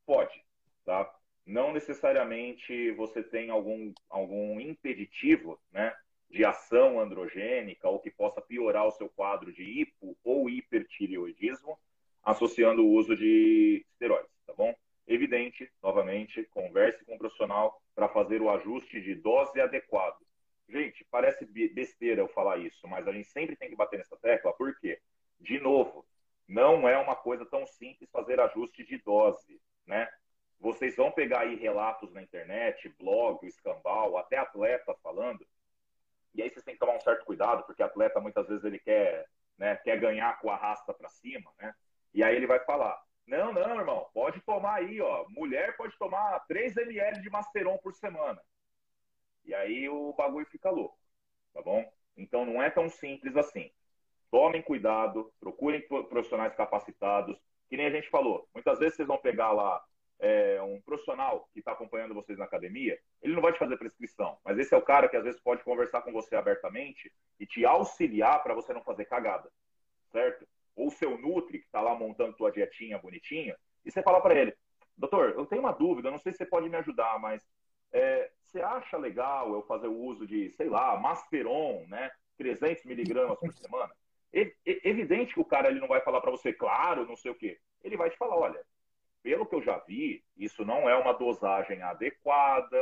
Pode, tá? Não necessariamente você tem algum, algum impeditivo, né? De ação androgênica ou que possa piorar o seu quadro de hipo ou hipertireoidismo associando o uso de esteroides, tá bom? Evidente, novamente, converse com um profissional para fazer o ajuste de dose adequado. Gente, parece besteira eu falar isso, mas a gente sempre tem que bater nessa tecla, por quê? De novo, não é uma coisa tão simples fazer ajuste de dose, né? Vocês vão pegar aí relatos na internet, blog, escambau, até atleta falando, e aí vocês têm que tomar um certo cuidado, porque atleta muitas vezes ele quer, né, quer ganhar com a rasta para cima, né? E aí ele vai falar: não, não, irmão, pode tomar aí, ó. Mulher pode tomar 3 ml de Masteron por semana. E aí o bagulho fica louco, tá bom? Então não é tão simples assim. Tomem cuidado, procurem profissionais capacitados. Que nem a gente falou, muitas vezes vocês vão pegar lá é, um profissional que está acompanhando vocês na academia, ele não vai te fazer prescrição, mas esse é o cara que às vezes pode conversar com você abertamente e te auxiliar para você não fazer cagada, certo? Ou seu Nutri, que está lá montando tua dietinha bonitinha, e você fala para ele, doutor, eu tenho uma dúvida, não sei se você pode me ajudar, mas é, você acha legal eu fazer o uso de, sei lá, Masteron, né, 300 miligramas por semana? É, evidente que o cara ele não vai falar para você, claro, não sei o quê. Ele vai te falar, olha, pelo que eu já vi, isso não é uma dosagem adequada,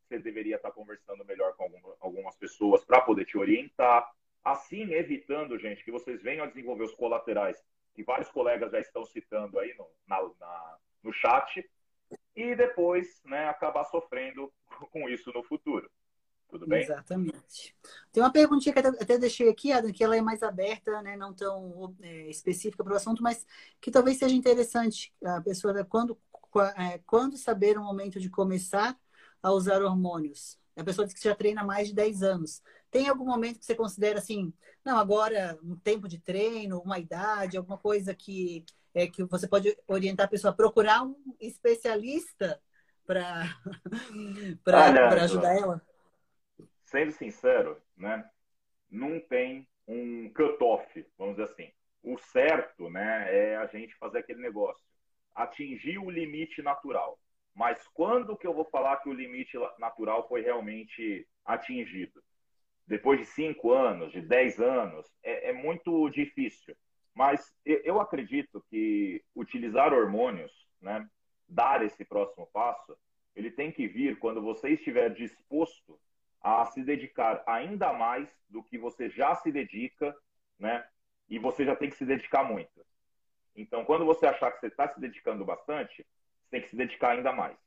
você deveria estar conversando melhor com algumas pessoas para poder te orientar. Assim, evitando, gente, que vocês venham a desenvolver os colaterais que vários colegas já estão citando aí no, na, na, no chat, e depois né, acabar sofrendo com isso no futuro. Tudo bem? Exatamente. Tem uma perguntinha que até deixei aqui, Adam, que ela é mais aberta, né, não tão é, específica para o assunto, mas que talvez seja interessante a pessoa né, quando, é, quando saber o momento de começar a usar hormônios. A pessoa diz que já treina há mais de 10 anos. Tem algum momento que você considera assim, não, agora um tempo de treino, uma idade, alguma coisa que é que você pode orientar a pessoa a procurar um especialista para para ajudar ela? Sendo sincero, né? Não tem um cut-off, vamos dizer assim. O certo, né, é a gente fazer aquele negócio, atingir o limite natural. Mas quando que eu vou falar que o limite natural foi realmente atingido? Depois de cinco anos, de dez anos, é, é muito difícil. Mas eu acredito que utilizar hormônios, né, dar esse próximo passo, ele tem que vir quando você estiver disposto a se dedicar ainda mais do que você já se dedica, né? E você já tem que se dedicar muito. Então, quando você achar que você está se dedicando bastante, você tem que se dedicar ainda mais.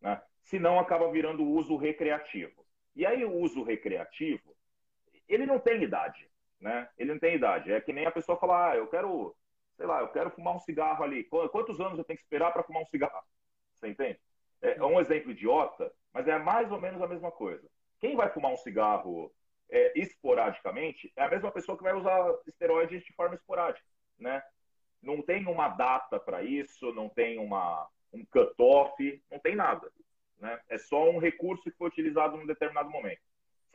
Né? Senão, acaba virando uso recreativo. E aí, o uso recreativo, ele não tem idade. Né? Ele não tem idade. É que nem a pessoa falar, ah, eu quero, sei lá, eu quero fumar um cigarro ali. Quantos anos eu tenho que esperar para fumar um cigarro? Você entende? É um exemplo idiota, mas é mais ou menos a mesma coisa. Quem vai fumar um cigarro é, esporadicamente é a mesma pessoa que vai usar esteroides de forma esporádica, né? Não tem uma data para isso, não tem uma, um cut-off, não tem nada. Né? É só um recurso que foi utilizado num determinado momento.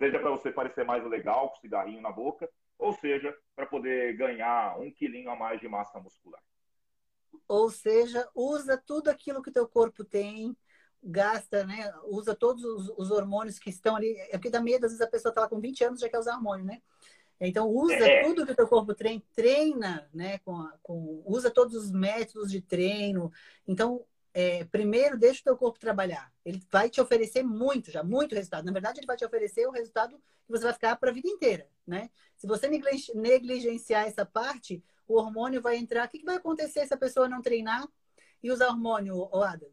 Seja para você parecer mais legal com o cigarrinho na boca, ou seja, para poder ganhar um quilinho a mais de massa muscular. Ou seja, usa tudo aquilo que o teu corpo tem, gasta, né? Usa todos os, os, hormônios que estão ali. É porque dá medo, às vezes a pessoa está lá com 20 anos e já quer usar hormônio, né? Então usa é. tudo que o teu corpo treina, treina, né? Com, com, usa todos os métodos de treino. Então, é, primeiro deixa o teu corpo trabalhar. Ele vai te oferecer muito, já muito resultado. Na verdade, ele vai te oferecer o resultado que você vai ficar para a vida inteira, né? Se você negligenciar essa parte, o hormônio vai entrar. O que, que vai acontecer se a pessoa não treinar e usar hormônio, Adam?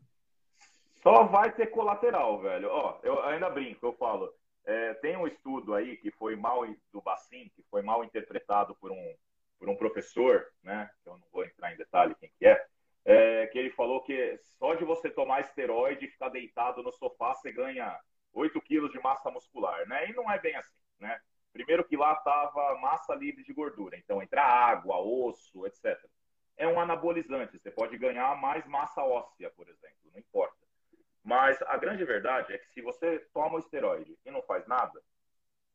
Só vai ter colateral, velho. Ó, eu ainda brinco, eu falo. É, tem um estudo aí que foi mal do Bacin, que foi mal interpretado por um, por um professor, né? Eu não vou entrar em detalhe quem que é, é, que ele falou que só de você tomar esteroide e ficar deitado no sofá, você ganha 8 quilos de massa muscular, né? E não é bem assim, né? Primeiro que lá estava massa livre de gordura, então entra água, osso, etc. É um anabolizante, você pode ganhar mais massa óssea, por exemplo, não importa. Mas a grande verdade é que se você toma o esteroide e não faz nada,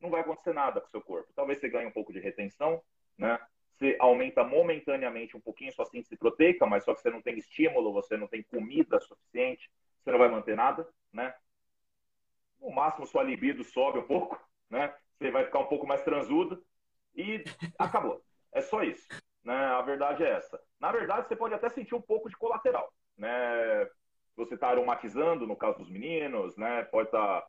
não vai acontecer nada com o seu corpo. Talvez você ganhe um pouco de retenção, né? Você aumenta momentaneamente um pouquinho sua síntese proteica, mas só que você não tem estímulo, você não tem comida suficiente, você não vai manter nada, né? No máximo sua libido sobe um pouco, né? Você vai ficar um pouco mais transudo e acabou. É só isso. Né? A verdade é essa. Na verdade, você pode até sentir um pouco de colateral, né? você está aromatizando, no caso dos meninos, né? Pode estar tá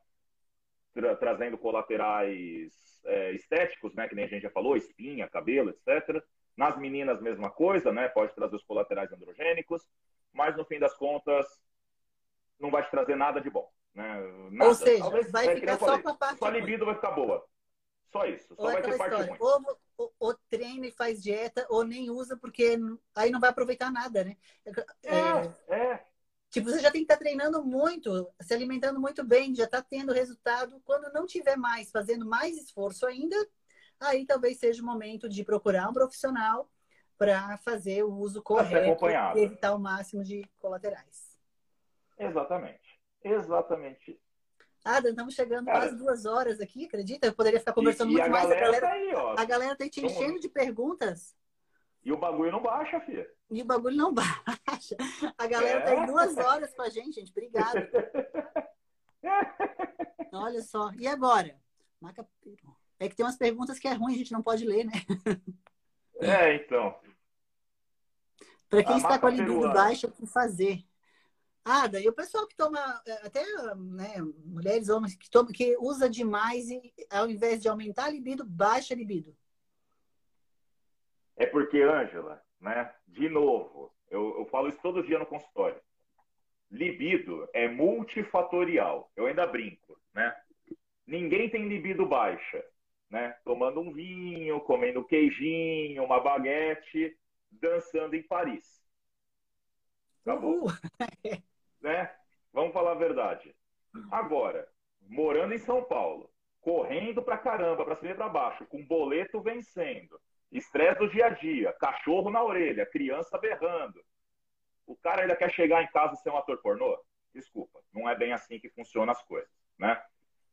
tra trazendo colaterais é, estéticos, né? Que nem a gente já falou, espinha, cabelo, etc. Nas meninas, mesma coisa, né? Pode trazer os colaterais androgênicos, mas no fim das contas, não vai te trazer nada de bom. Né? Nada. Ou seja, Talvez, vai é, ficar só com a parte. Sua libido vai ficar boa. Só isso. Só ou vai ter parte ruim. Ou, ou, ou, treina e faz dieta, ou nem usa, porque aí não vai aproveitar nada, né? É, é. é. Tipo, você já tem que estar tá treinando muito, se alimentando muito bem, já está tendo resultado. Quando não tiver mais, fazendo mais esforço ainda, aí talvez seja o momento de procurar um profissional para fazer o uso correto e evitar o máximo de colaterais. Exatamente. Exatamente Adam, estamos chegando Cara, quase duas horas aqui, acredita? Eu poderia ficar conversando e, muito a mais. Galera a galera, tá aí, a galera tá te enchendo de perguntas. E o bagulho não baixa, filha. E o bagulho não baixa. A galera tá é. tá em duas horas com a gente, gente. Obrigado. Olha só. E agora? Maca... É que tem umas perguntas que é ruim, a gente não pode ler, né? É, então. Para quem a está com a libido baixa, o que fazer? Ah, daí o pessoal que toma, é, até né, mulheres, homens, que, toma, que usa demais e ao invés de aumentar a libido, baixa a libido. É porque, Ângela, né? De novo, eu, eu falo isso todo dia no consultório. Libido é multifatorial. Eu ainda brinco, né? Ninguém tem libido baixa, né? Tomando um vinho, comendo queijinho, uma baguete, dançando em Paris. Acabou. né? Vamos falar a verdade. Agora, morando em São Paulo, correndo pra caramba, pra cima e pra baixo, com boleto vencendo, estresse do dia a dia, cachorro na orelha, criança berrando. O cara ainda quer chegar em casa e ser um ator pornô? Desculpa, não é bem assim que funcionam as coisas, né?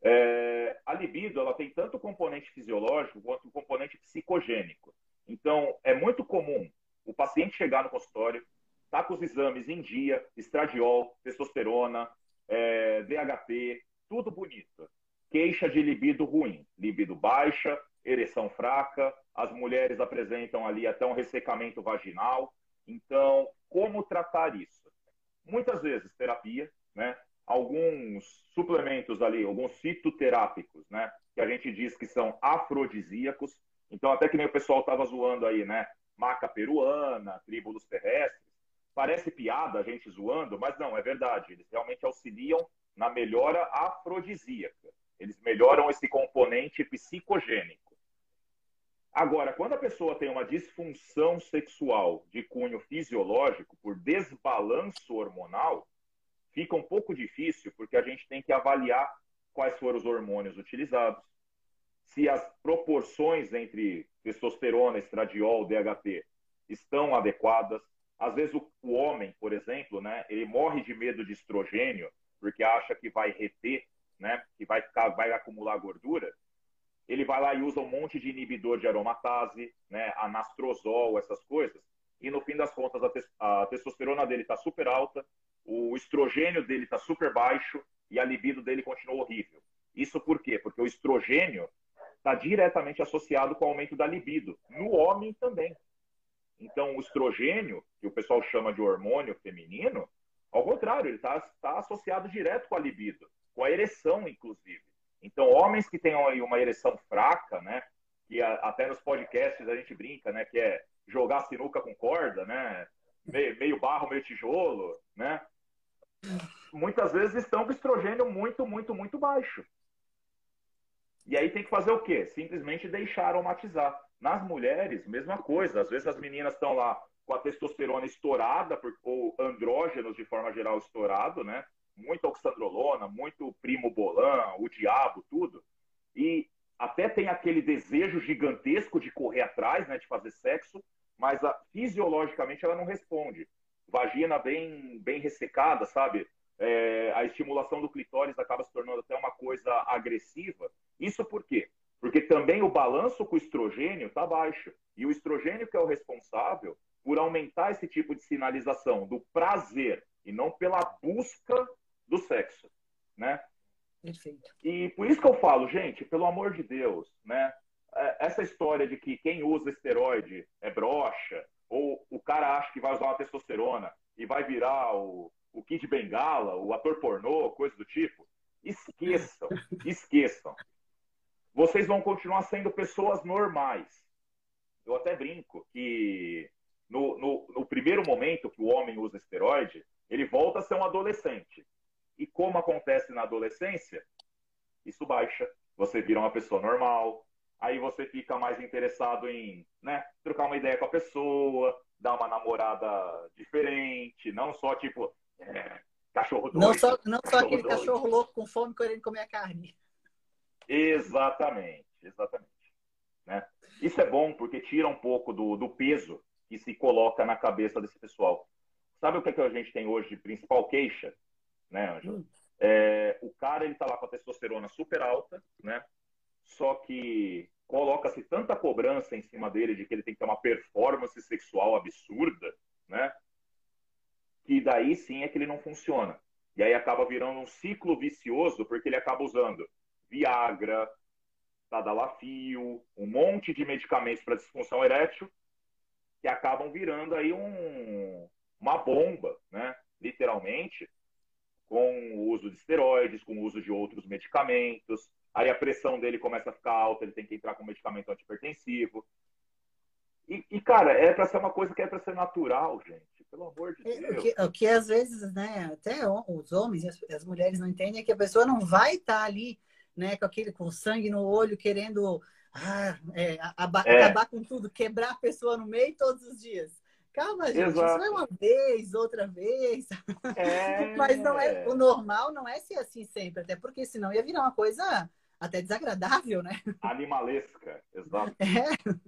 É, a libido ela tem tanto componente fisiológico quanto componente psicogênico. Então, é muito comum o paciente chegar no consultório, tá com os exames em dia, estradiol, testosterona, é, DHT, tudo bonito. Queixa de libido ruim, libido baixa, ereção fraca, as mulheres apresentam ali até um ressecamento vaginal. Então, como tratar isso? Muitas vezes terapia, né? Alguns suplementos ali, alguns fitoterápicos, né? Que a gente diz que são afrodisíacos. Então, até que nem o pessoal estava zoando aí, né? Maca peruana, tríbulos terrestres. Parece piada a gente zoando, mas não, é verdade. Eles realmente auxiliam na melhora afrodisíaca. Eles melhoram esse componente psicogênico. Agora, quando a pessoa tem uma disfunção sexual de cunho fisiológico por desbalanço hormonal, fica um pouco difícil porque a gente tem que avaliar quais foram os hormônios utilizados, se as proporções entre testosterona, estradiol, DHT estão adequadas. Às vezes o, o homem, por exemplo, né, ele morre de medo de estrogênio porque acha que vai reter né, que vai, ficar, vai acumular gordura, ele vai lá e usa um monte de inibidor de aromatase, né, anastrozol, essas coisas, e no fim das contas a, te a testosterona dele está super alta, o estrogênio dele está super baixo e a libido dele continua horrível. Isso por quê? Porque o estrogênio está diretamente associado com o aumento da libido, no homem também. Então, o estrogênio, que o pessoal chama de hormônio feminino, ao contrário, ele está tá associado direto com a libido com a ereção, inclusive. Então, homens que tenham aí uma ereção fraca, né? Que a, até nos podcasts a gente brinca, né? Que é jogar sinuca com corda, né? Meio, meio barro, meio tijolo, né? Muitas vezes estão com estrogênio muito, muito, muito baixo. E aí tem que fazer o quê? Simplesmente deixar aromatizar. Nas mulheres, mesma coisa. Às vezes as meninas estão lá com a testosterona estourada, ou andrógenos de forma geral estourado, né? Muito oxandrolona, muito primo bolan, o diabo, tudo. E até tem aquele desejo gigantesco de correr atrás, né, de fazer sexo, mas a, fisiologicamente ela não responde. Vagina bem, bem ressecada, sabe? É, a estimulação do clitóris acaba se tornando até uma coisa agressiva. Isso por quê? Porque também o balanço com o estrogênio está baixo. E o estrogênio que é o responsável por aumentar esse tipo de sinalização do prazer e não pela busca do sexo, né? Perfeito. E por isso que eu falo, gente, pelo amor de Deus, né? É, essa história de que quem usa esteroide é broxa, ou o cara acha que vai usar uma testosterona e vai virar o, o Kid Bengala, o ator pornô, coisa do tipo, esqueçam, esqueçam. Vocês vão continuar sendo pessoas normais. Eu até brinco que no, no, no primeiro momento que o homem usa esteroide, ele volta a ser um adolescente. E como acontece na adolescência, isso baixa. Você vira uma pessoa normal. Aí você fica mais interessado em né, trocar uma ideia com a pessoa, dar uma namorada diferente, não só tipo é, cachorro doido. Não só, não só aquele doido. cachorro louco com fome querendo comer a carne. Exatamente, exatamente. Né? Isso é bom porque tira um pouco do, do peso que se coloca na cabeça desse pessoal. Sabe o que, é que a gente tem hoje de principal queixa? Né, Ângela? Hum. É, o cara, ele tá lá com a testosterona super alta, né? Só que coloca-se tanta cobrança em cima dele de que ele tem que ter uma performance sexual absurda, né? Que daí sim é que ele não funciona. E aí acaba virando um ciclo vicioso, porque ele acaba usando Viagra, Tadalafil, um monte de medicamentos para disfunção erétil, que acabam virando aí um, uma bomba, né? Literalmente, com o uso de esteroides, com o uso de outros medicamentos. Aí a pressão dele começa a ficar alta, ele tem que entrar com medicamento antipertensivo. E, e cara, é para ser uma coisa que é para ser natural, gente. Pelo amor de Deus. É, o que, o que às vezes, né, até os homens e as, as, mulheres não entendem é que a pessoa não vai estar tá ali, né, com aquele com sangue no olho, querendo ah, é, é. acabar com tudo, quebrar a pessoa no meio todos os dias. Calma, gente, Exato. isso é uma vez, outra vez. É... Mas não é o normal não é ser assim sempre, até porque senão ia virar uma coisa até desagradável, né? Animalesca, exato. É.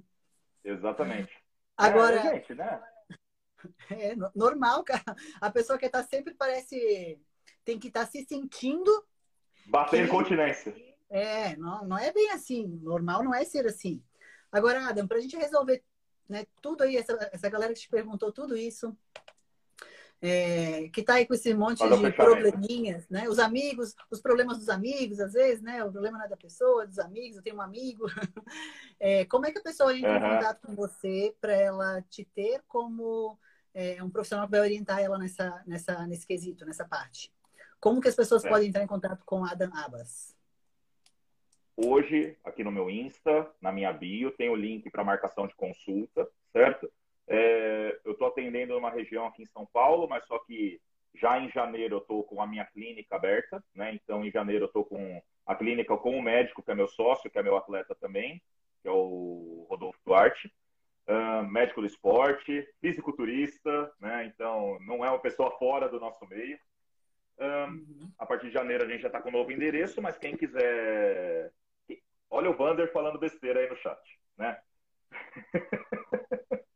Exatamente. Agora, é, gente, né? É normal, cara. A pessoa que está sempre parece tem que estar tá se sentindo bater que... continência. É, não, não é bem assim. Normal não é ser assim. Agora, Adam, para a gente resolver né, tudo aí, essa, essa galera que te perguntou tudo isso, é, que está aí com esse monte Olha de probleminhas, né? Os amigos, os problemas dos amigos, às vezes, né? O problema não é da pessoa, dos amigos, eu tenho um amigo. É, como é que a pessoa entra uhum. em contato com você para ela te ter como é, um profissional vai orientar ela nessa, nessa, nesse quesito, nessa parte? Como que as pessoas podem entrar em contato com Adam Abbas? Hoje, aqui no meu Insta, na minha bio, tem o link para marcação de consulta, certo? É, eu estou atendendo numa região aqui em São Paulo, mas só que já em janeiro eu estou com a minha clínica aberta, né? Então, em janeiro eu estou com a clínica com o médico, que é meu sócio, que é meu atleta também, que é o Rodolfo Duarte. Uh, médico do esporte, fisiculturista, né? Então, não é uma pessoa fora do nosso meio. uhum. A partir de janeiro a gente já está com um novo endereço, mas quem quiser. Olha o Vander falando besteira aí no chat, né?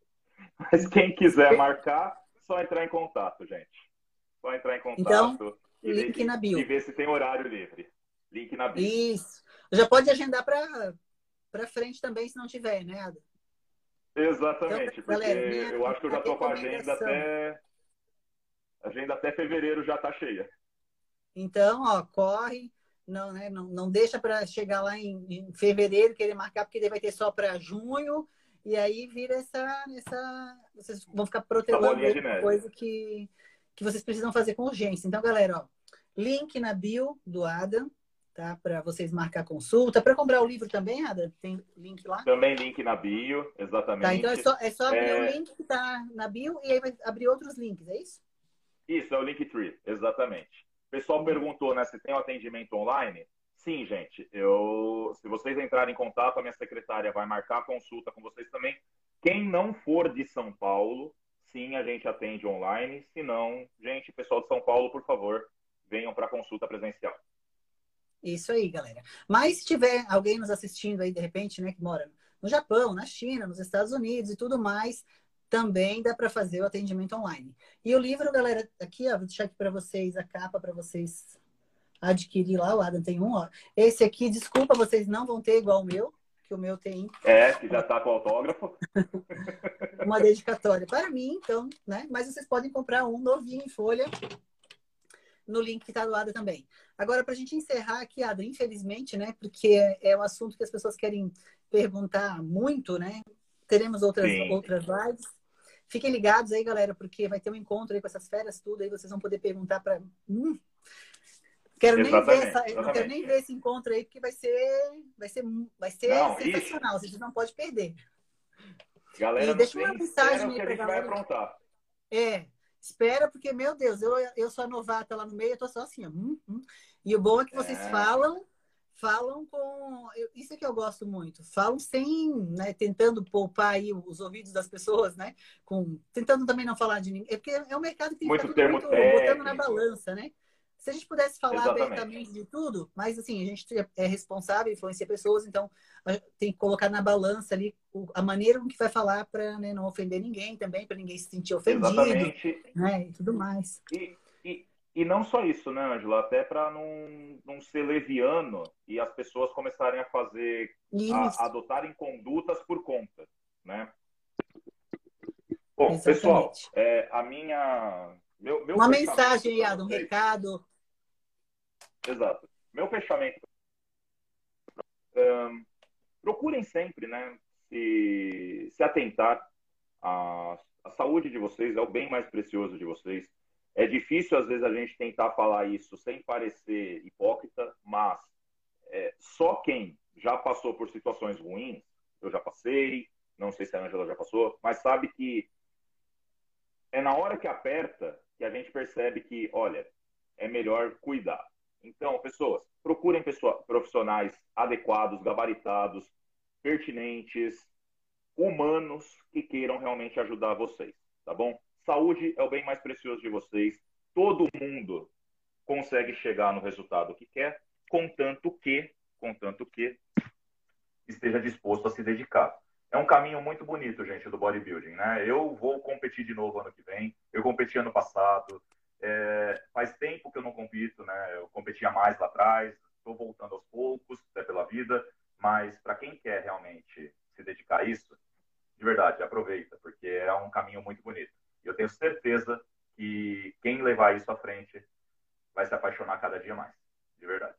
Mas quem quiser marcar, só entrar em contato, gente. Só entrar em contato. Então, e link ver, na bio. E ver se tem horário livre. Link na bio. Isso. Já pode agendar para frente também, se não tiver, né, Ada? Exatamente. Então, porque galera, eu acho que eu já estou com a agenda até. agenda até fevereiro já está cheia. Então, ó, corre. Não, né, não, não deixa para chegar lá em, em fevereiro, querer marcar, porque ele vai ter só para junho e aí vira essa. essa vocês vão ficar protelando coisa que, que vocês precisam fazer com urgência. Então, galera, ó, link na bio do Adam, tá? Para vocês marcar consulta. Para comprar o livro também, Adam, tem link lá? Também link na bio, exatamente. Tá, então é só, é só abrir é... o link que tá na bio e aí vai abrir outros links, é isso? Isso, é o Linktree, exatamente. O pessoal perguntou, né, se tem um atendimento online. Sim, gente. Eu, se vocês entrarem em contato, a minha secretária vai marcar consulta com vocês também. Quem não for de São Paulo, sim, a gente atende online. Se não, gente, pessoal de São Paulo, por favor, venham para a consulta presencial. Isso aí, galera. Mas se tiver alguém nos assistindo aí, de repente, né, que mora no Japão, na China, nos Estados Unidos e tudo mais, também dá para fazer o atendimento online. E o livro, galera, aqui, ó, vou deixar aqui para vocês a capa para vocês adquirir lá, o Adam tem um, ó. Esse aqui, desculpa, vocês não vão ter igual o meu, que o meu tem. É, que já tá com autógrafo. Uma dedicatória para mim, então, né? Mas vocês podem comprar um novinho em folha no link que está do lado também. Agora, para a gente encerrar aqui, Ada, infelizmente, né? Porque é um assunto que as pessoas querem perguntar muito, né? Teremos outras, outras lives. Fiquem ligados aí, galera, porque vai ter um encontro aí com essas férias, tudo aí, vocês vão poder perguntar para. Hum, Quero nem ver essa, não quero nem ver esse encontro aí, porque vai ser, vai ser, vai ser não, sensacional. Isso. Vocês não pode perder. Galera, e deixa uma mensagem aí galera. Vai aprontar. É, espera, porque, meu Deus, eu, eu sou a novata lá no meio, eu tô só assim, ó. Hum, hum. E o bom é que vocês é. falam, falam com. Isso é que eu gosto muito. Falam sem, né, tentando poupar aí os ouvidos das pessoas, né? Com, tentando também não falar de ninguém. É porque é um mercado que muito fica muito, botando na balança, né? Se a gente pudesse falar Exatamente. abertamente de tudo, mas assim, a gente é responsável, influencia pessoas, então tem que colocar na balança ali a maneira com que vai falar para né, não ofender ninguém também, para ninguém se sentir ofendido. Exatamente. Né, e tudo mais. E, e, não só isso, né, Angela? Até para não, não ser leviano e as pessoas começarem a fazer, a, adotarem condutas por conta, né? Bom, Exatamente. pessoal, é, a minha meu, meu Uma mensagem, Iado, um recado. Exato. Meu fechamento. Um, procurem sempre, né? Se, se atentar à, à saúde de vocês, é o bem mais precioso de vocês. É difícil, às vezes, a gente tentar falar isso sem parecer hipócrita, mas é, só quem já passou por situações ruins, eu já passei, não sei se a Angela já passou, mas sabe que é na hora que aperta que a gente percebe que, olha, é melhor cuidar. Então, pessoas, procurem pessoa, profissionais adequados, gabaritados, pertinentes, humanos que queiram realmente ajudar vocês, tá bom? Saúde é o bem mais precioso de vocês. Todo mundo consegue chegar no resultado que quer, contanto que contanto que esteja disposto a se dedicar. É um caminho muito bonito, gente, do bodybuilding, né? Eu vou competir de novo ano que vem. Eu competi ano passado. É, faz tempo que eu não compito, né? Eu competia mais lá atrás. Estou voltando aos poucos, até pela vida. Mas para quem quer realmente se dedicar a isso, de verdade, aproveita, porque é um caminho muito bonito. Eu tenho certeza que quem levar isso à frente vai se apaixonar cada dia mais, de verdade.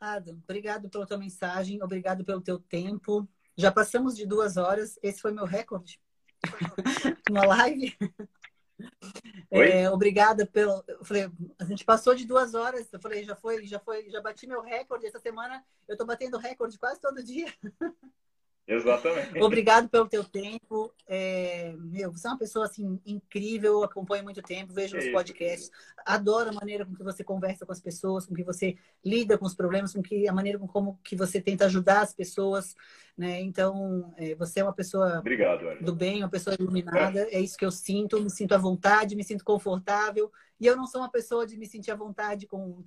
Adam, obrigado pela tua mensagem, obrigado pelo teu tempo. Já passamos de duas horas, esse foi meu recorde uma live. É, obrigada pelo. Eu falei, a gente passou de duas horas. Eu falei, já foi, já foi, já bati meu recorde. Essa semana eu tô batendo recorde quase todo dia. Exatamente. Obrigado pelo teu tempo. É, meu, você é uma pessoa assim incrível, acompanho muito tempo, vejo os podcasts, adoro a maneira com que você conversa com as pessoas, com que você lida com os problemas, com que a maneira com como que você tenta ajudar as pessoas, né? Então, é, você é uma pessoa Obrigado, do bem, uma pessoa iluminada, é. é isso que eu sinto, me sinto à vontade, me sinto confortável. E eu não sou uma pessoa de me sentir à vontade com,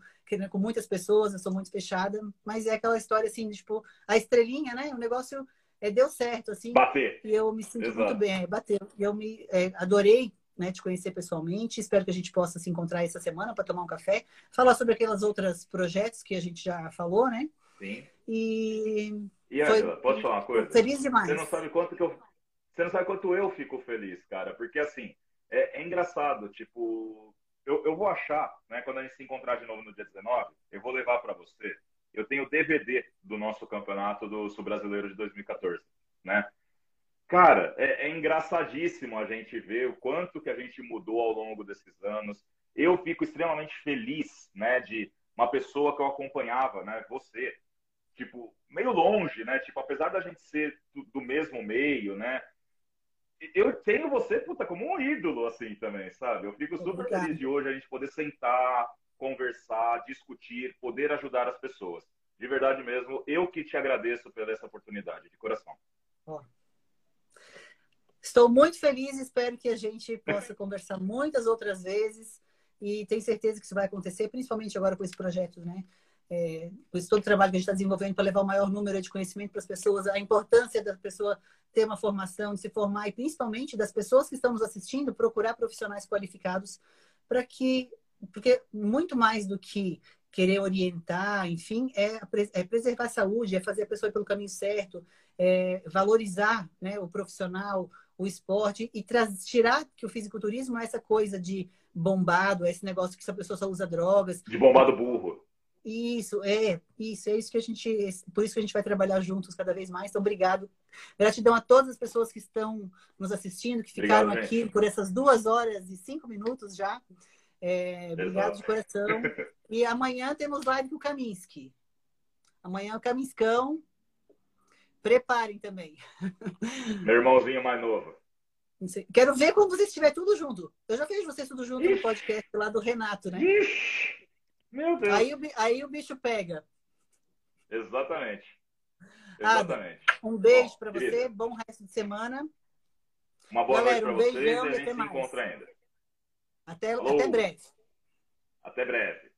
com muitas pessoas, eu sou muito fechada, mas é aquela história assim, tipo, a estrelinha, né? O negócio é, deu certo, assim. Bater. E eu me sinto Exato. muito bem, é, bateu. E eu me é, adorei né, te conhecer pessoalmente. Espero que a gente possa se encontrar essa semana para tomar um café, falar sobre aqueles outros projetos que a gente já falou, né? Sim. E. E Angela, posso falar uma coisa? Feliz demais. Você não sabe quanto que eu. Você não sabe quanto eu fico feliz, cara. Porque assim, é, é engraçado, tipo. Eu, eu vou achar, né, quando a gente se encontrar de novo no dia 19, eu vou levar para você eu tenho DVD do nosso campeonato do Sul Brasileiro de 2014, né? Cara, é, é, engraçadíssimo a gente ver o quanto que a gente mudou ao longo desses anos. Eu fico extremamente feliz, né, de uma pessoa que eu acompanhava, né, você, tipo, meio longe, né, tipo, apesar da gente ser do, mesmo meio, né, eu tenho você, puta, como um ídolo, assim, também, sabe? Eu fico super feliz de hoje a gente poder sentar, conversar, discutir, poder ajudar as pessoas. De verdade mesmo, eu que te agradeço pela essa oportunidade, de coração. Estou muito feliz, espero que a gente possa conversar muitas outras vezes e tenho certeza que isso vai acontecer, principalmente agora com esse projeto, né? É, com todo o trabalho que a gente está desenvolvendo para levar o maior número de conhecimento para as pessoas, a importância da pessoa ter uma formação, de se formar e principalmente das pessoas que estamos assistindo procurar profissionais qualificados para que porque muito mais do que querer orientar, enfim, é, é, preservar a saúde, é fazer a pessoa ir pelo caminho certo, é valorizar né, o profissional, o esporte e tirar que o fisiculturismo é essa coisa de bombado, é esse negócio que essa pessoa só usa drogas. De bombado burro. Isso, é, isso, é isso que a gente, por isso que a gente vai trabalhar juntos cada vez mais. Então, obrigado. Gratidão a todas as pessoas que estão nos assistindo, que ficaram obrigado, aqui por essas duas horas e cinco minutos já. É, obrigado de coração. E amanhã temos live com o Kaminsky. Amanhã é o Kaminscão. Preparem também. Meu irmãozinho mais novo. Quero ver quando vocês estiverem tudo junto. Eu já vejo vocês tudo junto Ixi. no podcast lá do Renato, né? Ixi. Meu Deus. Aí, aí o bicho pega. Exatamente. Exatamente. um beijo para você, bom resto de semana. Uma boa Galera, noite para um vocês e a gente se mais. encontra ainda. Até, até breve. Até breve.